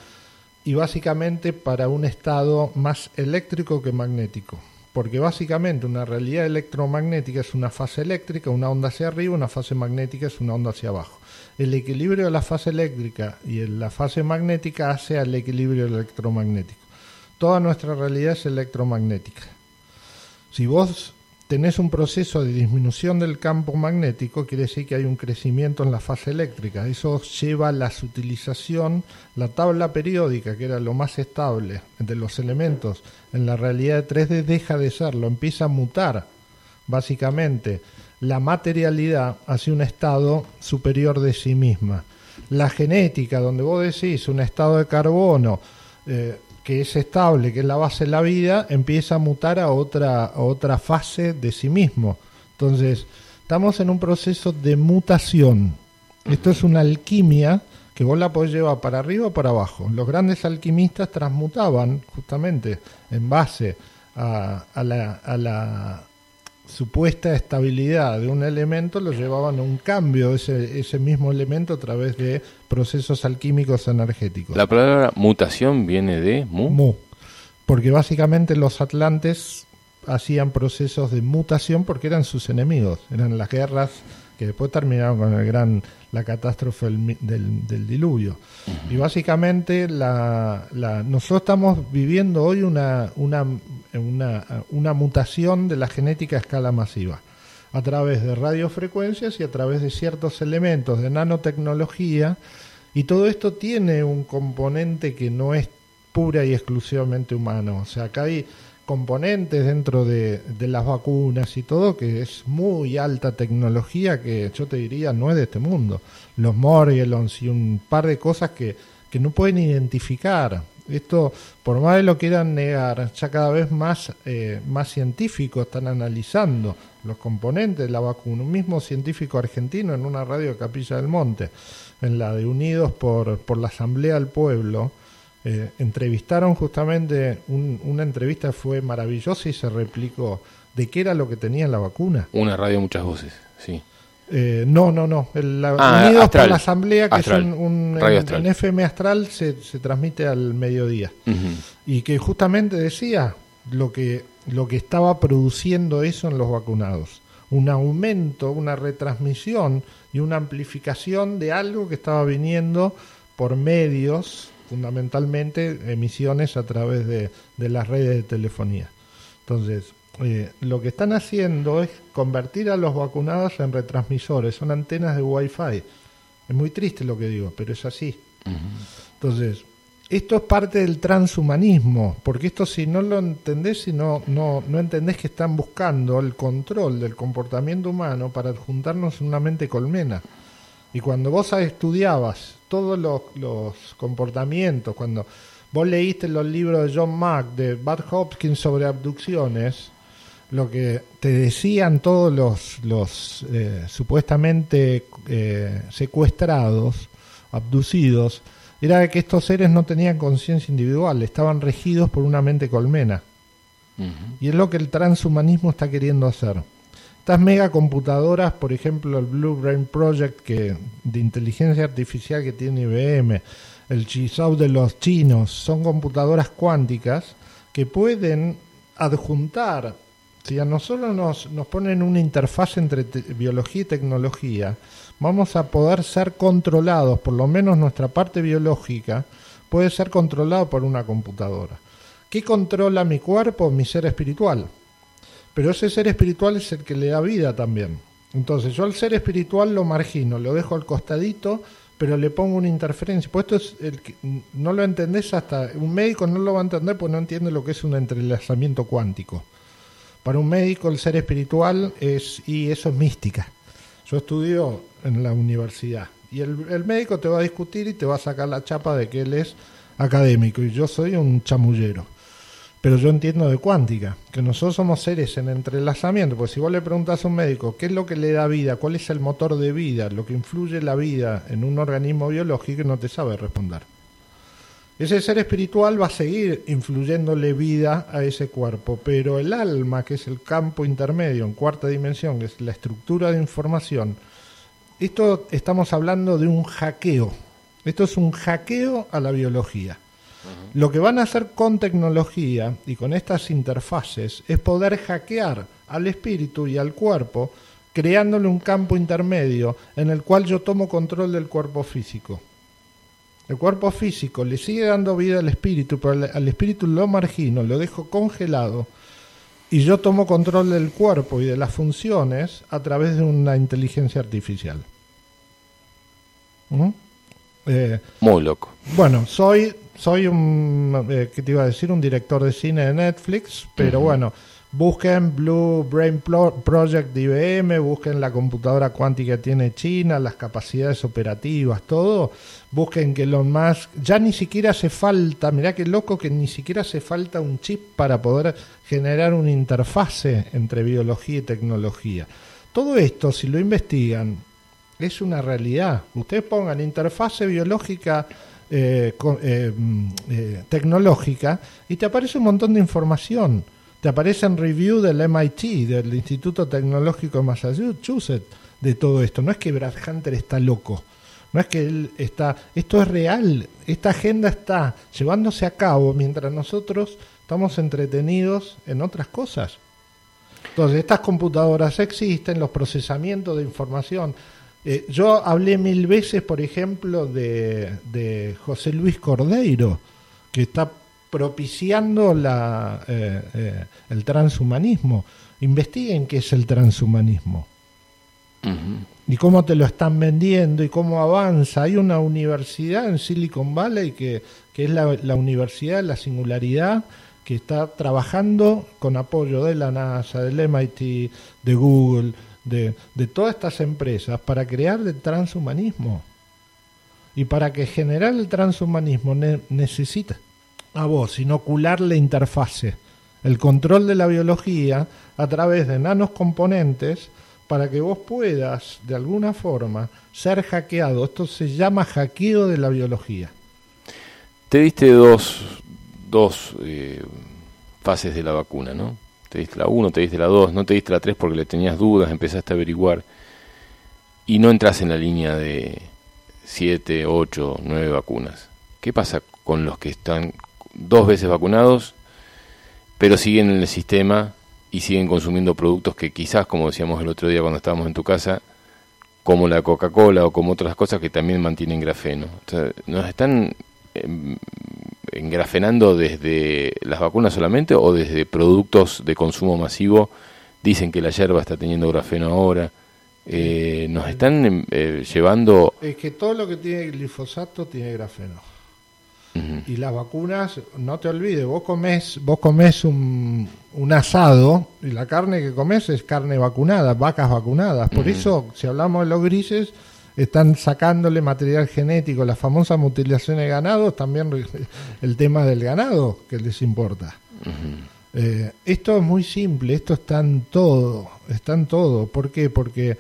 y básicamente para un estado más eléctrico que magnético. Porque básicamente una realidad electromagnética es una fase eléctrica, una onda hacia arriba, una fase magnética es una onda hacia abajo. El equilibrio de la fase eléctrica y la fase magnética hace al equilibrio electromagnético. Toda nuestra realidad es electromagnética. Si vos tenés un proceso de disminución del campo magnético, quiere decir que hay un crecimiento en la fase eléctrica. Eso lleva a la utilización, la tabla periódica, que era lo más estable de los elementos, en la realidad de 3D deja de serlo, empieza a mutar, básicamente, la materialidad hacia un estado superior de sí misma. La genética, donde vos decís un estado de carbono, eh, que es estable, que es la base de la vida, empieza a mutar a otra, otra fase de sí mismo. Entonces, estamos en un proceso de mutación. Esto es una alquimia que vos la podés llevar para arriba o para abajo. Los grandes alquimistas transmutaban justamente en base a, la supuesta estabilidad de un elemento lo llevaban a un cambio de ese, ese mismo elemento a través de procesos alquímicos energéticos. La palabra mutación viene de mu. Mu. Porque básicamente los atlantes hacían procesos de mutación porque eran sus enemigos, eran las guerras que después terminaron con el gran la catástrofe del, del, diluvio. Y básicamente la, la, nosotros estamos viviendo hoy una, una, una, una mutación de la genética a escala masiva a través de radiofrecuencias y a través de ciertos elementos de nanotecnología y todo esto tiene un componente que no es pura y exclusivamente humano. O sea, acá hay componentes dentro de, las vacunas y todo que es muy alta tecnología que yo te diría no es de este mundo. Los Morgellons y un par de cosas que, que no pueden identificar Esto, por más de lo quieran negar, ya cada vez más, eh, más científicos están analizando los componentes de la vacuna. Un mismo científico argentino en una radio de Capilla del Monte, en la de Unidos por, por la Asamblea del Pueblo, eh, entrevistaron justamente, una entrevista fue maravillosa y se replicó de qué era lo que tenía la vacuna. Una radio muchas voces, sí. Eh, no, no, no. El, ah, Unidos por la Asamblea, que es un, en, FM Astral, se, se, transmite al mediodía. Y que justamente decía lo que, lo que estaba produciendo eso en los vacunados. Un aumento, una retransmisión y una amplificación de algo que estaba viniendo por medios, fundamentalmente emisiones a través de, de las redes de telefonía. Entonces, eh, lo que están haciendo es convertir a los vacunados en retransmisores, son antenas de Wi-Fi. Es muy triste lo que digo, pero es así. Entonces, esto es parte del transhumanismo, porque esto si no lo entendés, si no, no, no entendés que están buscando el control del comportamiento humano para juntarnos en una mente colmena. Y cuando vos estudiabas todos los, los comportamientos, cuando vos leíste los libros de John Mack, de Bud Hopkins sobre abducciones, lo que te decían todos los, los eh, supuestamente eh, secuestrados, abducidos, era que estos seres no tenían conciencia individual, estaban regidos por una mente colmena. Y es lo que el transhumanismo está queriendo hacer. Estas megacomputadoras, por ejemplo, el Blue Brain Project que, de inteligencia artificial que tiene IBM, el Chisau de los chinos, son computadoras cuánticas que pueden adjuntar si a nosotros nos, nos ponen una interfaz entre biología y tecnología, vamos a poder ser controlados, por lo menos nuestra parte biológica puede ser controlada por una computadora. ¿Qué controla mi cuerpo? Mi ser espiritual. Pero ese ser espiritual es el que le da vida también. Entonces yo al ser espiritual lo margino, lo dejo al costadito, pero le pongo una interferencia. Pues esto es el que, no lo entendés hasta un médico no lo va a entender porque no entiende lo que es un entrelazamiento cuántico. Para un médico el ser espiritual es, y eso es mística. Yo estudio en la universidad y el, médico te va a discutir y te va a sacar la chapa de que él es académico y yo soy un chamullero. Pero yo entiendo de cuántica, que nosotros somos seres en entrelazamiento, pues si vos le preguntas a un médico qué es lo que le da vida, cuál es el motor de vida, lo que influye la vida en un organismo biológico, no te sabe responder. Ese ser espiritual va a seguir influyéndole vida a ese cuerpo, pero el alma, que es el campo intermedio en cuarta dimensión, que es la estructura de información, esto estamos hablando de un hackeo. Esto es un hackeo a la biología. Lo que van a hacer con tecnología y con estas interfaces es poder hackear al espíritu y al cuerpo, creándole un campo intermedio en el cual yo tomo control del cuerpo físico. El cuerpo físico le sigue dando vida al espíritu, pero al espíritu lo margino, lo dejo congelado y yo tomo control del cuerpo y de las funciones a través de una inteligencia artificial. ¿Mm? Eh, Muy loco. Bueno, soy, soy un, eh, ¿qué te iba a decir? Un director de cine de Netflix, pero bueno Busquen Blue Brain Project IBM, busquen la computadora cuántica que tiene China, las capacidades operativas, todo. Busquen que lo más... Ya ni siquiera hace falta, mirá qué loco que ni siquiera hace falta un chip para poder generar una interfase entre biología y tecnología. Todo esto, si lo investigan, es una realidad. Ustedes pongan interfase biológica eh, eh, mm, eh, tecnológica y te aparece un montón de información te aparece en review del MIT, del Instituto Tecnológico de Massachusetts, de todo esto. No es que Brad Hunter está loco, no es que él está, esto es real, esta agenda está llevándose a cabo mientras nosotros estamos entretenidos en otras cosas. Entonces, estas computadoras existen, los procesamientos de información. Eh, yo hablé mil veces, por ejemplo, de, de José Luis Cordeiro, que está propiciando la, eh, eh, el transhumanismo. Investiguen qué es el transhumanismo. Y cómo te lo están vendiendo y cómo avanza. Hay una universidad en Silicon Valley que, que es la, la Universidad de la Singularidad que está trabajando con apoyo de la NASA, del MIT, de Google, de, de todas estas empresas para crear el transhumanismo. Y para que generar el transhumanismo necesita a vos inocular la interfase, el control de la biología a través de nanos componentes para que vos puedas, de alguna forma, ser hackeado. Esto se llama hackeo de la biología. Te diste dos, dos eh, fases de la vacuna, ¿no? Te diste la 1, te diste la 2, no te diste la 3 porque le tenías dudas, empezaste a averiguar y no entras en la línea de 7, 8, 9 vacunas. ¿Qué pasa con los que están dos veces vacunados, pero siguen en el sistema y siguen consumiendo productos que quizás, como decíamos el otro día cuando estábamos en tu casa, como la Coca-Cola o como otras cosas que también mantienen grafeno. ¿Nos están em, engrafenando desde las vacunas solamente o desde productos de consumo masivo? Dicen que la hierba está teniendo grafeno ahora. Eh, nos están em, eh, llevando... Es que todo lo que tiene glifosato tiene grafeno. Y las vacunas, no te olvides, vos comés, vos comés un, un, asado y la carne que comes es carne vacunada, vacas vacunadas. Por eso, si hablamos de los grises, están sacándole material genético, la famosa mutilación de ganado, también el tema del ganado que les importa. Eh, esto es muy simple, esto está en todo, está en todo. ¿Por qué? Porque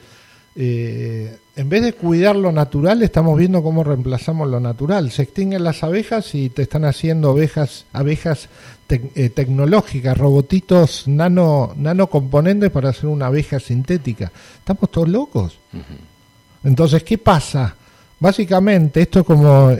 eh, en vez de cuidar lo natural, estamos viendo cómo reemplazamos lo natural. Se extinguen las abejas y te están haciendo abejas, abejas eh, tecnológicas, robotitos nano, nanocomponentes para hacer una abeja sintética. Estamos todos locos. Entonces, ¿qué pasa? Básicamente, esto es como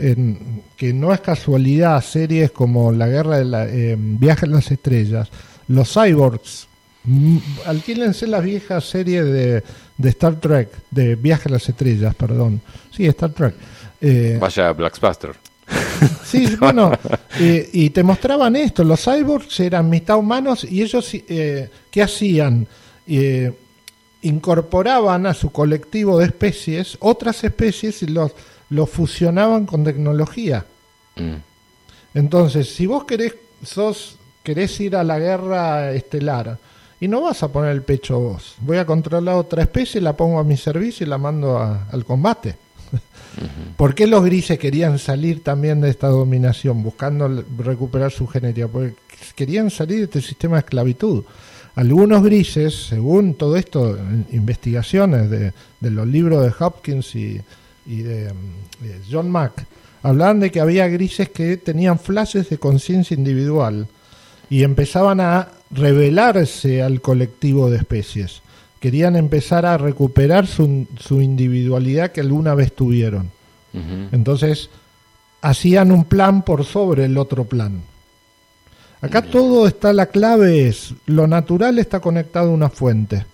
que no es casualidad, series como La Guerra de la eh, Viaje a las Estrellas, los cyborgs Mm, alquílense las viejas series de, de, Star Trek, de Viaje a las Estrellas, perdón. Sí, Star Trek. Eh, Vaya Blackbuster. sí, bueno, eh, y te mostraban esto, los cyborgs eran mitad humanos y ellos, eh, ¿qué hacían? Eh, incorporaban a su colectivo de especies otras especies y los, los fusionaban con tecnología. Mm. Entonces, si vos querés, sos, querés ir a la guerra estelar, y no vas a poner el pecho vos. Voy a controlar otra especie, la pongo a mi servicio y la mando al combate. ¿Por qué los grises querían salir también de esta dominación, buscando recuperar su genética? Porque querían salir de este sistema de esclavitud. Algunos grises, según todo esto, investigaciones de, los libros de Hopkins y, de, de John Mack, hablaban de que había grises que tenían flashes de conciencia individual y empezaban a revelarse al colectivo de especies. Querían empezar a recuperar su, su individualidad que alguna vez tuvieron. Entonces, hacían un plan por sobre el otro plan. Acá todo está, la clave es, lo natural está conectado a una fuente.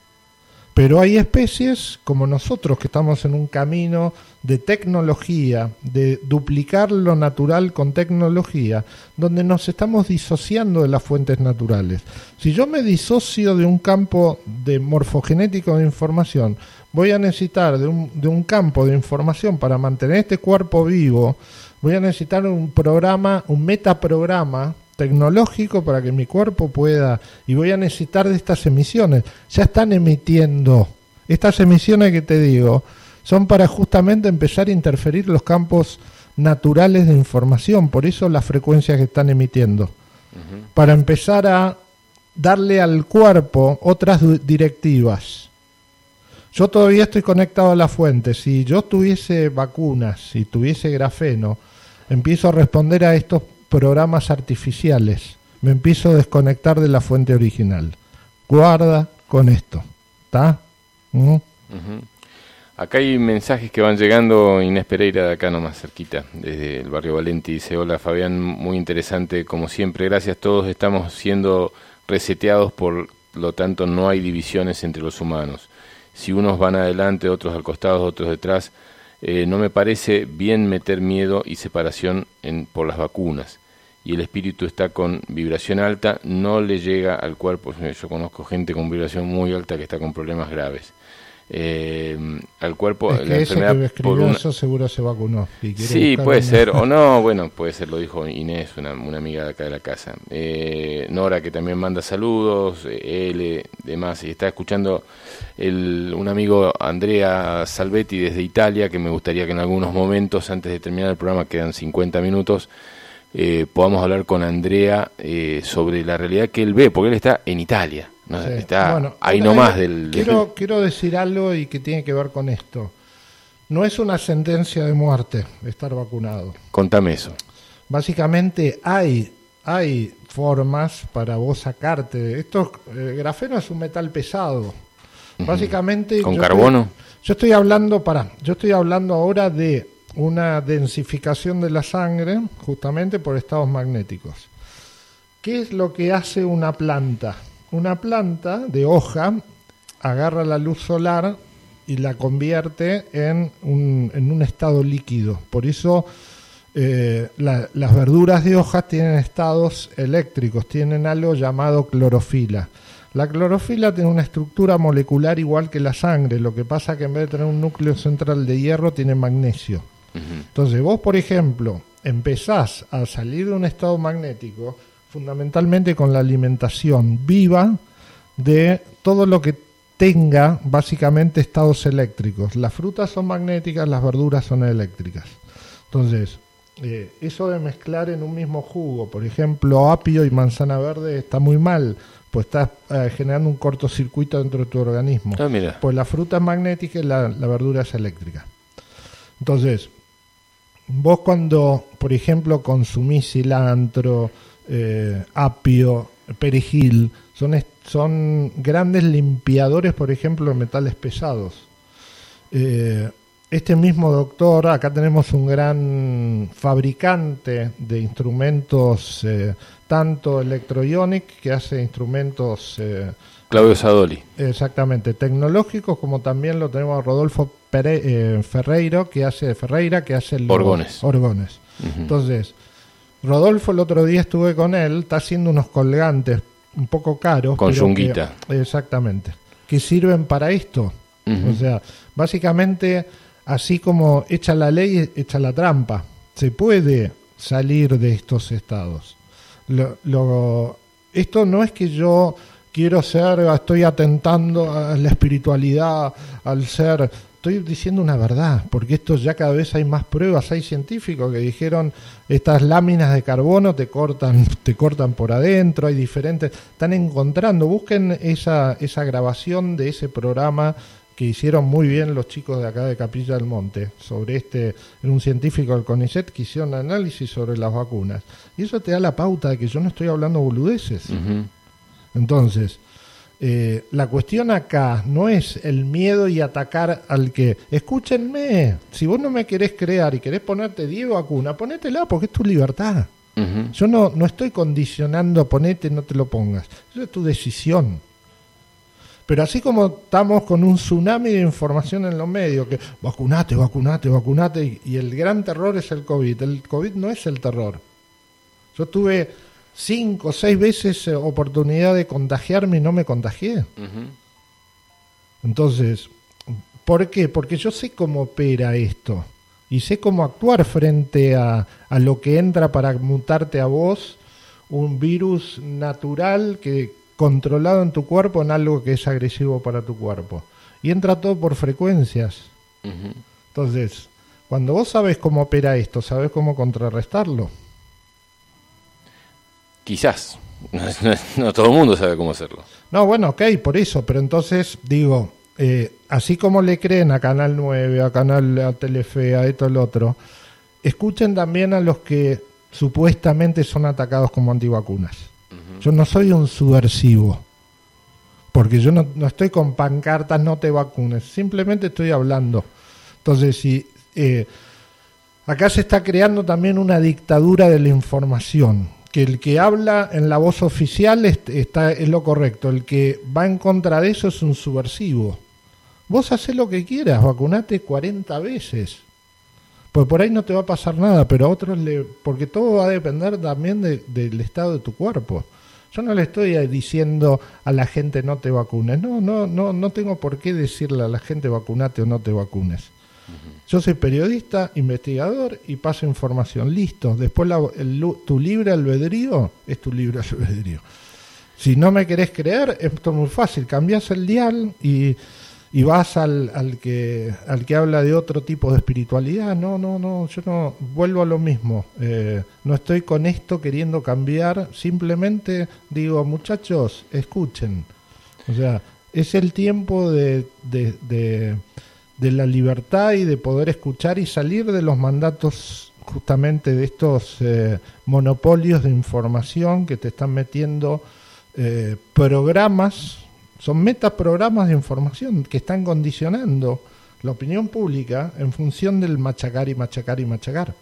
Pero hay especies como nosotros que estamos en un camino de tecnología, de duplicar lo natural con tecnología, donde nos estamos disociando de las fuentes naturales. Si yo me disocio de un campo de morfogenético de información, voy a necesitar de un, de un campo de información para mantener este cuerpo vivo, voy a necesitar un programa, un metaprograma tecnológico para que mi cuerpo pueda y voy a necesitar de estas emisiones. Ya están emitiendo estas emisiones que te digo son para justamente empezar a interferir los campos naturales de información, por eso las frecuencias que están emitiendo. Para empezar a darle al cuerpo otras directivas. Yo todavía estoy conectado a la fuente. Si yo tuviese vacunas, si tuviese grafeno, empiezo a responder a estos programas artificiales. Me empiezo a desconectar de la fuente original. Guarda con esto. ¿Está? ¿Mm? Acá hay mensajes que van llegando Inés Pereira de acá nomás cerquita, desde el barrio Valenti. Dice, hola Fabián, muy interesante como siempre. Gracias, todos estamos siendo reseteados, por lo tanto no hay divisiones entre los humanos. Si unos van adelante, otros al costado, otros detrás, eh, no me parece bien meter miedo y separación en, por las vacunas y el espíritu está con vibración alta, no le llega al cuerpo. Yo conozco gente con vibración muy alta que está con problemas graves. Eh, al cuerpo es que la enfermedad que por eso seguro se vacunó sí puede ser. O no bueno puede ser lo dijo Inés una, una amiga de acá de la casa. Eh, Nora que también manda saludos L demás. Y está escuchando el, un amigo Andrea Salvetti desde Italia que me gustaría que en algunos momentos antes de terminar el programa quedan 50 minutos eh, podamos hablar con Andrea eh, sobre la realidad que él ve, porque él está en Italia, ¿no? Sí. está Bueno, ahí nomás del... Quiero, quiero decir algo y que tiene que ver con esto. No es una sentencia de muerte estar vacunado. Contame eso. Básicamente hay, hay formas para vos sacarte. Esto, el grafeno es un metal pesado. Básicamente. ¿Con yo carbono? Estoy, yo estoy hablando, para, yo estoy hablando ahora de una densificación de la sangre, justamente por estados magnéticos. ¿Qué es lo que hace una planta? Una planta de hoja agarra la luz solar y la convierte en un, en un estado líquido. Por eso eh, la- las verduras de hojas tienen estados eléctricos, tienen algo llamado clorofila. La clorofila tiene una estructura molecular igual que la sangre, lo que pasa que en vez de tener un núcleo central de hierro tiene magnesio. Entonces vos, por ejemplo, empezás a salir de un estado magnético fundamentalmente con la alimentación viva de todo lo que tenga básicamente estados eléctricos. Las frutas son magnéticas, las verduras son eléctricas. Entonces, eh, eso de mezclar en un mismo jugo, por ejemplo, apio y manzana verde está muy mal, pues estás eh, generando un cortocircuito dentro de tu organismo. Ah, mira. Pues la fruta es magnética y la, la verdura es eléctrica. Entonces, vos cuando, por ejemplo, consumís cilantro, eh, apio, perejil, son, son grandes limpiadores, por ejemplo, de metales pesados. Eh, este mismo doctor, acá tenemos un gran fabricante de instrumentos, eh, tanto Electroionic, que hace instrumentos eh, Claudio Sadoli. Exactamente, tecnológicos como también lo tenemos a Rodolfo Pere- Ferreiro, que hace Ferreira, que hace los Orgones. orgones. Entonces, Rodolfo el otro día estuve con él, está haciendo unos colgantes un poco caros. Con que- yunguita. exactamente. Que sirven para esto. O sea, básicamente, así como echa la ley, echa la trampa. Se puede salir de estos estados. Lo, lo- esto no es que yo quiero ser, estoy atentando a la espiritualidad, al ser. Estoy diciendo una verdad, porque esto ya cada vez hay más pruebas, hay científicos que dijeron estas láminas de carbono te cortan, te cortan por adentro, hay diferentes, están encontrando, busquen esa, esa grabación de ese programa que hicieron muy bien los chicos de acá de Capilla del Monte, sobre este, era un científico del CONICET que hicieron análisis sobre las vacunas. Y eso te da la pauta de que yo no estoy hablando boludeces. Entonces, eh, la cuestión acá no es el miedo y atacar al que, escúchenme, si vos no me querés crear y querés ponerte 10 vacunas, ponétela porque es tu libertad. Yo no, no estoy condicionando, ponete, no te lo pongas. Eso es tu decisión. Pero así como estamos con un tsunami de información en los medios, que vacunate, vacunate, vacunate, y, y el gran terror es el COVID. El COVID no es el terror. Yo tuve cinco o seis veces eh, oportunidad de contagiarme y no me contagié. Entonces, ¿por qué? Porque yo sé cómo opera esto y sé cómo actuar frente a, a lo que entra para mutarte a vos, un virus natural que controlado en tu cuerpo en algo que es agresivo para tu cuerpo. Y entra todo por frecuencias. Entonces, cuando vos sabes cómo opera esto, sabes cómo contrarrestarlo. Quizás. No, no- no todo el mundo sabe cómo hacerlo. No, bueno, ok, por eso, pero entonces digo, eh, así como le creen a Canal 9, a Canal a Telefe, a esto, el otro, escuchen también a los que supuestamente son atacados como antivacunas. Yo no soy un subversivo, porque yo no, no estoy con pancartas, no te vacunes, simplemente estoy hablando. Entonces, si eh, acá se está creando también una dictadura de la información, que el que habla en la voz oficial es, está, es lo correcto, el que va en contra de eso es un subversivo. Vos haces lo que quieras, vacunate 40 veces. Pues por ahí no te va a pasar nada, pero a otros le... Porque todo va a depender también de- del estado de tu cuerpo. Yo no le estoy diciendo a la gente no te vacunes. No, no, no, no tengo por qué decirle a la gente vacunate o no te vacunes. Yo soy periodista, investigador y paso información. Listo. Después tu libre albedrío es tu libre albedrío. Si no me querés creer, esto es muy fácil. Cambiás el dial y, y vas al, al, que, al que habla de otro tipo de espiritualidad. No, no, no, yo no vuelvo a lo mismo. Eh, no estoy con esto queriendo cambiar, simplemente digo, muchachos, escuchen. O sea, es el tiempo de, de, la libertad y de poder escuchar y salir de los mandatos justamente de estos eh, monopolios de información que te están metiendo eh, programas son metaprogramas de información que están condicionando la opinión pública en función del machacar y machacar y machacar.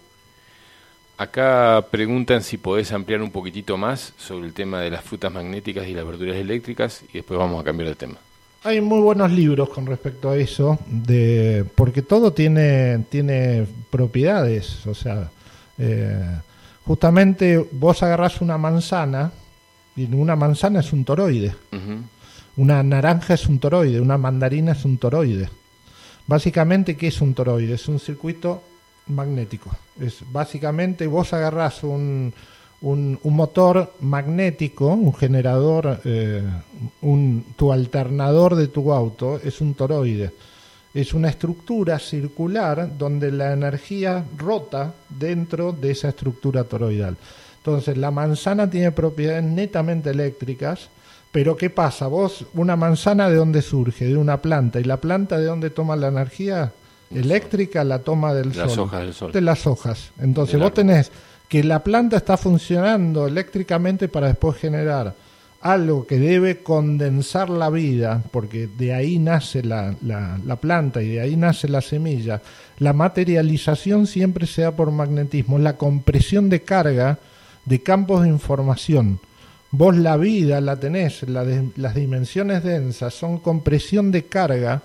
Acá preguntan si podés ampliar un poquitito más sobre el tema de las frutas magnéticas y las verduras eléctricas y después vamos a cambiar de tema. Hay muy buenos libros con respecto a eso, de, porque todo tiene, tiene propiedades. O sea, eh, justamente vos agarrás una manzana y una manzana es un toroide. Una naranja es un toroide, una mandarina es un toroide. Básicamente, ¿qué es un toroide? Es un circuito magnético. Es básicamente vos agarrás un, un, motor magnético, un generador, eh, un, tu alternador de tu auto es un toroide. Es una estructura circular donde la energía rota dentro de esa estructura toroidal. Entonces, la manzana tiene propiedades netamente eléctricas pero ¿qué pasa? Vos, una manzana de dónde surge? De una planta. ¿Y la planta de dónde toma la energía? Eléctrica la toma del las sol. Hojas del sol. De las hojas. Entonces vos tenés que la planta está funcionando eléctricamente para después generar algo que debe condensar la vida, porque de ahí nace la, la, la, planta y de ahí nace la semilla. La materialización siempre se da por magnetismo, la compresión de carga de campos de información. Vos la vida la tenés, las dimensiones densas son compresión de carga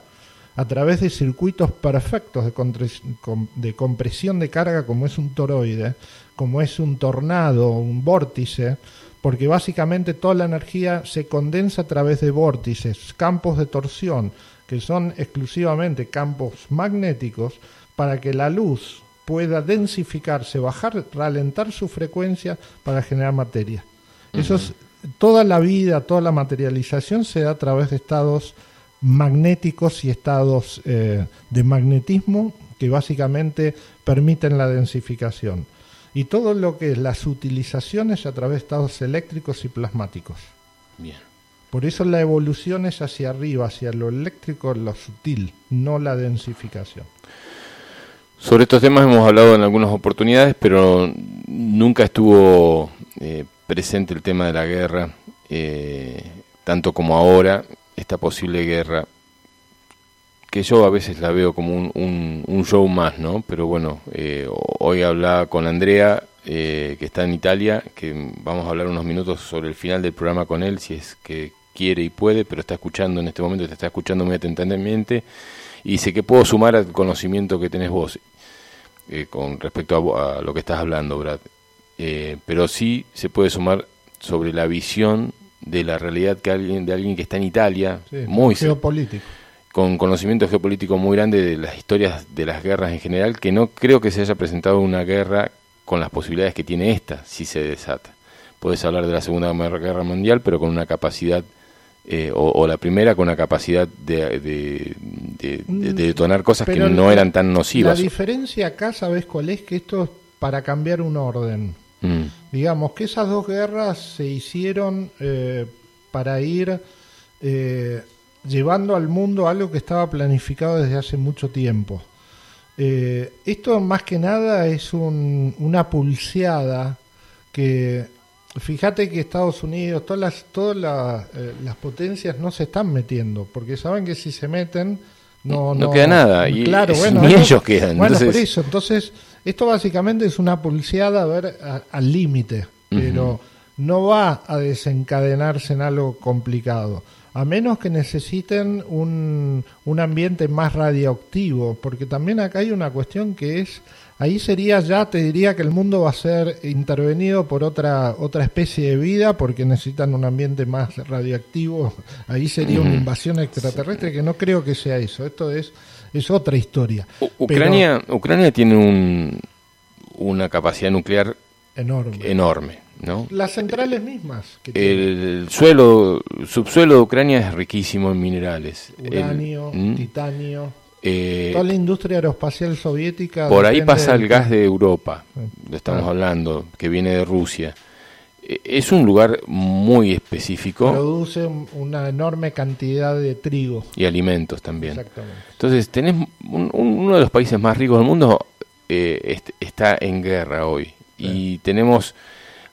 a través de circuitos perfectos de, compresión de carga como es un toroide, como es un tornado, un vórtice, porque básicamente toda la energía se condensa a través de vórtices, campos de torsión, que son exclusivamente campos magnéticos, para que la luz pueda densificarse, bajar, ralentar su frecuencia para generar materia. Eso es, toda la vida, toda la materialización se da a través de estados magnéticos y estados eh, de magnetismo que básicamente permiten la densificación. Y todo lo que es las utilizaciones a través de estados eléctricos y plasmáticos. Bien. Por eso la evolución es hacia arriba, hacia lo eléctrico, lo sutil, no la densificación. Sobre estos temas hemos hablado en algunas oportunidades, pero nunca estuvo eh, presente el tema de la guerra, eh, tanto como ahora, esta posible guerra, que yo a veces la veo como un, un, show más, ¿no? Pero bueno, eh, hoy hablaba con Andrea, eh, que está en Italia, que vamos a hablar unos minutos sobre el final del programa con él, si es que quiere y puede, pero está escuchando en este momento, te está escuchando muy atentamente, y sé que puedo sumar al conocimiento que tenés vos con respecto a, a, lo que estás hablando, Brad. Eh, pero sí se puede sumar sobre la visión de la realidad que alguien de alguien que está en Italia, muy geopolítico, con conocimiento geopolítico muy grande de las historias de las guerras en general, que no creo que se haya presentado una guerra con las posibilidades que tiene esta si se desata. Puedes hablar de la Segunda Guerra Mundial, pero con una capacidad eh, o, la primera con una capacidad de, de, mm, detonar cosas que no eran tan nocivas. La diferencia acá, ¿sabes cuál es? Que esto es para cambiar un orden. Mm. Digamos que esas dos guerras se hicieron eh, para ir eh, llevando al mundo algo que estaba planificado desde hace mucho tiempo. Eh, esto más que nada es una pulseada que, fíjate que Estados Unidos, todas las, todas las, potencias no se están metiendo, porque saben que si se meten no, no, queda nada. Y claro, bueno, ni ellos quedan. Bueno, por eso, entonces esto básicamente es una pulseada a ver al límite, pero no va a desencadenarse en algo complicado, a menos que necesiten un, un ambiente más radioactivo, porque también acá hay una cuestión que es, ahí sería ya, te diría que el mundo va a ser intervenido por otra, otra especie de vida, porque necesitan un ambiente más radioactivo, ahí sería una invasión extraterrestre, que no creo que sea eso, esto es es otra historia. Ucrania, Ucrania tiene un, una capacidad nuclear enorme. enorme. ¿no? Las centrales mismas. Que el suelo, subsuelo de Ucrania es riquísimo en minerales. Uranio, ¿Mm? titanio. Eh, Toda la industria aeroespacial soviética. Por ahí pasa el gas de Europa, estamos hablando, que viene de Rusia. Eh, es un lugar muy específico. Produce una enorme cantidad de trigo. Y alimentos también. Exactamente. Entonces, tenés uno de los países más ricos del mundo eh, está en guerra hoy. Y tenemos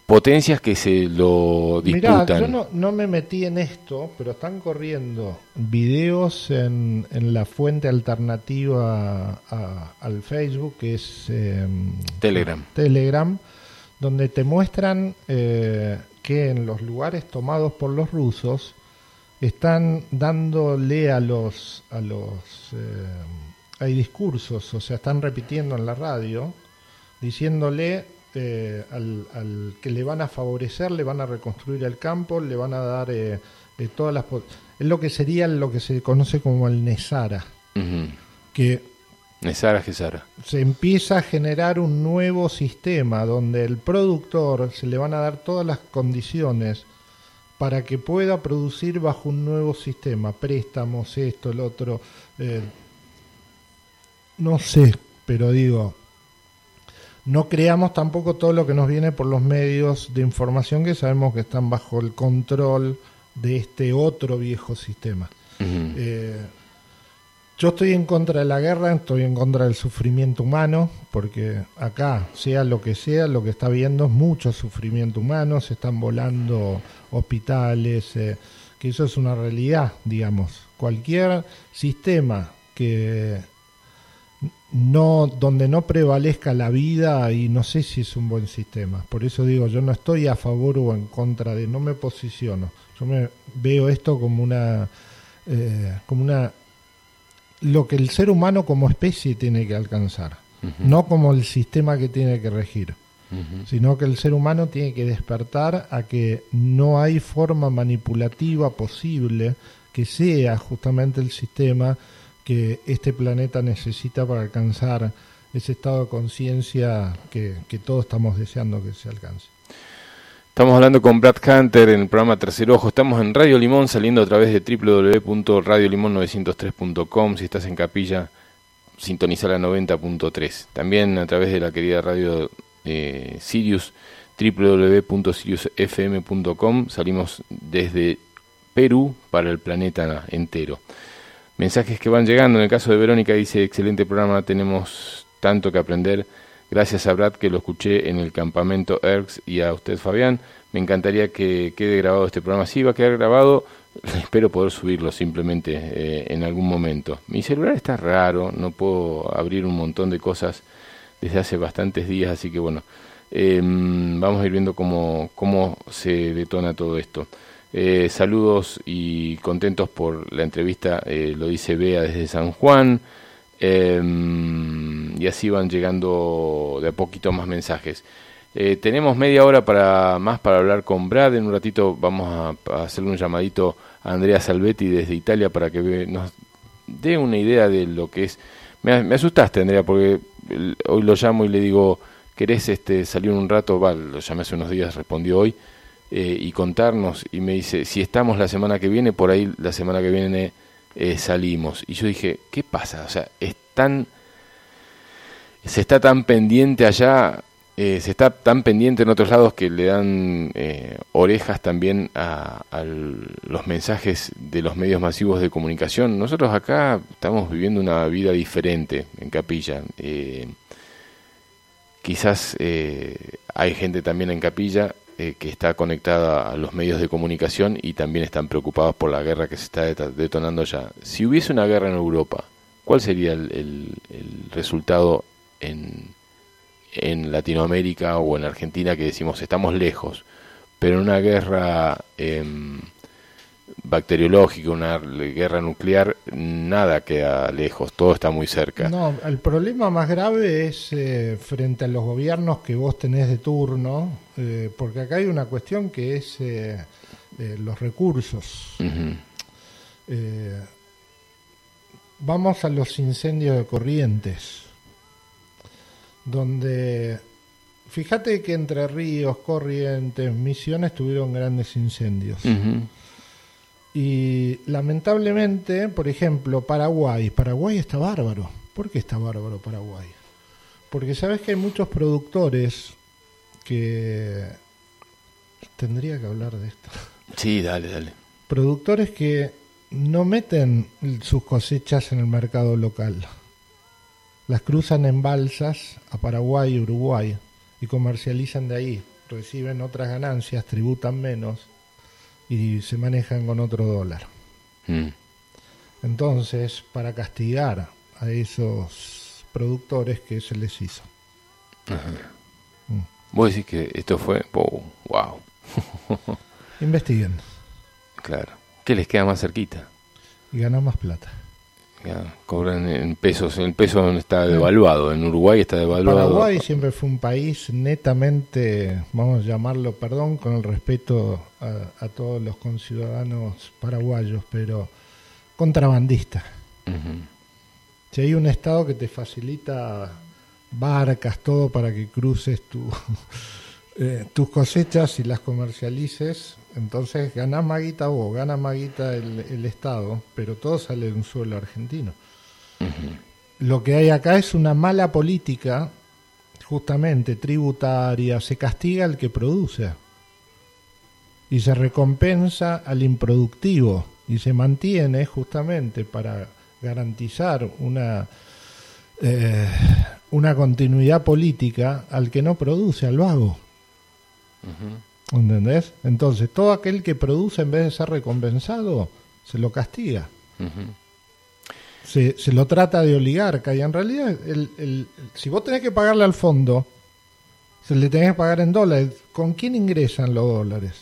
potencias que se lo disputan. Mirá, yo no, no, me metí en esto, pero están corriendo videos en, en la fuente alternativa al Facebook, que es em, Telegram. Telegram, donde te muestran eh, que en los lugares tomados por los rusos están dándole a los a los eh, hay discursos, o sea, están repitiendo en la radio diciéndole eh, al, que le van a favorecer, le van a reconstruir el campo, le van a dar eh, eh, todas las... Es lo que sería lo que se conoce como el Nesara. Que Gesara. Se empieza a generar un nuevo sistema donde el productor se le van a dar todas las condiciones para que pueda producir bajo un nuevo sistema, préstamos, esto, el otro. no sé, pero digo, no creamos tampoco todo lo que nos viene por los medios de información que sabemos que están bajo el control de este otro viejo sistema. Eh, yo estoy en contra de la guerra, estoy en contra del sufrimiento humano, porque acá, sea lo que sea, lo que está viendo es mucho sufrimiento humano, se están volando hospitales, eh, que eso es una realidad, digamos. Cualquier sistema que no donde no prevalezca la vida y no sé si es un buen sistema. Por eso digo, yo no estoy a favor o en contra de, no me posiciono. Yo me veo esto como una eh, como una lo que el ser humano como especie tiene que alcanzar, no como el sistema que tiene que regir. sino que el ser humano tiene que despertar a que no hay forma manipulativa posible que sea justamente el sistema que este planeta necesita para alcanzar ese estado de conciencia que, todos estamos deseando que se alcance. Estamos hablando con Brad Hunter en el programa Tercer Ojo. Estamos en Radio Limón saliendo a través de www.radiolimon903.com. Si estás en Capilla, sintoniza la 90.3. También a través de la querida radio eh, Sirius, www.siriusfm.com. Salimos desde Perú para el planeta entero mensajes que van llegando. En el caso de Verónica dice, excelente programa, tenemos tanto que aprender. Gracias a Brad que lo escuché en el campamento ERX y a usted Fabián. Me encantaría que quede grabado este programa. Sí, va a quedar grabado. Espero poder subirlo simplemente eh, en algún momento. Mi celular está raro, no puedo abrir un montón de cosas desde hace bastantes días, así que bueno, em, vamos a ir viendo cómo, cómo se detona todo esto. Eh, saludos y contentos por la entrevista, eh, lo dice Bea desde San Juan. Em, y así van llegando de a poquito más mensajes. Eh, tenemos media hora para más para hablar con Brad. En un ratito vamos a, hacerle un llamadito a Andrea Salvetti desde Italia para que nos dé una idea de lo que es. Me, asustaste, Andrea, porque hoy lo llamo y le digo, ¿querés este, salir un rato? Va, lo llamé hace unos días, respondió hoy. Eh, y contarnos. Y me dice, si estamos la semana que viene, por ahí la semana que viene eh, salimos. Y yo dije, ¿qué pasa? O sea, es tan, se está tan pendiente allá, eh, se está tan pendiente en otros lados que le dan orejas también a, a, los mensajes de los medios masivos de comunicación. Nosotros acá estamos viviendo una vida diferente en Capilla. quizás hay gente también en Capilla eh, que está conectada a los medios de comunicación y también están preocupados por la guerra que se está detonando ya. Si hubiese una guerra en Europa, ¿cuál sería el, resultado en, en, Latinoamérica o en Argentina que decimos estamos lejos? Pero en una guerra em, bacteriológica, una guerra nuclear, nada queda lejos, todo está muy cerca. No, el problema más grave es eh, frente a los gobiernos que vos tenés de turno, eh, porque acá hay una cuestión que es eh, los recursos. vamos a los incendios de corrientes, donde fíjate que entre Ríos, Corrientes, Misiones tuvieron grandes incendios. Y lamentablemente, por ejemplo, Paraguay. Paraguay está bárbaro. ¿Por qué está bárbaro Paraguay? Porque sabes que hay muchos productores que... Tendría que hablar de esto. Sí, dale, dale. Productores que no meten sus cosechas en el mercado local. Las cruzan en balsas a Paraguay y Uruguay y comercializan de ahí. Reciben otras ganancias, tributan menos y se manejan con otro dólar. Mm. Entonces, para castigar a esos productores, ¿qué se les hizo? Vos decís que esto fue... Oh, wow. Investiguen Claro. ¿Qué les queda más cerquita? y ganan más plata. Ya, cobran en pesos. El peso está devaluado. En Uruguay está devaluado. Paraguay siempre fue un país netamente, vamos a llamarlo, perdón, con el respeto a, a todos los conciudadanos paraguayos, pero contrabandista. Si hay un estado que te facilita barcas, todo para que cruces tu, eh, tus cosechas y las comercialices, entonces ganás maguita vos, gana maguita el, el estado, pero todo sale de un suelo argentino. Lo que hay acá es una mala política, justamente tributaria, se castiga al que produce. Y se recompensa al improductivo. Y se mantiene justamente para garantizar una eh, una continuidad política al que no produce, al vago. ¿Entendés? Entonces, todo aquel que produce en vez de ser recompensado, se lo castiga. Se, se lo trata de oligarca y en realidad, el, el- si vos tenés que pagarle al fondo, se le tenés que pagar en dólares. ¿Con quién ingresan los dólares?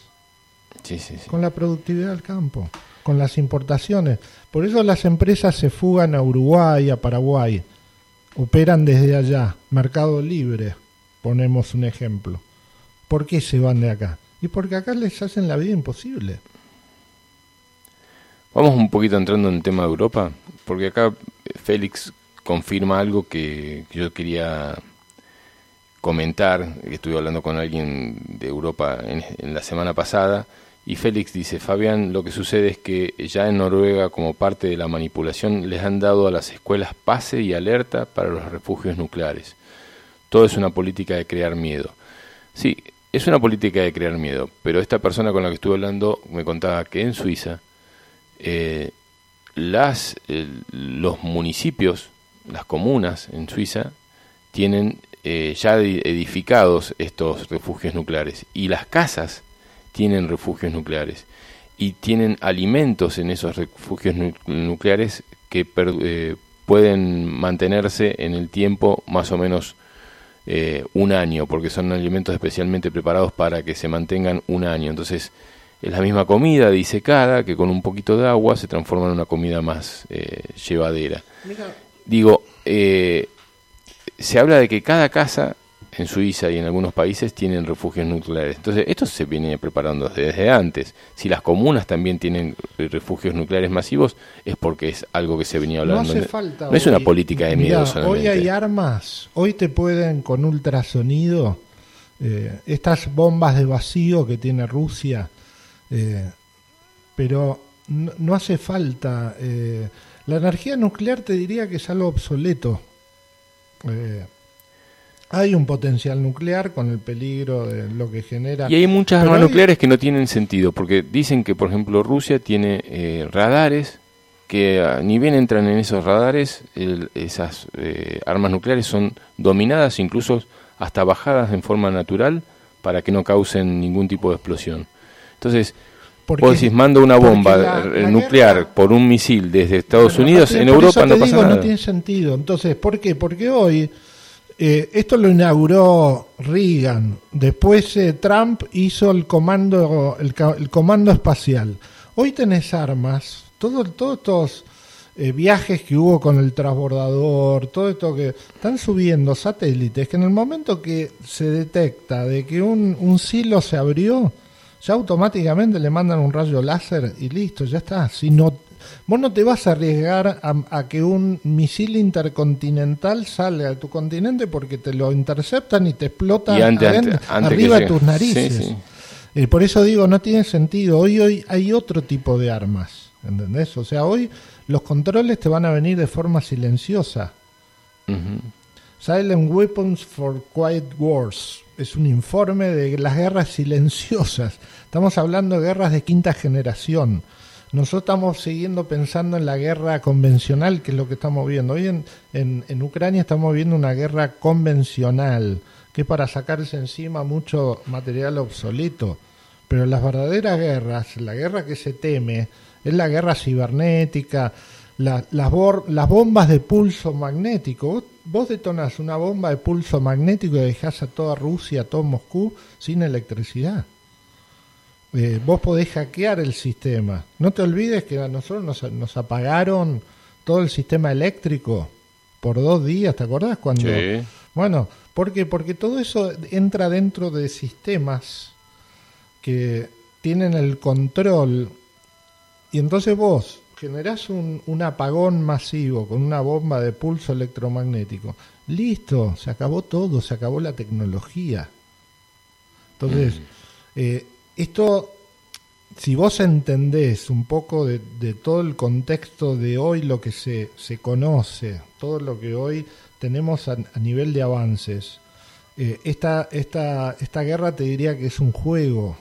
Sí, sí, sí. Con la productividad del campo, con las importaciones. Por eso las empresas se fugan a Uruguay, a Paraguay, operan desde allá, mercado libre, ponemos un ejemplo. ¿Por qué se van de acá? Y porque acá les hacen la vida imposible. Vamos un poquito entrando en tema de Europa, porque acá Félix confirma algo que que yo quería comentar. Estuve hablando con alguien de Europa en, en la semana pasada y Félix dice, Fabián, lo que sucede es que ya en Noruega, como parte de la manipulación, les han dado a las escuelas pase y alerta para los refugios nucleares. Todo es una política de crear miedo. Sí, es una política de crear miedo, pero esta persona con la que estuve hablando me contaba que en Suiza eh, las, los municipios, las comunas en Suiza, tienen eh, ya edi- edificados estos refugios nucleares y las casas tienen refugios nucleares y tienen alimentos en esos refugios nu- nucleares que eh, pueden mantenerse en el tiempo más o menos eh, un año, porque son alimentos especialmente preparados para que se mantengan un año. Entonces, es la misma comida disecada que con un poquito de agua se transforma en una comida más eh, llevadera. Digo, eh, se habla de que cada casa en Suiza y en algunos países tienen refugios nucleares. Entonces, esto se viene preparando desde antes. Si las comunas también tienen refugios nucleares masivos, es porque es algo que se venía No hablando. hace falta. No es una hoy. política de miedo Hoy solamente. hay armas, hoy te pueden con ultrasonido, eh, estas bombas de vacío que tiene Rusia, eh, pero no, no hace falta. eh, la energía nuclear te diría que es algo obsoleto. Hay un potencial nuclear con el peligro de lo que genera. Y hay muchas armas hay- nucleares que no tienen sentido, porque dicen que, por ejemplo, Rusia tiene eh, radares que ah, ni bien entran en esos radares, el- esas eh, armas nucleares son dominadas, incluso hasta bajadas en forma natural, para que no causen ningún tipo de explosión. Entonces, Porque- vos decís, mando una bomba la- eh, la nuclear guerra- por un misil desde Estados Bueno, Unidos, en Europa no pasa digo, nada. No tiene sentido. Entonces, ¿por qué? Porque hoy eh, esto lo inauguró Reagan. Después eh, Trump hizo el comando, el, el comando espacial. Hoy tenés armas. Todo, todos estos eh, viajes que hubo con el transbordador, todo esto que están subiendo satélites que en el momento que se detecta de que un, un silo se abrió, ya automáticamente le mandan un rayo láser y listo, ya está. Si no, vos no te vas a arriesgar a, que un misil intercontinental salga de tu continente porque te lo interceptan y te explotan arriba de tus narices. Eh, por eso digo, no tiene sentido. Hoy, hoy hay otro tipo de armas, ¿entendés? O sea, hoy los controles te van a venir de forma silenciosa. Silent Weapons for Quiet Wars. Es un informe de las guerras silenciosas. Estamos hablando de guerras de quinta generación. Nosotros estamos siguiendo pensando en la guerra convencional, que es lo que estamos viendo. Hoy en, en, Ucrania estamos viendo una guerra convencional, que es para sacarse encima mucho material obsoleto. Pero las verdaderas guerras, la guerra que se teme, es la guerra cibernética, las, las bombas de pulso magnético. Vos, detonás una bomba de pulso magnético y dejás a toda Rusia, a todo Moscú sin electricidad. Eh, vos podés hackear el sistema. No te olvides que a nosotros nos, nos, apagaron todo el sistema eléctrico por dos días, ¿te acordás? Cuando, sí. Bueno, ¿por Porque todo eso entra dentro de sistemas que tienen el control y entonces vos generás un, un apagón masivo con una bomba de pulso electromagnético. Listo, se acabó todo, se acabó la tecnología. Entonces, mm. eh, esto, si vos entendés un poco de, todo el contexto de hoy, lo que se, se conoce, todo lo que hoy tenemos a, nivel de avances, eh, esta, esta, esta guerra te diría que es un juego,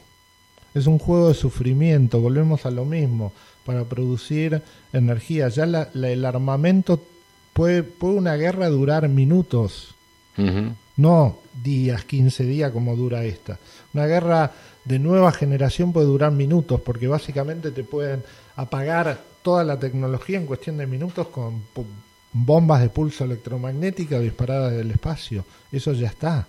es un juego de sufrimiento, volvemos a lo mismo, para producir energía. Ya el armamento puede, puede una guerra durar minutos, no días, 15 días como dura esta. Una guerra de nueva generación puede durar minutos, porque básicamente te pueden apagar toda la tecnología en cuestión de minutos con bombas de pulso electromagnética disparadas del espacio. Eso ya está.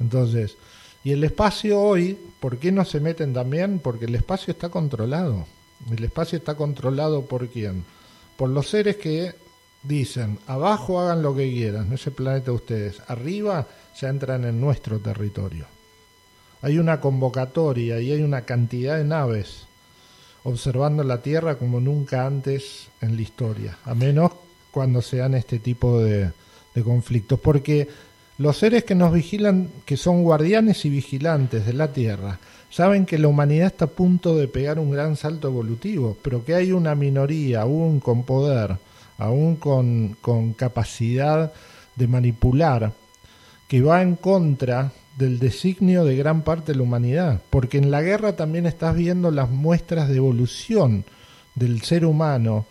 Entonces, y el espacio hoy, ¿por qué no se meten también? Porque el espacio está controlado. El espacio está controlado por quién? Por los seres que dicen, abajo hagan lo que quieran, ese planeta de ustedes, arriba ya entran en nuestro territorio hay una convocatoria y hay una cantidad de naves observando la Tierra como nunca antes en la historia, a menos cuando sean este tipo de, conflictos, porque los seres que nos vigilan, que son guardianes y vigilantes de la Tierra, saben que la humanidad está a punto de pegar un gran salto evolutivo, pero que hay una minoría, aún con poder, aún con, con capacidad de manipular, que va en contra del designio de gran parte de la humanidad, porque en la guerra también estás viendo las muestras de evolución del ser humano,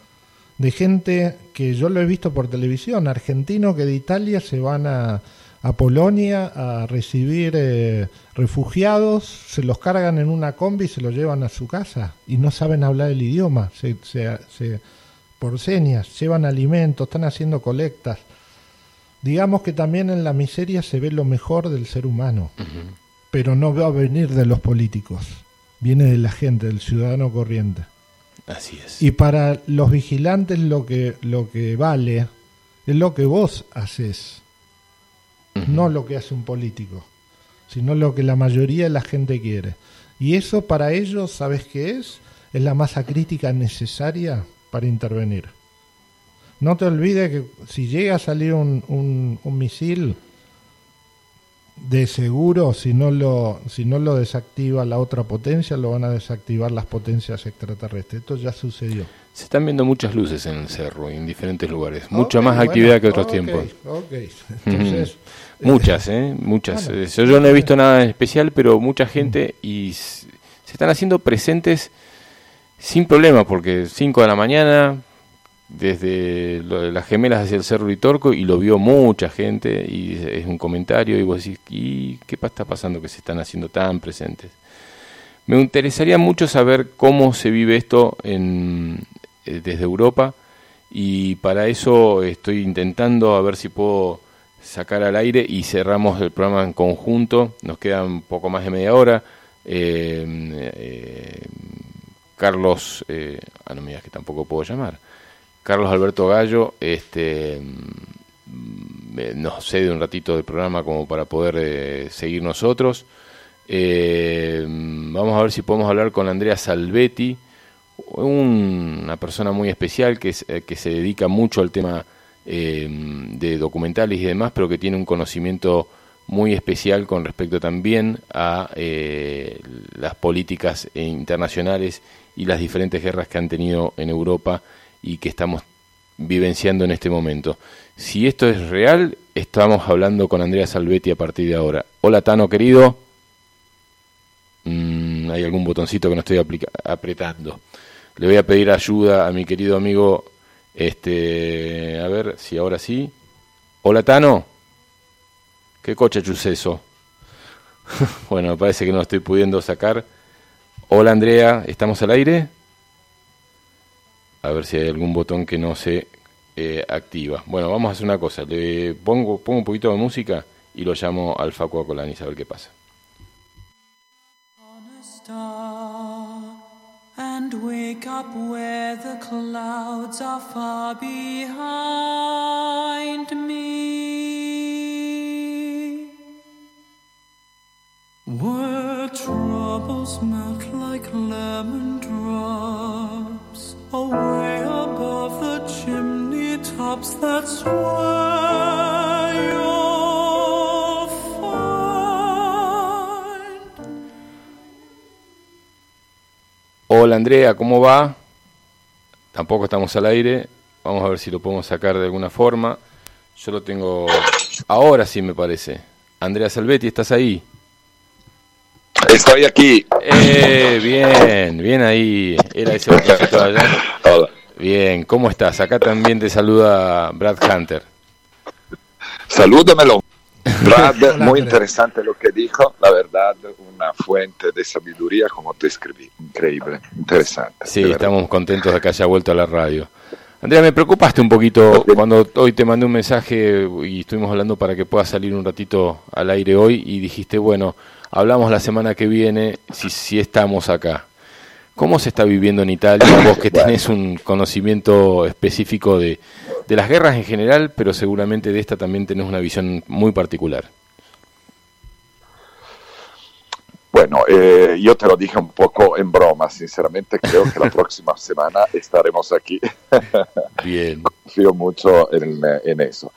de gente que yo lo he visto por televisión, argentinos que de Italia se van a, a Polonia a recibir eh, refugiados, se los cargan en una combi y se los llevan a su casa y no saben hablar el idioma, se, se, por señas, llevan alimentos, están haciendo colectas Digamos que también en la miseria se ve lo mejor del ser humano, pero no va a venir de los políticos, viene de la gente, del ciudadano corriente. Así es. Y para los vigilantes lo que, lo que vale es lo que vos haces, no lo que hace un político, sino lo que la mayoría de la gente quiere. Y eso para ellos, ¿sabes qué es? Es la masa crítica necesaria para intervenir. No te olvides que si llega a salir un, un, misil, de seguro, si no, lo, si no lo desactiva la otra potencia, lo van a desactivar las potencias extraterrestres. Esto ya sucedió. Se están viendo muchas luces en el cerro, en diferentes lugares. Mucha más actividad que otros tiempos. muchas, ¿eh? Muchas. Eh, yo no he visto nada especial, pero mucha gente y se están haciendo presentes sin problema, porque 5 de la mañana, desde las gemelas hacia el Cerro Litorco y lo vio mucha gente y es un comentario y vos decís, ¿y qué está pasando que se están haciendo tan presentes? Me interesaría mucho saber cómo se vive esto en, eh, desde Europa y para eso estoy intentando a ver si puedo sacar al aire y cerramos el programa en conjunto, nos queda un poco más de media hora. Eh, eh, Carlos, ah me digas que tampoco puedo llamar. Carlos Alberto Gallo este, mm, nos cede un ratito del programa como para poder eh, seguir nosotros. Eh, vamos a ver si podemos hablar con Andrea Salvetti, una persona muy especial que, eh, se dedica mucho al tema eh, de documentales y demás, pero que tiene un conocimiento muy especial con respecto también a las políticas internacionales y las diferentes guerras que han tenido en Europa y que estamos vivenciando en este momento. Si esto es real, estamos hablando con Andrea Salvetti a partir de ahora. Hola Tano, querido. Mm, hay algún botoncito que no estoy apretando. Le voy a pedir ayuda a mi querido amigo, este, a ver si ahora sí. Hola Tano. ¿Qué coche eso? bueno, parece que no estoy pudiendo sacar. Hola Andrea, ¿estamos al aire? A ver si hay algún botón que no se eh, activa. Bueno, vamos a hacer una cosa. Le pongo, pongo un poquito de música y lo llamo al Facu Acolani a ver qué pasa. and troubles melt like lemon drops away above the chimney tops. That's. Hola Andrea, ¿cómo va? Tampoco estamos al aire. Vamos a ver si lo podemos sacar de alguna forma. Yo lo tengo ahora sí me parece. Andrea Salvetti, ¿estás ahí? Estoy aquí. Eh, bien, bien ahí. Era ese allá. Hola. Bien, ¿cómo estás? Acá también te saluda Brad Hunter. Salúdamelo. Brad, muy interesante lo que dijo, la verdad, una fuente de sabiduría, como te escribí, increíble, interesante. Sí, estamos contentos de que haya vuelto a la radio. Andrea, me preocupaste un poquito cuando hoy te mandé un mensaje y estuvimos hablando para que puedas salir un ratito al aire hoy y dijiste, bueno, Hablamos la semana que viene si, si estamos acá. ¿Cómo se está viviendo en Italia? Vos que tenés un conocimiento específico de, de las guerras en general, pero seguramente de esta también tenés una visión muy particular. Bueno, eh, yo te lo dije un poco en broma, sinceramente creo que la próxima semana estaremos aquí. Bien. Confío mucho en, en eso.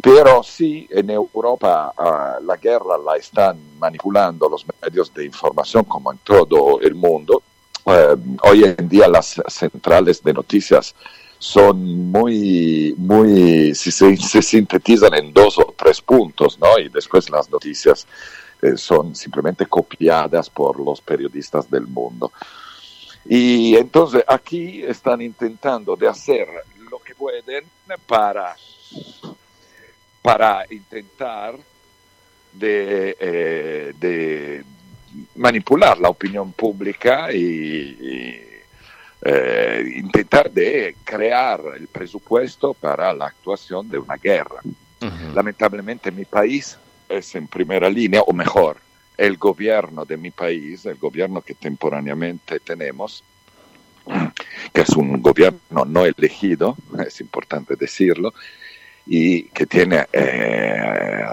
Pero sí, en Europa uh, la guerra la están manipulando los medios de información como en todo el mundo. Uh, hoy en día las centrales de noticias son muy, muy, se, se, sintetizan en dos o tres puntos, ¿no? Y después las noticias eh, son simplemente copiadas por los periodistas del mundo. Y entonces aquí están intentando de hacer lo que pueden para para intentar eh, de, manipular la opinión pública y, eh, intentar de crear el presupuesto para la actuación de una guerra. Lamentablemente mi país es en primera línea, o mejor, el gobierno de mi país, el gobierno que temporáneamente tenemos, que es un gobierno no elegido, es importante decirlo, y que tiene, eh,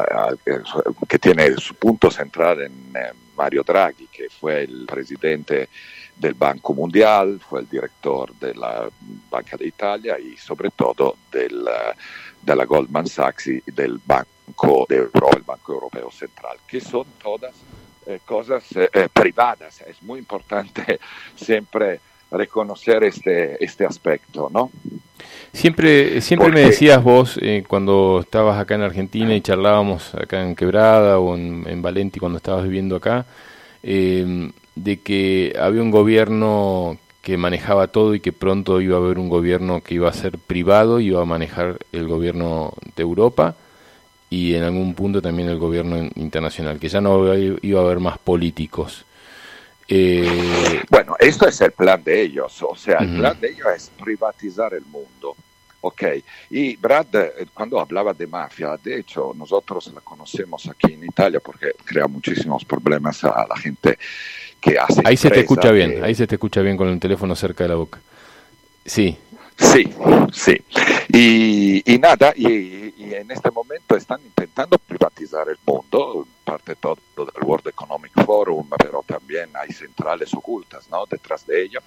que tiene su punto central en eh, Mario Draghi, que fue el presidente del Banco Mundial, fue el director de la Banca de Italia y sobre todo del, de la Goldman Sachs y del Banco de Europa, el Banco Europeo Central, que son todas eh, cosas privadas. Es muy importante siempre reconocer este, este aspecto, ¿no? Siempre, siempre me decías vos, eh, cuando estabas acá en Argentina y charlábamos acá en Quebrada o en, en Valenti cuando estabas viviendo acá, em, de que había un gobierno que manejaba todo y que pronto iba a haber un gobierno que iba a ser privado, iba a manejar el gobierno de Europa y en algún punto también el gobierno internacional, que ya no iba a haber más políticos. Eh, bueno, esto es el plan de ellos, o sea, el plan de ellos es privatizar el mundo. Ok, y Brad, eh, cuando hablaba de mafia, de hecho, nosotros la conocemos aquí en Italia porque crea muchísimos problemas a la gente que hace. Ahí se te escucha bien, ahí se te escucha bien con el teléfono cerca de la boca. Sí. Sí, sí. Y, nada, y, en este momento están intentando privatizar el mundo, parte todo del World Economic Forum, pero también hay centrales ocultas ¿no? detrás de ello.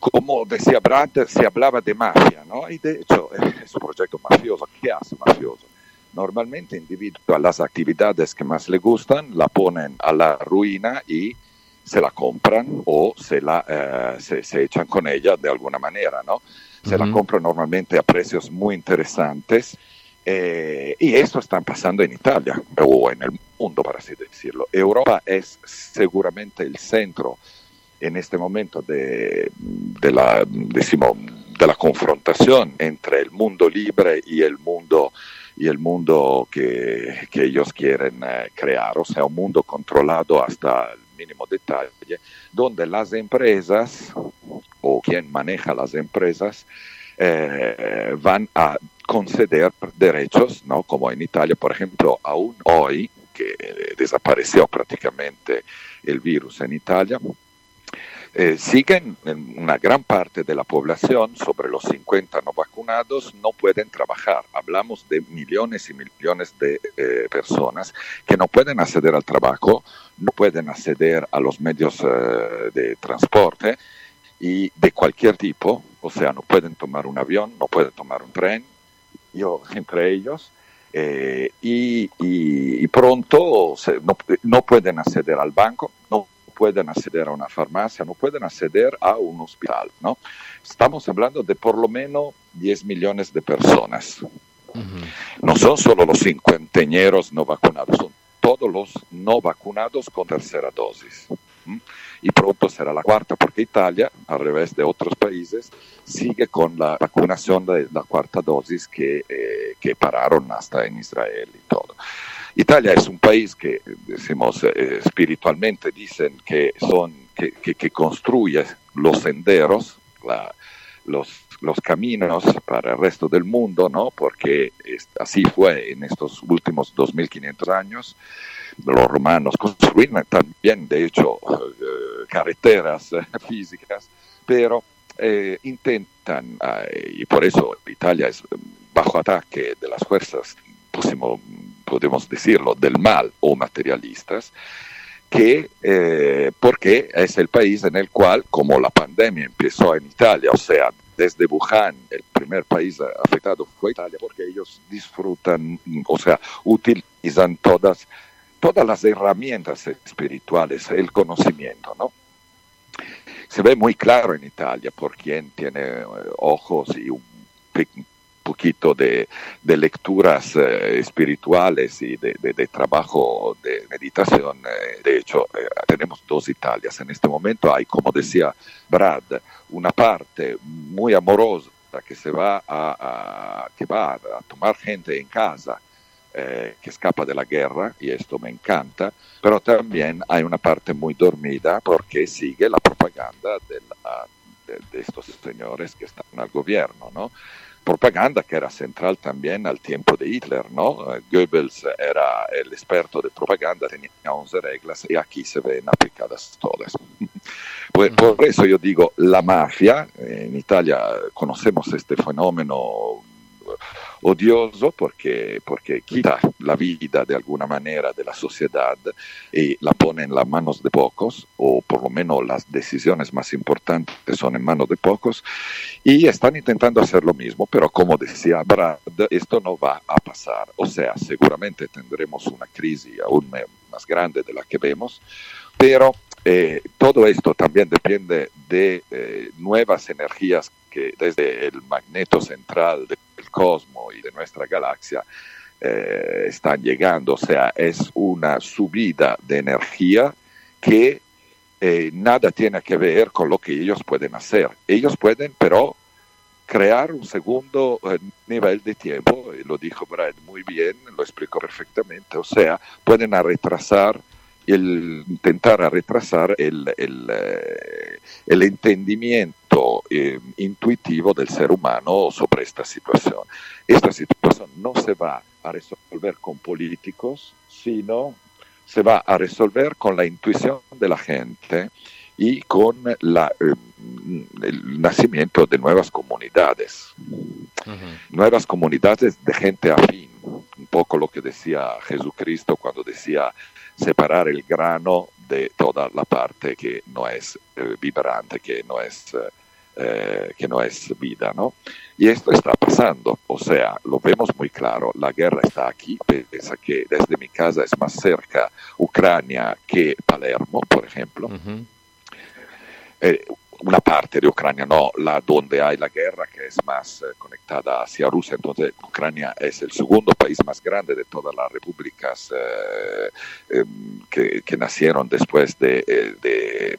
Como decía Brad, se hablaba de mafia, ¿no? Y de hecho es un proyecto mafioso. ¿Qué hace mafioso? Normalmente individua las actividades que más le gustan, la ponen a la ruina y se la compran o se, la, eh, se, echan con ella de alguna manera, ¿no? Se la compran normalmente a precios muy interesantes eh, y eso está pasando en Italia o en el mundo, para así decirlo. Europa es seguramente el centro en este momento de, de la, decimos, de la confrontación entre el mundo libre y el mundo y el mundo que, que ellos quieren eh, crear, o sea, un mundo controlado hasta el mínimo detalle, donde las empresas o quien maneja las empresas eh, van a conceder derechos, ¿no? como en Italia, por ejemplo, aún hoy, que desapareció prácticamente el virus en Italia, eh, siguen una gran parte de la población, sobre los 50 no vacunados, no pueden trabajar. Hablamos de millones y millones de eh, personas que no pueden acceder al trabajo, no pueden acceder a los medios eh, de transporte y de cualquier tipo, o sea, no pueden tomar un avión, no pueden tomar un tren, yo entre ellos. y, pronto no, no, pueden acceder al banco, no pueden acceder a una farmacia, no pueden acceder a un hospital, ¿no? Estamos hablando de por lo menos 10 millones de personas. No son solo los cincuenteñeros no vacunados, son todos los no vacunados con tercera dosis. Y pronto será la cuarta, porque Italia, al revés de otros países, sigue con la vacunación de la cuarta dosis que, eh, que pararon hasta en Israel y todo. Italia es un país que, decimos, eh, espiritualmente dicen que, son, que, que, construye los senderos, los, los caminos para el resto del mundo, ¿no? porque así fue en estos últimos 2500 años. Los romanos construyeron también, de hecho, eh, carreteras eh, físicas, pero intentan, y por eso Italia es bajo ataque de las fuerzas, pusimos podemos decirlo, del mal o materialistas, que eh, porque es el país en el cual, como la pandemia empezó en Italia, o sea, desde Wuhan, el primer país afectado fue Italia, porque ellos disfrutan, o sea, utilizan todas, todas las herramientas espirituales, el conocimiento, ¿no? Se ve muy claro en Italia por quien tiene eh, ojos y un poquito de, lecturas eh, espirituales y de, trabajo de meditación. Eh, de hecho, eh, tenemos dos Italias. En este momento hay, como decía Brad, una parte muy amorosa que se va a, que va a tomar gente en casa. que escapa de la guerra y esto me encanta, pero también hay una parte muy dormida porque sigue la propaganda de, de estos señores que están al gobierno, ¿no? Propaganda que era central también al tiempo de Hitler, ¿no? Goebbels era el experto de propaganda, tenía 11 reglas y aquí se ven aplicadas todas. Pues, por eso yo digo, la mafia, en Italia conocemos este fenómeno odioso porque, porque quita la vida de alguna manera de la sociedad y la pone en las manos de pocos, o por lo menos las decisiones más importantes son en manos de pocos, y están intentando hacer lo mismo, pero como decía Brad, esto no va a pasar. O sea, seguramente tendremos una crisis aún más grande de la que vemos, pero eh, todo esto también depende de eh, nuevas energías que desde el magneto central del cosmos y de nuestra galaxia eh, están llegando. O sea, es una subida de energía que eh, nada tiene que ver con lo que ellos pueden hacer. Ellos pueden, pero crear un segundo eh, nivel de tiempo, lo dijo Brad muy bien, lo explicó perfectamente, o sea, pueden retrasar el, intentar retrasar el, el, el entendimiento eh, intuitivo del ser humano sobre esta situación. Esta situación no se va a resolver con políticos, sino se va a resolver con la intuición de la gente y con la, eh, el nacimiento de nuevas comunidades, nuevas comunidades de gente afín, un poco lo que decía Jesucristo cuando decía separar el grano de toda la parte que no es eh, vibrante, que no es, eh, que no es vida, ¿no? Y esto está pasando, o sea, lo vemos muy claro, la guerra está aquí, pese que desde mi casa es más cerca Ucrania que Palermo, por ejemplo. eh, una parte de Ucrania, no la donde hay la guerra, que es más eh, conectada hacia Rusia. Entonces, Ucrania es el segundo país más grande de todas las repúblicas eh, eh, que, que, nacieron después de, eh, de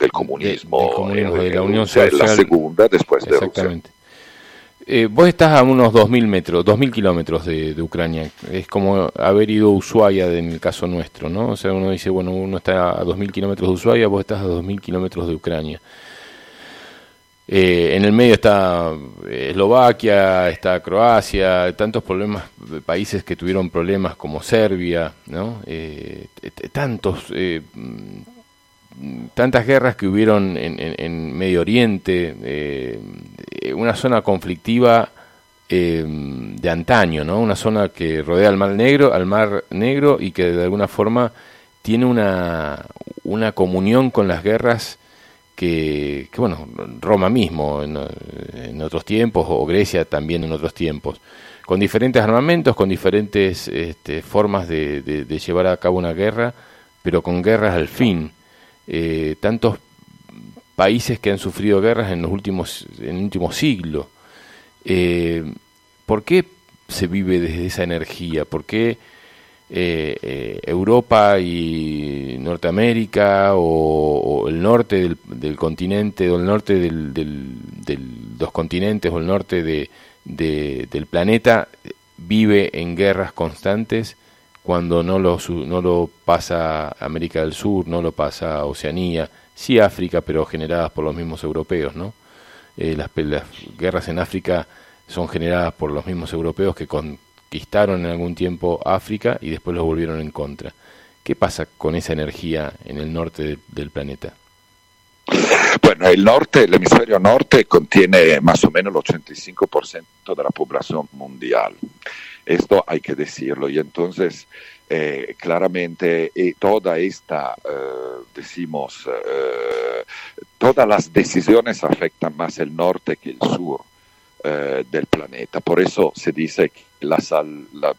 del comunismo, de, comunismo, de la Unión Social. La segunda después de Rusia. Eh, vos estás a unos 2.000 metros, 2.000 kilómetros de, de, Ucrania. Es como haber ido a Ushuaia en el caso nuestro, ¿no? O sea, uno dice, bueno, uno está a 2.000 kilómetros de Ushuaia, vos estás a 2.000 kilómetros de Ucrania. Eh, en el medio está Eslovaquia, está Croacia, tantos problemas, países que tuvieron problemas como Serbia, ¿no? Eh, tantos, eh, tantas guerras que hubieron en, en, Medio Oriente, eh, una zona conflictiva eh, de antaño, ¿no? Una zona que rodea al Mar Negro, al Mar Negro y que de alguna forma tiene una, una comunión con las guerras que, que, bueno, Roma mismo en, en, otros tiempos, o Grecia también en otros tiempos, con diferentes armamentos, con diferentes este, formas de, llevar a cabo una guerra, pero con guerras al fin. Eh, tantos países que han sufrido guerras en los últimos, en el último siglo. Eh, ¿Por qué se vive desde esa energía? ¿Por qué eh, eh, Europa y Norteamérica o, el norte del, del, continente o el norte del, del, continentes o el norte de, de, del planeta vive en guerras constantes cuando no lo, no lo pasa América del Sur, no lo pasa Oceanía, sí África, pero generadas por los mismos europeos, ¿no? Eh, las, las guerras en África son generadas por los mismos europeos que conquistaron en algún tiempo África y después los volvieron en contra. ¿Qué pasa con esa energía en el norte de, del planeta? Bueno, el norte, el hemisferio norte contiene más o menos el 85% de la población mundial. Esto hay que decirlo. Y entonces, eh, claramente, eh, toda esta, eh, decimos, eh, todas las decisiones afectan más el norte que el sur eh, del planeta. Por eso se dice que la, la,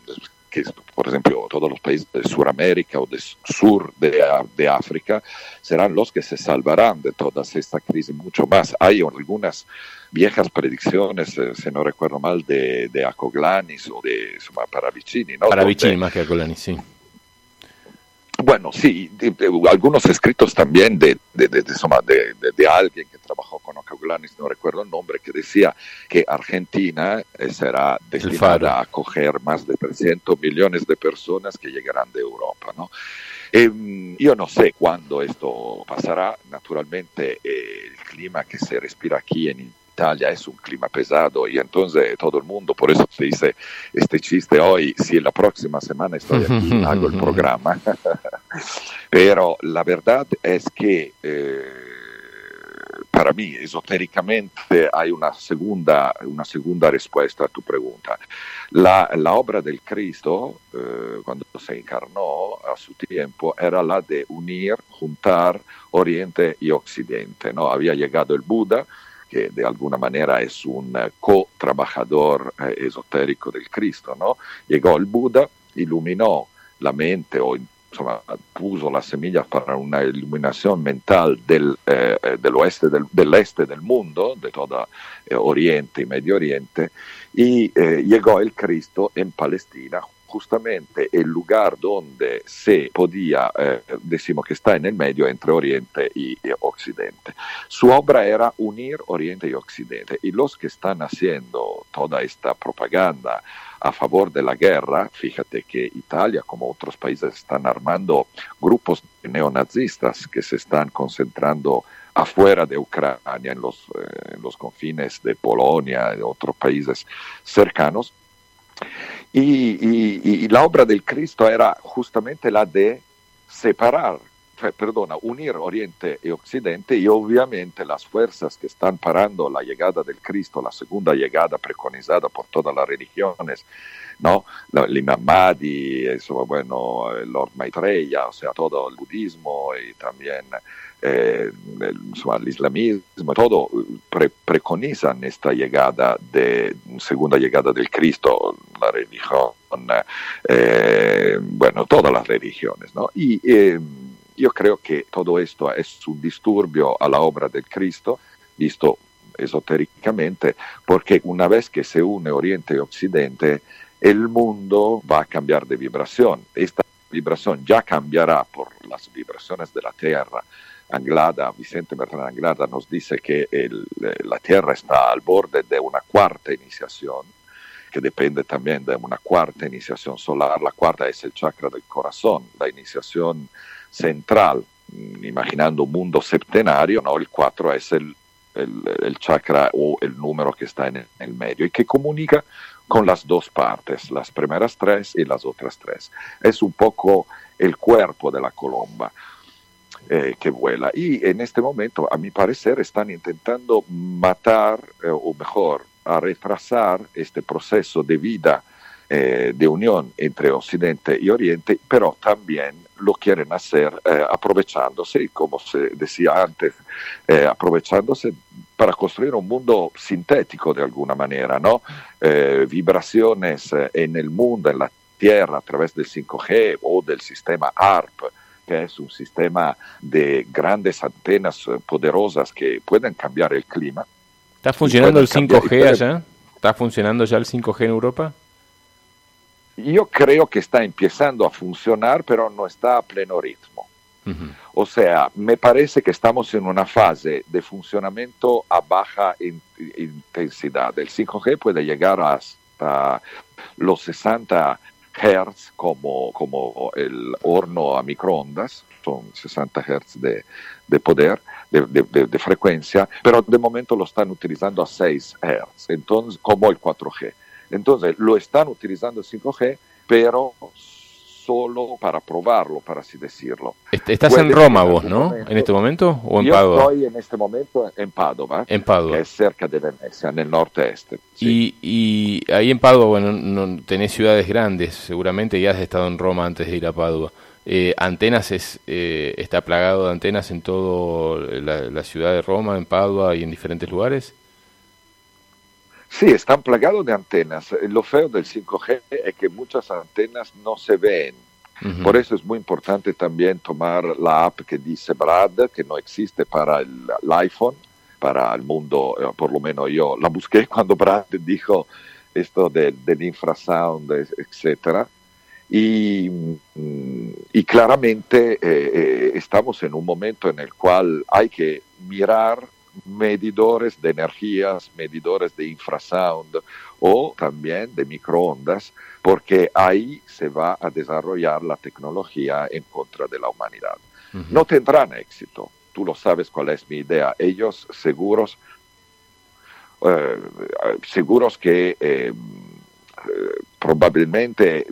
que por ejemplo todos los países de Sudamérica o del sur de, de, África serán los que se salvarán de toda esta crisis mucho más. Hay algunas viejas predicciones, eh, si no recuerdo mal, de, de Acoglanis o de Paravicini. ¿no? Paravicini más que Acoglanis, sí. Bueno, sí, de, de, algunos escritos también de, insomma, de, alguien que trabajó con Acoglanis, no recuerdo el nombre, que decía que Argentina eh, será destinada a acoger más de 300 millones de personas que llegarán de Europa, ¿no? Eh, yo no sé cuándo esto pasará, naturalmente eh, el clima que se respira aquí en Italia es un clima pesado y entonces todo el mundo, por eso se dice este chiste hoy, si la próxima semana estoy aquí, hago el programa. Pero la verdad es que eh, para mí, esotéricamente, hay una segunda, una segunda respuesta a tu pregunta. La, la obra del Cristo, eh, cuando se encarnó a su tiempo, era la de unir, juntar Oriente y Occidente. ¿no? Había llegado el Buda, que de alguna manera es un co-trabajador eh, esotérico del Cristo, ¿no? Llegó el Buda, iluminó la mente o insomma, puso las semillas para una iluminación mental del, eh, del oeste del, del, este del mundo, eh, Oriente y Medio Oriente, y eh, llegó el Cristo en Palestina justamente el lugar donde se podía, eh, decimos que está en el medio entre Oriente y, y, Occidente. Su obra era unir Oriente y Occidente y los que están haciendo toda esta propaganda a favor de la guerra, fíjate que Italia como otros países están armando grupos neonazistas que se están concentrando afuera de Ucrania, en los, eh, en los confines de Polonia, de otros países cercanos, y, la obra del Cristo era justamente la de separar perdona, unir Oriente y Occidente y obviamente las fuerzas que están parando la llegada del Cristo, la segunda llegada preconizada por todas las religiones, ¿no? El Imam Mahdi, eso, bueno, Lord Maitreya, o sea, todo el budismo y también eh, el, el, islamismo, todo pre preconizan esta llegada de segunda llegada del Cristo, la religión, eh, bueno, todas las religiones, ¿no? Y eh, yo creo que todo esto es un disturbio a la obra del Cristo, visto esotéricamente, porque una vez que se une Oriente y Occidente, el mundo va a cambiar de vibración. Esta vibración ya cambiará por las vibraciones de la Tierra. Anglada, Vicente Bertrand Anglada nos dice que el, la Tierra está al borde de una cuarta iniciación, que depende también de una cuarta iniciación solar. La cuarta es el chakra del corazón, la iniciación central, imaginando un mundo septenario, ¿no? el 4 es el, el, chakra o el número que está en el, en el medio y que comunica con las dos partes, las primeras tres y las otras tres. Es un poco el cuerpo de la colomba eh, que vuela. Y en este momento, a mi parecer, están intentando matar, eh, o mejor, a retrasar este proceso de vida, eh, de unión entre Occidente y Oriente, pero también lo quieren hacer eh, aprovechándose, como se decía antes, eh, aprovechándose para construir un mundo sintético de alguna manera, ¿no? Eh, vibraciones en el mundo, en la Tierra, a través del 5G o del sistema ARP, que es un sistema de grandes antenas poderosas que pueden cambiar el clima. ¿Está funcionando el 5G allá? ¿Está funcionando ya el 5G en Europa? Yo creo que está empezando a funcionar, pero no está a pleno ritmo. Uh -huh. O sea, me parece que estamos en una fase de funcionamiento a baja in intensidad. El 5G puede llegar hasta los 60 Hz como, como el horno a microondas, son 60 Hz de, de poder, de, de, de, frecuencia, pero de momento lo están utilizando a 6 Hz, entonces, como el 4G. Entonces, lo están utilizando el 5G, pero solo para probarlo, para así decirlo. Estás Puede en Roma vos, ¿no? Momento, ¿En este momento o en yo Padua? estoy en este momento en Padova, en Padua. que es cerca de Venecia, en el norte-este. Sí. Y, y, ahí en Padua, bueno, no, tenés ciudades grandes, seguramente ya has estado en Roma antes de ir a Padua. Eh, antenas es, eh, está plagado de antenas en toda la, la ciudad de Roma, en Padua y en diferentes lugares. Sí, están plagados de antenas. Lo feo del 5G es que muchas antenas no se ven. Uh -huh. Por eso es muy importante también tomar la app que dice Brad, que no existe para el, el iPhone, para el mundo, eh, por lo menos yo la busqué cuando Brad dijo esto de, del infrasound, etc. Y, y claramente eh, eh, estamos en un momento en el cual hay que mirar medidores de energías, medidores de infrasound o también de microondas, porque ahí se va a desarrollar la tecnología en contra de la humanidad. Uh -huh. No tendrán éxito, tú lo sabes cuál es mi idea. Ellos seguros, eh, seguros que eh, probablemente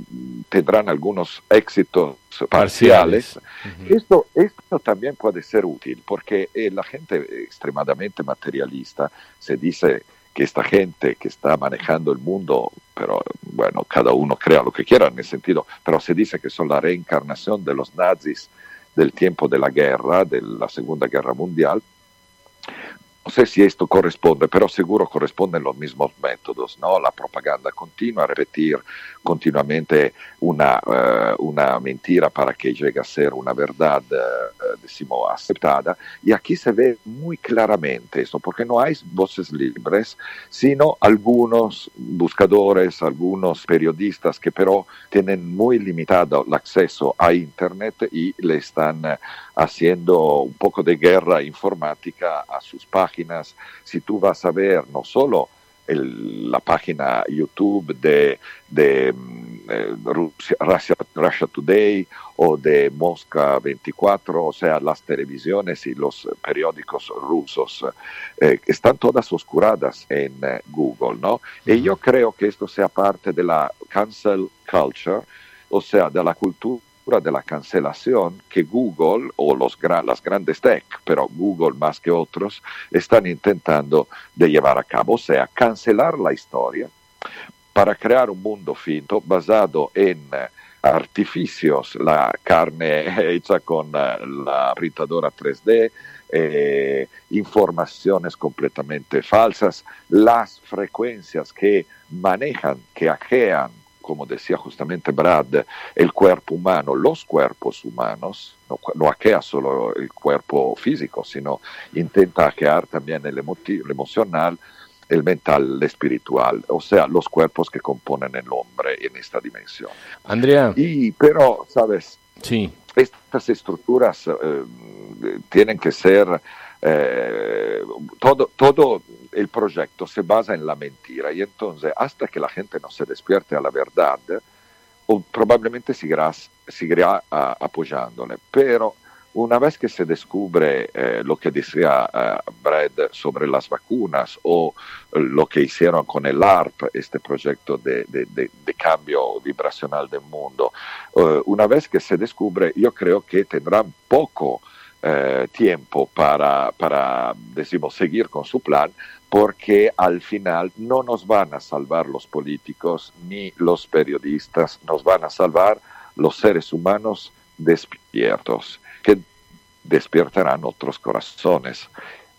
tendrán algunos éxitos parciales. parciales. Uh -huh. esto, esto también puede ser útil porque eh, la gente extremadamente materialista se dice que esta gente que está manejando el mundo, pero bueno, cada uno crea lo que quiera en ese sentido, pero se dice que son la reencarnación de los nazis del tiempo de la guerra, de la Segunda Guerra Mundial, no sé si esto corresponde, pero seguro corresponden los mismos métodos, ¿no? La propaganda continua, repetir continuamente una, uh, una mentira para que llegue a ser una verdad, uh, decimos, aceptada. Y aquí se ve muy claramente esto, porque no hay voces libres, sino algunos buscadores, algunos periodistas que pero tienen muy limitado el acceso a Internet y le están uh, haciendo un poco de guerra informática a sus páginas. Si tú vas a ver no solo el, la página YouTube de, de eh, Russia, Russia, Today o de Mosca 24, o sea, las televisiones y los periódicos rusos, eh, están todas oscuradas en eh, Google, ¿no? Y yo creo que esto sea parte de la cancel culture, o sea, de la cultura de la cancelación que Google o los las grandes tech, pero Google más que otros, están intentando de llevar a cabo, o sea, cancelar la historia para crear un mundo finto basado en artificios, la carne hecha con eh, la printadora 3D, eh, informaciones completamente falsas, las frecuencias que manejan, que ajean, como decía justamente Brad, el cuerpo humano, los cuerpos humanos, no, no solo el cuerpo físico, sino intenta hackear también el, el emocional, el mental, el espiritual, o sea, los cuerpos que componen el hombre en esta dimensión. Andrea. Y, pero, ¿sabes? Sí. Estas estructuras eh, tienen que ser, eh, todo, todo el proyecto se basa en la mentira. Y entonces hasta que la gente no se despierte a la verdad, probablemente seguirá, seguirá uh, apoyándole, pero una vez que se descubre eh, lo que decía eh, Brad sobre las vacunas o lo que hicieron con el ARP, este proyecto de, de, de, de cambio vibracional del mundo, eh, una vez que se descubre, yo creo que tendrán poco eh, tiempo para, para decimos, seguir con su plan, porque al final no nos van a salvar los políticos ni los periodistas, nos van a salvar los seres humanos despiertos que despertarán otros corazones.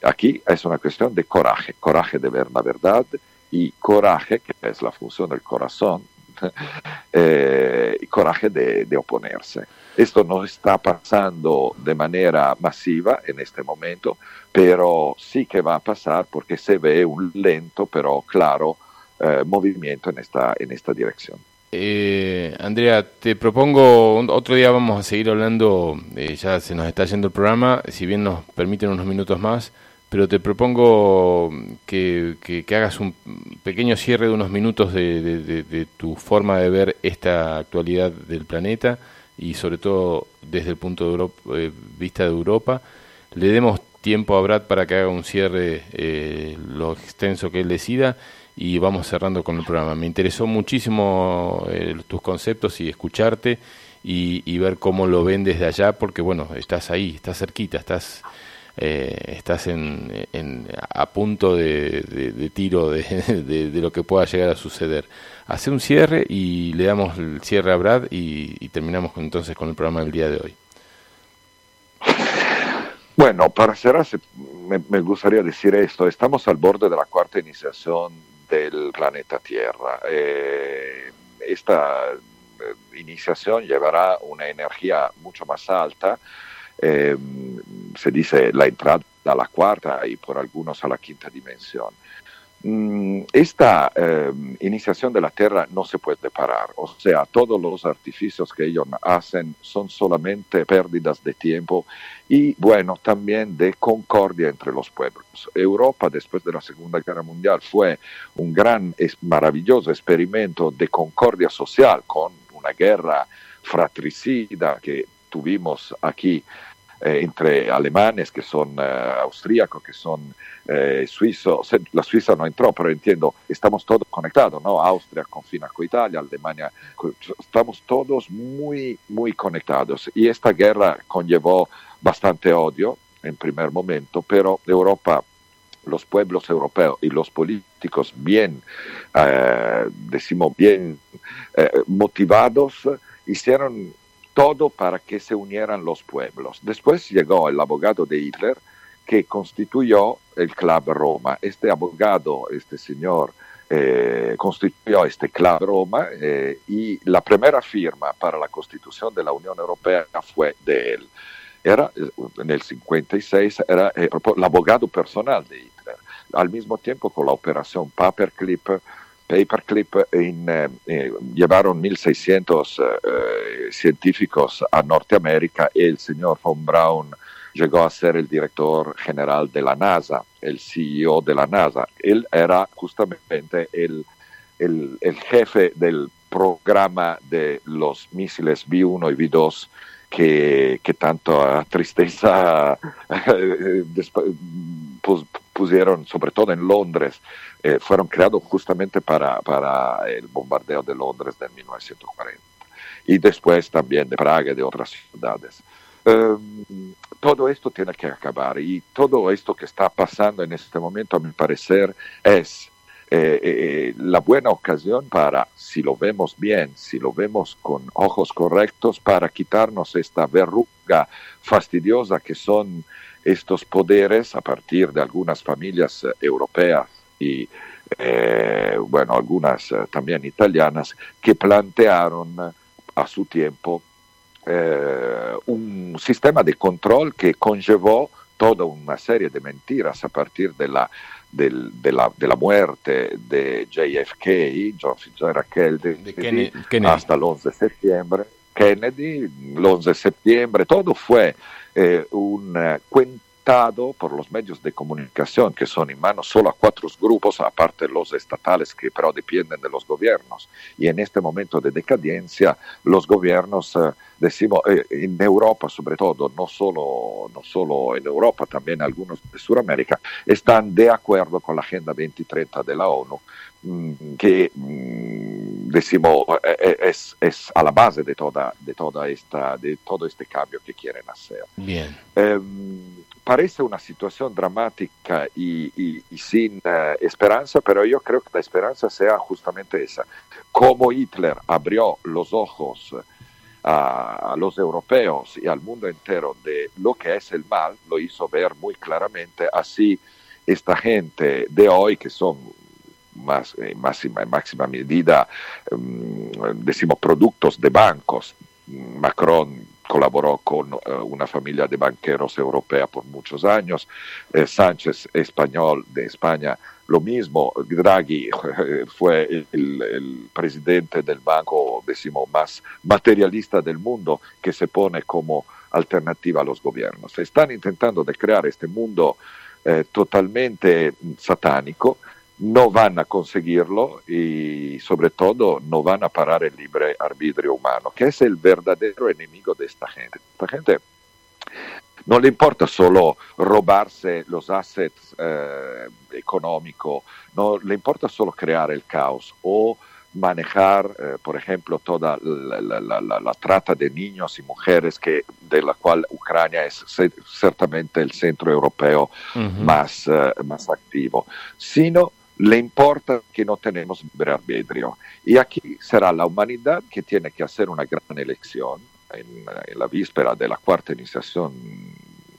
Aquí es una cuestión de coraje, coraje de ver la verdad y coraje, que es la función del corazón, eh, coraje de, de, oponerse. Esto no está pasando de manera masiva en este momento, pero sí que va a pasar porque se ve un lento pero claro eh, movimiento en esta, en esta dirección. Eh, Andrea, te propongo, otro día vamos a seguir hablando, eh, ya se nos está yendo el programa, si bien nos permiten unos minutos más, pero te propongo que, que, hagas un pequeño cierre de unos minutos de, de, tu forma de ver esta actualidad del planeta y sobre todo desde el punto de eh, vista de Europa. Le demos tiempo a Brad para que haga un cierre eh, lo extenso que él decida y vamos cerrando con el programa. Me interesó muchísimo eh, tus conceptos y escucharte y, y, ver cómo lo ven desde allá, porque bueno, estás ahí, estás cerquita, estás, eh, estás en, a punto de, tiro de, lo que pueda llegar a suceder. Hace un cierre y le damos el cierre a Brad y, terminamos entonces con el programa del día de hoy. Bueno, para cerrar, me, me, gustaría decir esto. Estamos al borde de la cuarta iniciación del planeta Tierra. Eh, esta eh, iniciación llevará una energía mucho más alta, eh, se dice la entrada a la cuarta y por algunos a la quinta dimensión. Mm, esta eh, iniciación de la Tierra no se puede parar, o sea, todos los artificios que ellos hacen son solamente pérdidas de tiempo y, bueno, también de concordia entre los pueblos. Europa, después de la Segunda Guerra Mundial, fue un gran, maravilloso experimento de concordia social con una guerra fratricida que tuvimos aquí eh, entre alemanes que son eh, austríacos, que son eh, suizos. La Suiza no entró, pero entiendo, estamos todos conectados, ¿no? Austria confina con Italia, Alemania, estamos todos muy, muy conectados. Y esta guerra conllevó bastante odio en primer momento, pero Europa los pueblos europeos y los políticos bien, eh, decimos bien eh, motivados, hicieron todo para que se unieran los pueblos. Después llegó el abogado de Hitler que constituyó el Club Roma. Este abogado, este señor, eh, constituyó este Club Roma eh, y la primera firma para la constitución de la Unión Europea fue de él. Era, en el 56, era eh, el abogado personal de Hitler. Al mismo tiempo, con la operación Paperclip, Paperclip in, eh, eh, llevaron 1.600 eh, científicos a Norteamérica y el señor von Braun llegó a ser el director general de la NASA, el CEO de la NASA. Él era justamente el, el, jefe del programa de los misiles B-1 y B-2 que, que tanto tristeza pusieron, sobre todo en Londres, eh, fueron creados justamente para, para, el bombardeo de Londres de 1940. y después también de Praga y de otras ciudades. Em, todo esto tiene que acabar y todo esto que está pasando en este momento, a mi parecer, es eh, eh, la buena ocasión para, si lo vemos bien, si lo vemos con ojos correctos, para quitarnos esta verruga fastidiosa que son estos poderes a partir de algunas familias eh, europeas y bueno, algunas también italianas, que plantearon a su tiempo un sistema de control que conllevó toda una serie de mentiras a partir de la del, de, la, de, la, muerte de JFK, John Fitzgerald Kennedy, hasta el 11 de septiembre. Kennedy, el 11 de septiembre, todo fue eh, un uh, por los medios de comunicación que son en manos solo a cuatro grupos, aparte los estatales que pero dependen de los gobiernos. Y en este momento de decadencia, los gobiernos, eh, decimos, eh, en Europa sobre todo, no solo, no solo en Europa, también algunos de Sudamérica, están de acuerdo con la Agenda 2030 de la ONU, mm, que mm, decimos, eh, es, es, a la base de, toda, de, toda esta, de todo este cambio que quieren hacer. Bien. Um, parece una situación dramática y, y, y sin uh, esperanza, pero yo creo que la esperanza sea justamente esa. Como Hitler abrió los ojos a, a, los europeos y al mundo entero de lo que es el mal, lo hizo ver muy claramente, así esta gente de hoy que son más, en máxima, máxima medida, um, decimos, productos de bancos, Macron colaboró con uh, una familia de banqueros europea por muchos años, eh, Sánchez, español de España, lo mismo, Draghi eh, fue el, presidente del banco, decimos, más materialista del mundo, que se pone como alternativa a los gobiernos. Están intentando de crear este mundo eh, totalmente satánico, no van a conseguirlo y sobre todo no van a parar el libre arbitrio humano, que es el verdadero enemigo de esta gente. Esta gente no le importa solo robarse los assets eh, económicos, no le importa solo crear el caos o manejar, eh, por ejemplo, toda la, la, la, la, trata de niños y mujeres, que, de la cual Ucrania es ciertamente el centro europeo uh -huh. más, uh, más activo, sino le importa que no tenemos libre arbitrio. Y aquí será la humanidad que tiene que hacer una gran elección en, la víspera de la cuarta iniciación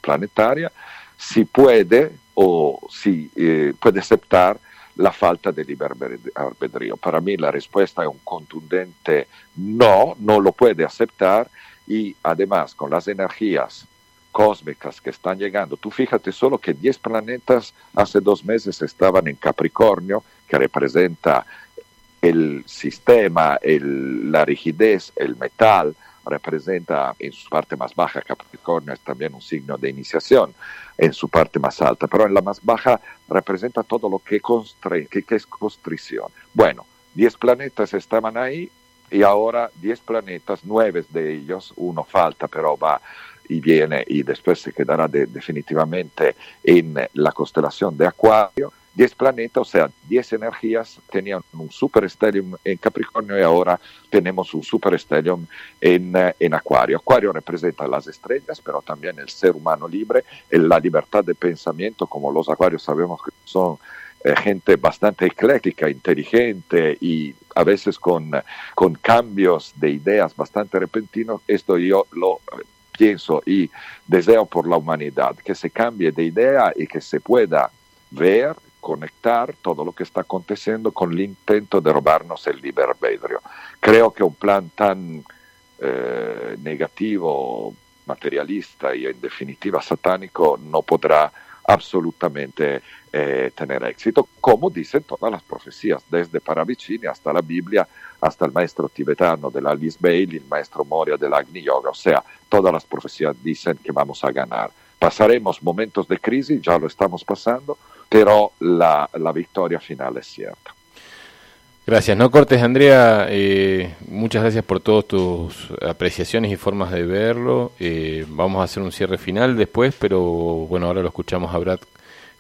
planetaria, si puede o si eh, puede aceptar la falta de libre albedrío. Para mí la respuesta es un contundente no, no lo puede aceptar y además con las energías cósmicas que están llegando. Tú fíjate solo que 10 planetas hace dos meses estaban en Capricornio, que representa el sistema, la rigidez, el metal, representa en su parte más baja, Capricornio es también un signo de iniciación, en su parte más alta, pero en la más baja representa todo lo que, constre, que, que es constricción. Bueno, 10 planetas estaban ahí y ahora 10 planetas, 9 de ellos, uno falta, pero va y viene y después se quedará de, definitivamente en la constelación de Acuario. 10 planetas, o sea, 10 energías tenían un superstellium en Capricornio y ahora tenemos un superstellium en, en Acuario. Acuario representa las estrellas, pero también el ser humano libre, la libertad de pensamiento, como los acuarios sabemos que son eh, gente bastante ecléctica, inteligente y a veces con, con cambios de ideas bastante repentinos. Esto yo lo pienso y deseo por la humanidad, que se cambie de idea y que se pueda ver, conectar todo lo que está aconteciendo con el intento de robarnos el libre albedrío. Creo que un plan tan eh, negativo, materialista y en definitiva satánico no podrá absolutamente eh, tener éxito, como dicen todas las profecías, desde Paravicini hasta la Biblia, hasta el maestro tibetano de la Bailey, el maestro Moria del Agni Yoga, o sea, todas las profecías dicen que vamos a ganar. Pasaremos momentos de crisis, ya lo estamos pasando, pero la, la victoria final es cierta. Gracias. No cortes, Andrea. Eh, muchas gracias por todas tus apreciaciones y formas de verlo. Eh, vamos a hacer un cierre final después, pero bueno, ahora lo escuchamos a Brad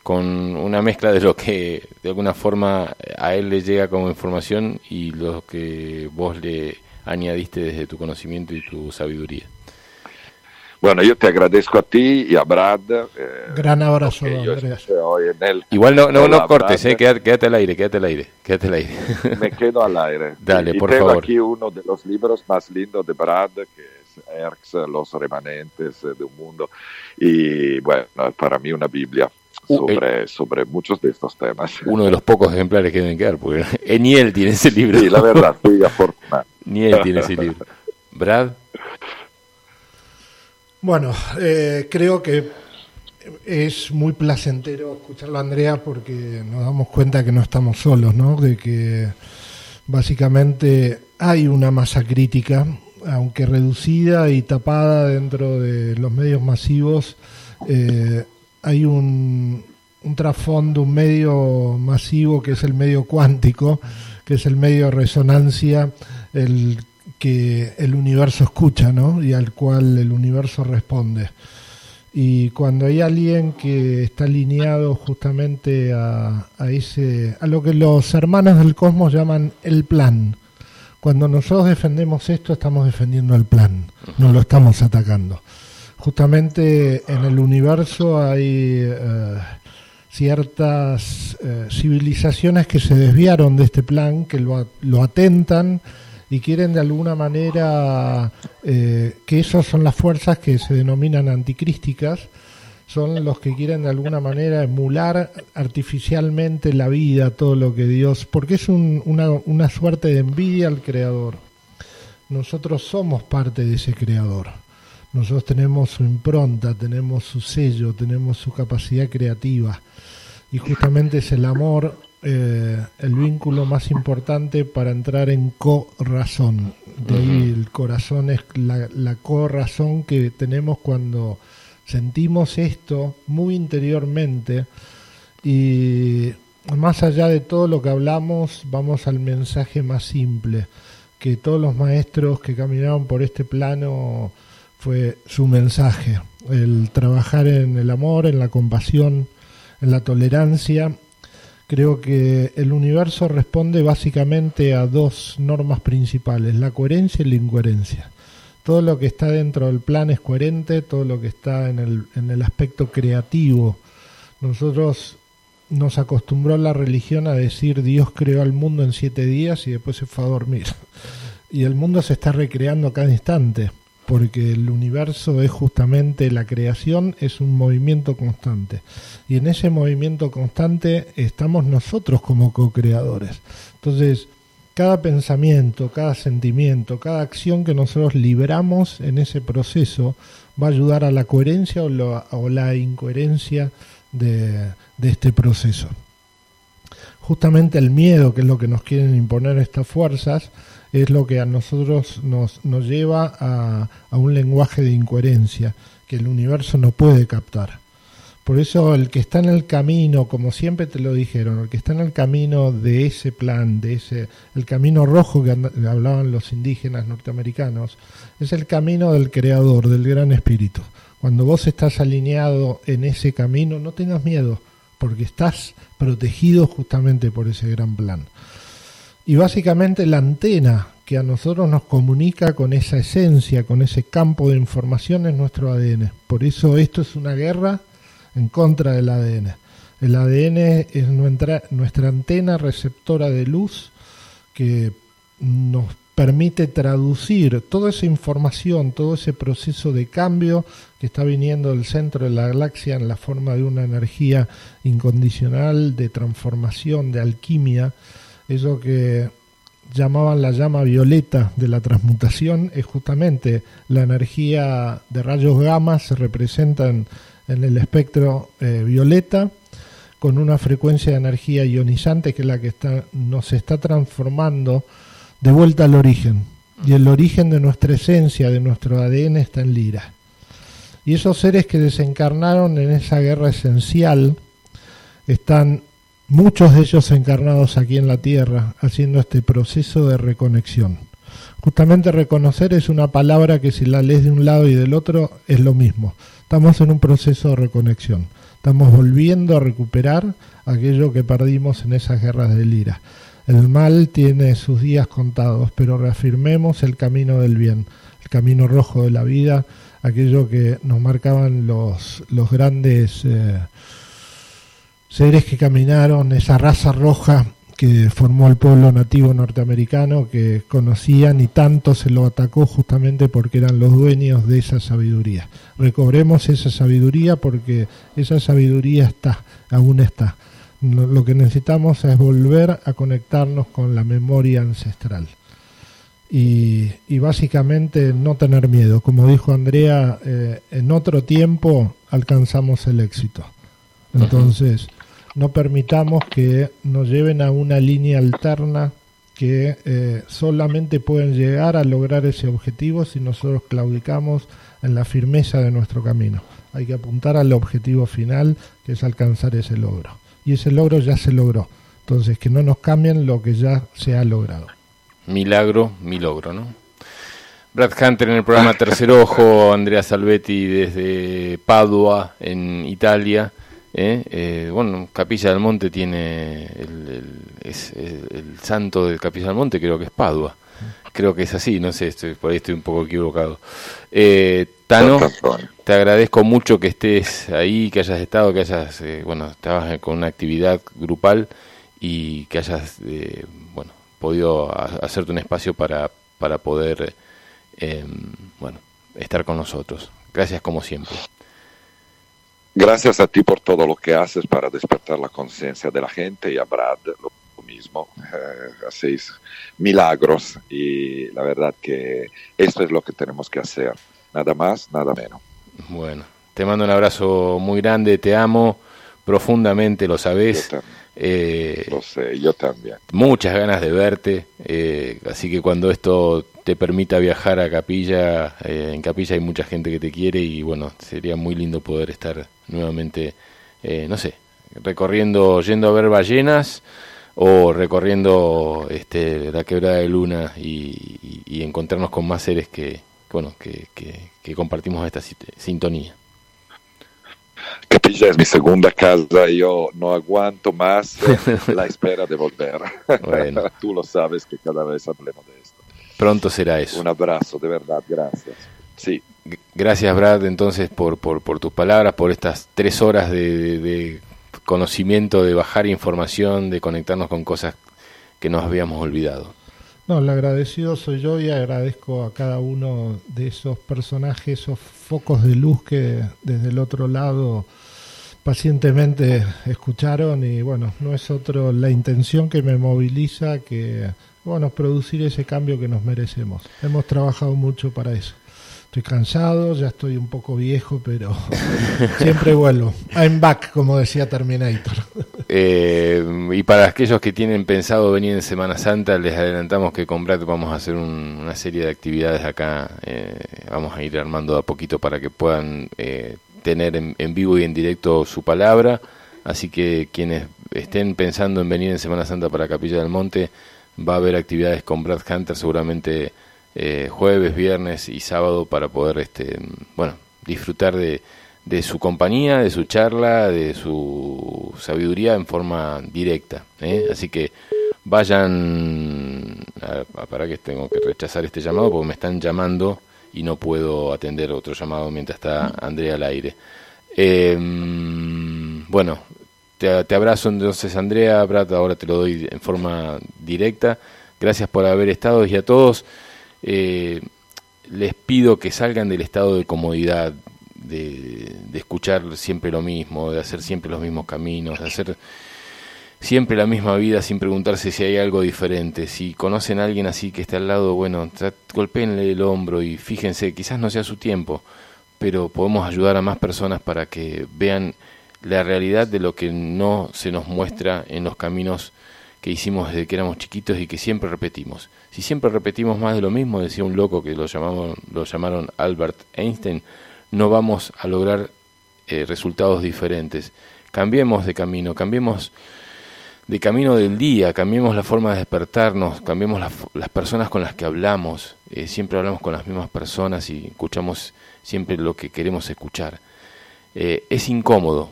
con una mezcla de lo que de alguna forma a él le llega como información y lo que vos le añadiste desde tu conocimiento y tu sabiduría. Bueno, yo te agradezco a ti y a Brad. Eh, Gran abrazo, Andrés. Igual no, no, no cortes, eh, quédate, quédate, al aire, quédate al aire, quédate al aire. Me quedo al aire. Dale, y, por tengo favor. aquí uno de los libros más lindos de Brad, que es Erx, Los remanentes de un mundo. Y bueno, para mí una Biblia. Uh, sobre, eh, sobre muchos de estos temas. Uno de los pocos ejemplares que deben quedar, porque ni él tiene ese libro. Sí, la verdad, fui afortunado. ni él tiene ese libro. Brad. Bueno, eh, creo que es muy placentero escucharlo, Andrea, porque nos damos cuenta que no estamos solos, ¿no? De que básicamente hay una masa crítica, aunque reducida y tapada dentro de los medios masivos, eh, hay un, un trasfondo, un medio masivo que es el medio cuántico, que es el medio de resonancia, el que el universo escucha, ¿no? Y al cual el universo responde. Y cuando hay alguien que está alineado justamente a, a, ese, a lo que los hermanos del cosmos llaman el plan. Cuando nosotros defendemos esto, estamos defendiendo el plan, no lo estamos atacando. Justamente en el universo hay eh, ciertas eh, civilizaciones que se desviaron de este plan, que lo, lo atentan y quieren de alguna manera eh, que esas son las fuerzas que se denominan anticrísticas, son los que quieren de alguna manera emular artificialmente la vida, todo lo que Dios, porque es un, una, una suerte de envidia al Creador. Nosotros somos parte de ese Creador. Nosotros tenemos su impronta, tenemos su sello, tenemos su capacidad creativa. Y justamente es el amor eh, el vínculo más importante para entrar en corazón. De ahí el corazón es la, la corazón que tenemos cuando sentimos esto muy interiormente y más allá de todo lo que hablamos, vamos al mensaje más simple, que todos los maestros que caminaron por este plano fue su mensaje, el trabajar en el amor, en la compasión, en la tolerancia Creo que el universo responde básicamente a dos normas principales, la coherencia y la incoherencia. Todo lo que está dentro del plan es coherente, todo lo que está en el, en el aspecto creativo. Nosotros nos acostumbró la religión a decir Dios creó al mundo en siete días y después se fue a dormir. Y el mundo se está recreando cada instante porque el universo es justamente la creación, es un movimiento constante. Y en ese movimiento constante estamos nosotros como co-creadores. Entonces, cada pensamiento, cada sentimiento, cada acción que nosotros libramos en ese proceso va a ayudar a la coherencia o, la, incoherencia de, de este proceso. Justamente el miedo, que es lo que nos quieren imponer estas fuerzas, es lo que a nosotros nos, nos lleva a, a un lenguaje de incoherencia que el universo no puede captar. Por eso el que está en el camino, como siempre te lo dijeron, el que está en el camino de ese plan, de ese, el camino rojo que hablaban los indígenas norteamericanos, es el camino del creador, del gran espíritu. Cuando vos estás alineado en ese camino, no tengas miedo, porque estás protegido justamente por ese gran plan y básicamente la antena que a nosotros nos comunica con esa esencia, con ese campo de información es nuestro ADN. Por eso esto es una guerra en contra del ADN. El ADN es nuestra, nuestra antena receptora de luz que nos permite traducir toda esa información, todo ese proceso de cambio que está viniendo del centro de la galaxia en la forma de una energía incondicional, de transformación, de alquimia, eso que llamaban la llama violeta de la transmutación es justamente la energía de rayos gamma se representa en, el espectro eh, violeta con una frecuencia de energía ionizante que es la que está, nos está transformando de vuelta al origen. Y el origen de nuestra esencia, de nuestro ADN, está en Lira. Y esos seres que desencarnaron en esa guerra esencial están muchos de ellos encarnados aquí en la Tierra, haciendo este proceso de reconexión. Justamente reconocer es una palabra que si la lees de un lado y del otro es lo mismo. Estamos en un proceso de reconexión. Estamos volviendo a recuperar aquello que perdimos en esas guerras de Lira. El mal tiene sus días contados, pero reafirmemos el camino del bien, el camino rojo de la vida, aquello que nos marcaban los, los grandes eh, seres que caminaron, esa raza roja que formó el pueblo nativo norteamericano que conocían y tanto se lo atacó justamente porque eran los dueños de esa sabiduría. Recobremos esa sabiduría porque esa sabiduría está, aún está. Lo que necesitamos es volver a conectarnos con la memoria ancestral. Y, básicamente no tener miedo. Como dijo Andrea, eh, en otro tiempo alcanzamos el éxito. Entonces, no permitamos que nos lleven a una línea alterna que eh, solamente pueden llegar a lograr ese objetivo si nosotros claudicamos en la firmeza de nuestro camino. Hay que apuntar al objetivo final, que es alcanzar ese logro. Y ese logro ya se logró. Entonces, que no nos cambien lo que ya se ha logrado. Milagro, mi logro, ¿no? Brad Hunter en el programa Tercer Ojo, Andrea Salvetti desde Padua, en Italia. ¿Eh? Eh, bueno, Capilla del Monte tiene el, es, el, santo de Capilla del Monte, creo que es Padua. Creo que es así, no sé, estoy, por ahí estoy un poco equivocado. Eh, Tano, te agradezco mucho que estés ahí, que hayas estado, que hayas, eh, bueno, estabas con una actividad grupal y que hayas, bueno, podido hacerte un espacio para, para poder, em, bueno, estar con nosotros. Gracias como siempre. Gracias a ti por todo lo que haces para despertar la conciencia de la gente y a Brad lo mismo. Eh, hacéis milagros y la verdad que esto es lo que tenemos que hacer. Nada más, nada menos. Bueno, te mando un abrazo muy grande, te amo profundamente, lo sabes. Eh, lo sé, yo también. Muchas ganas de verte, eh, así que cuando esto te permita viajar a Capilla, eh, en Capilla hay mucha gente que te quiere y bueno, sería muy lindo poder estar nuevamente, eh, no sé, recorriendo, yendo a ver ballenas o recorriendo este, la quebrada de luna y, encontrarnos con más seres que, bueno, que, que compartimos esta sintonía. Capilla es mi segunda casa y yo no aguanto más la espera de volver. Bueno. Tú lo sabes que cada vez hablemos de esto. Pronto será eso. Un abrazo, de verdad, gracias. Sí. Gracias, Brad, entonces, por, por, por tus palabras, por estas tres horas de, conocimiento, de bajar información, de conectarnos con cosas que nos habíamos olvidado. No, el agradecido soy yo y agradezco a cada uno de esos personajes, esos focos de luz que desde el otro lado pacientemente escucharon y bueno, no es otro la intención que me moviliza que bueno, producir ese cambio que nos merecemos. Hemos trabajado mucho para eso. Estoy cansado, ya estoy un poco viejo, pero siempre vuelvo. I'm back, como decía Terminator. Eh, y para aquellos que tienen pensado venir en Semana Santa, les adelantamos que con Brad vamos a hacer una serie de actividades acá. Eh, vamos a ir armando a poquito para que puedan eh, tener en, en vivo y en directo su palabra. Así que quienes estén pensando en venir en Semana Santa para Capilla del Monte, va a haber actividades con Brad Hunter seguramente eh, jueves, viernes y sábado para poder, este, bueno, disfrutar de, su compañía, de su charla, de su sabiduría en forma directa. ¿eh? Así que vayan, para que tengo que rechazar este llamado porque me están llamando y no puedo atender otro llamado mientras está Andrea al aire. Em, bueno, te, abrazo entonces, Andrea. Brad, ahora te lo doy en forma directa. Gracias por haber estado y a todos eh, les pido que salgan del estado de comodidad, de, escuchar siempre lo mismo, de hacer siempre los mismos caminos, de hacer siempre la misma vida sin preguntarse si hay algo diferente. Si conocen a alguien así que está al lado, bueno, golpeenle el hombro y fíjense, quizás no sea su tiempo, pero podemos ayudar a más personas para que vean la realidad de lo que no se nos muestra en los caminos que hicimos desde que éramos chiquitos y que siempre repetimos. Si siempre repetimos más de lo mismo, decía un loco que lo, llamamos, lo llamaron Albert Einstein, no vamos a lograr eh, resultados diferentes. Cambiemos de camino, cambiemos de camino del día, cambiemos la forma de despertarnos, cambiemos las personas con las que hablamos. Eh, siempre hablamos con las mismas personas y escuchamos siempre lo que queremos escuchar. Eh, es incómodo,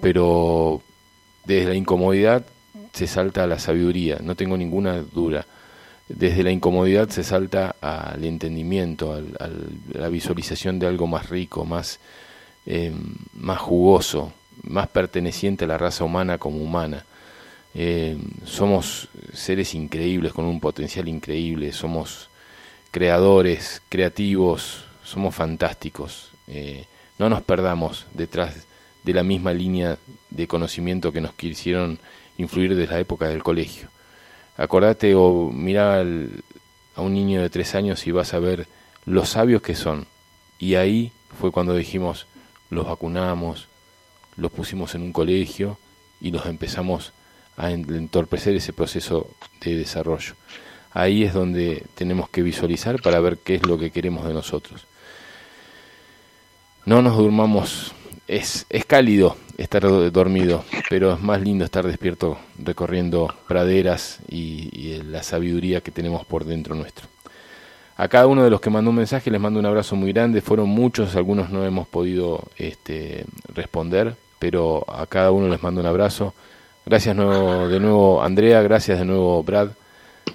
pero desde la incomodidad se salta a la sabiduría, no tengo ninguna duda. Desde la incomodidad se salta al entendimiento, a la visualización de algo más rico, más, eh, más jugoso, más perteneciente a la raza humana como humana. Eh, somos seres increíbles, con un potencial increíble, somos creadores, creativos, somos fantásticos. Eh, no nos perdamos detrás de la misma línea de conocimiento que nos quisieron influir desde la época del colegio. Acordate o mira a un niño de tres años y vas a ver los sabios que son. Y ahí fue cuando dijimos, los vacunamos, los pusimos en un colegio y los empezamos a entorpecer ese proceso de desarrollo. Ahí es donde tenemos que visualizar para ver qué es lo que queremos de nosotros. No nos durmamos, es, es cálido estar dormido, pero es más lindo estar despierto recorriendo praderas y, la sabiduría que tenemos por dentro nuestro. A cada uno de los que mandó un mensaje les mando un abrazo muy grande, fueron muchos, algunos no hemos podido este, responder, pero a cada uno les mando un abrazo. Gracias nuevo, de nuevo Andrea, gracias de nuevo Brad.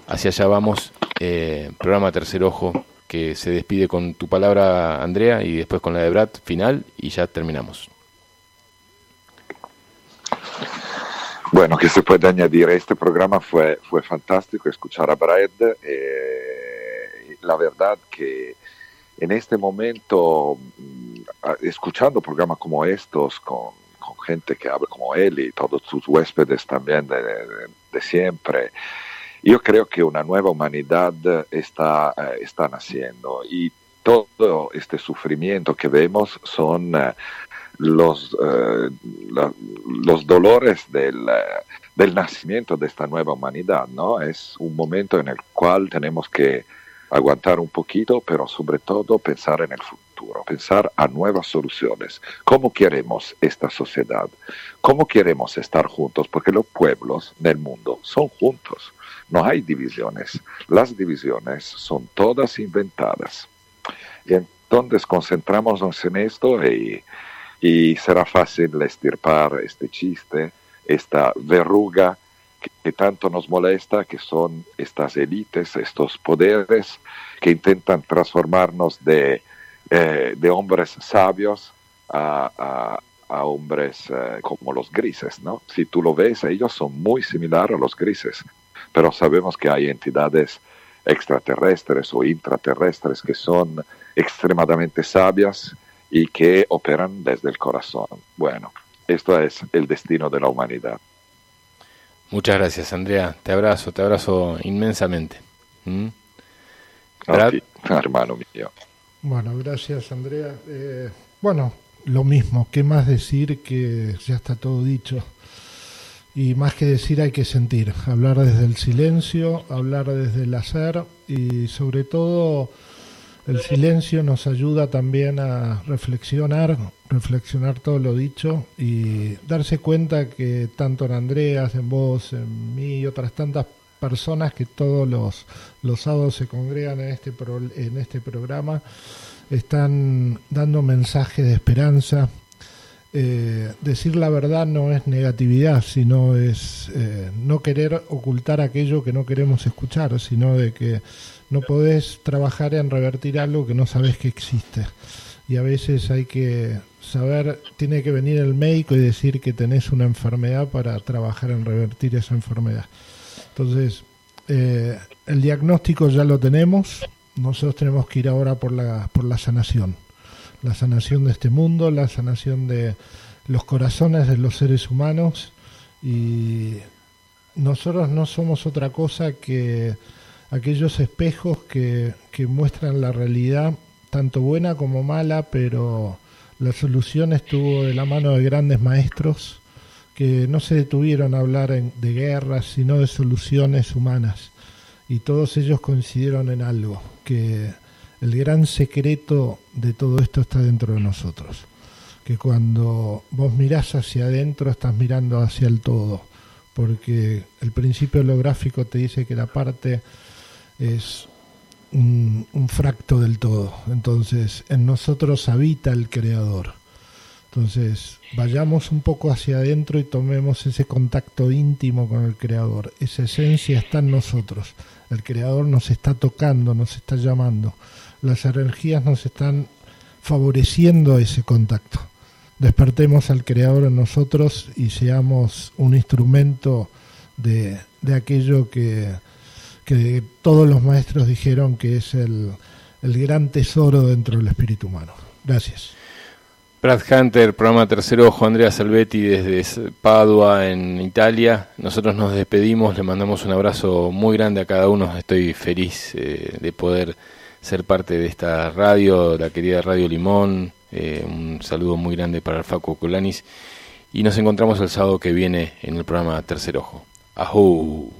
Hacia allá vamos, eh, programa Tercer Ojo, que se despide con tu palabra Andrea y después con la de Brad final y ya terminamos. Bueno, que se puede añadir, este programa fue, fue fantástico escuchar a Brad. Eh, la verdad que en este momento, mm, escuchando programas como estos, con con gente que habla como él y todos sus huéspedes también de, siempre. Yo creo que una nueva humanidad está, eh, está naciendo y todo este sufrimiento que vemos son los, uh, la, los dolores del, uh, del nacimiento de esta nueva humanidad, ¿no? Es un momento en el cual tenemos que aguantar un poquito, pero sobre todo pensar en el futuro, pensar a nuevas soluciones. ¿Cómo queremos esta sociedad? ¿Cómo queremos estar juntos? Porque los pueblos del mundo son juntos, no hay divisiones. Las divisiones son todas inventadas. Y entonces concentramos en esto y, y será fácil estirpar este chiste, esta verruga que tanto nos molesta, que son estas élites, estos poderes que intentan transformarnos de, eh, de hombres sabios a, a, hombres eh, como los grises, ¿no? Si tú lo ves, ellos son muy similares a los grises, pero sabemos que hay entidades extraterrestres o intraterrestres que son extremadamente sabias y que operan desde el corazón. Bueno, esto es el destino de la humanidad. Muchas gracias, Andrea. Te abrazo, te abrazo inmensamente. ¿Mm? hermano mío. Bueno, gracias, Andrea. Eh, bueno, lo mismo. ¿Qué más decir que ya está todo dicho? Y más que decir hay que sentir, hablar desde el silencio, hablar desde el hacer y sobre todo el silencio nos ayuda también a reflexionar, reflexionar todo lo dicho y darse cuenta que tanto en Andreas, en vos, en mí y otras tantas personas que todos los, los sábados se congregan en este, en este programa están dando mensajes de esperanza. Eh, decir la verdad no es negatividad, sino es eh, no querer ocultar aquello que no queremos escuchar, sino de que no podés trabajar en revertir algo que no sabes que existe. Y a veces hay que saber, tiene que venir el médico y decir que tenés una enfermedad para trabajar en revertir esa enfermedad. Entonces, eh, el diagnóstico ya lo tenemos, nosotros tenemos que ir ahora por la, por la sanación. La sanación de este mundo, la sanación de los corazones de los seres humanos y nosotros no somos otra cosa que aquellos espejos que, que muestran la realidad, tanto buena como mala, pero la solución estuvo de la mano de grandes maestros que no se detuvieron a hablar de guerras, sino de soluciones humanas. Y todos ellos coincidieron en algo, que el gran secreto de todo esto está dentro de nosotros. Que cuando vos mirás hacia adentro estás mirando hacia el todo, porque el principio holográfico te dice que la parte es un, fracto del todo. Entonces, en nosotros habita el Creador. Entonces, vayamos un poco hacia adentro y tomemos ese contacto íntimo con el Creador. Esa esencia está en nosotros. El Creador nos está tocando, nos está llamando. Las energías nos están favoreciendo ese contacto. Despertemos al Creador en nosotros y seamos un instrumento de, aquello que, que todos los maestros dijeron que es el, el gran tesoro dentro del espíritu humano. Gracias. Brad Hunter, programa Tercer Ojo, Andrea Salvetti desde Padua en Italia. Nosotros nos despedimos, le mandamos un abrazo muy grande a cada uno. Estoy feliz eh, de poder ser parte de esta radio, la querida Radio Limón. Eh, un saludo muy grande para el Facu Colanis. Y nos encontramos el sábado que viene en el programa Tercer Ojo. ¡Ajú!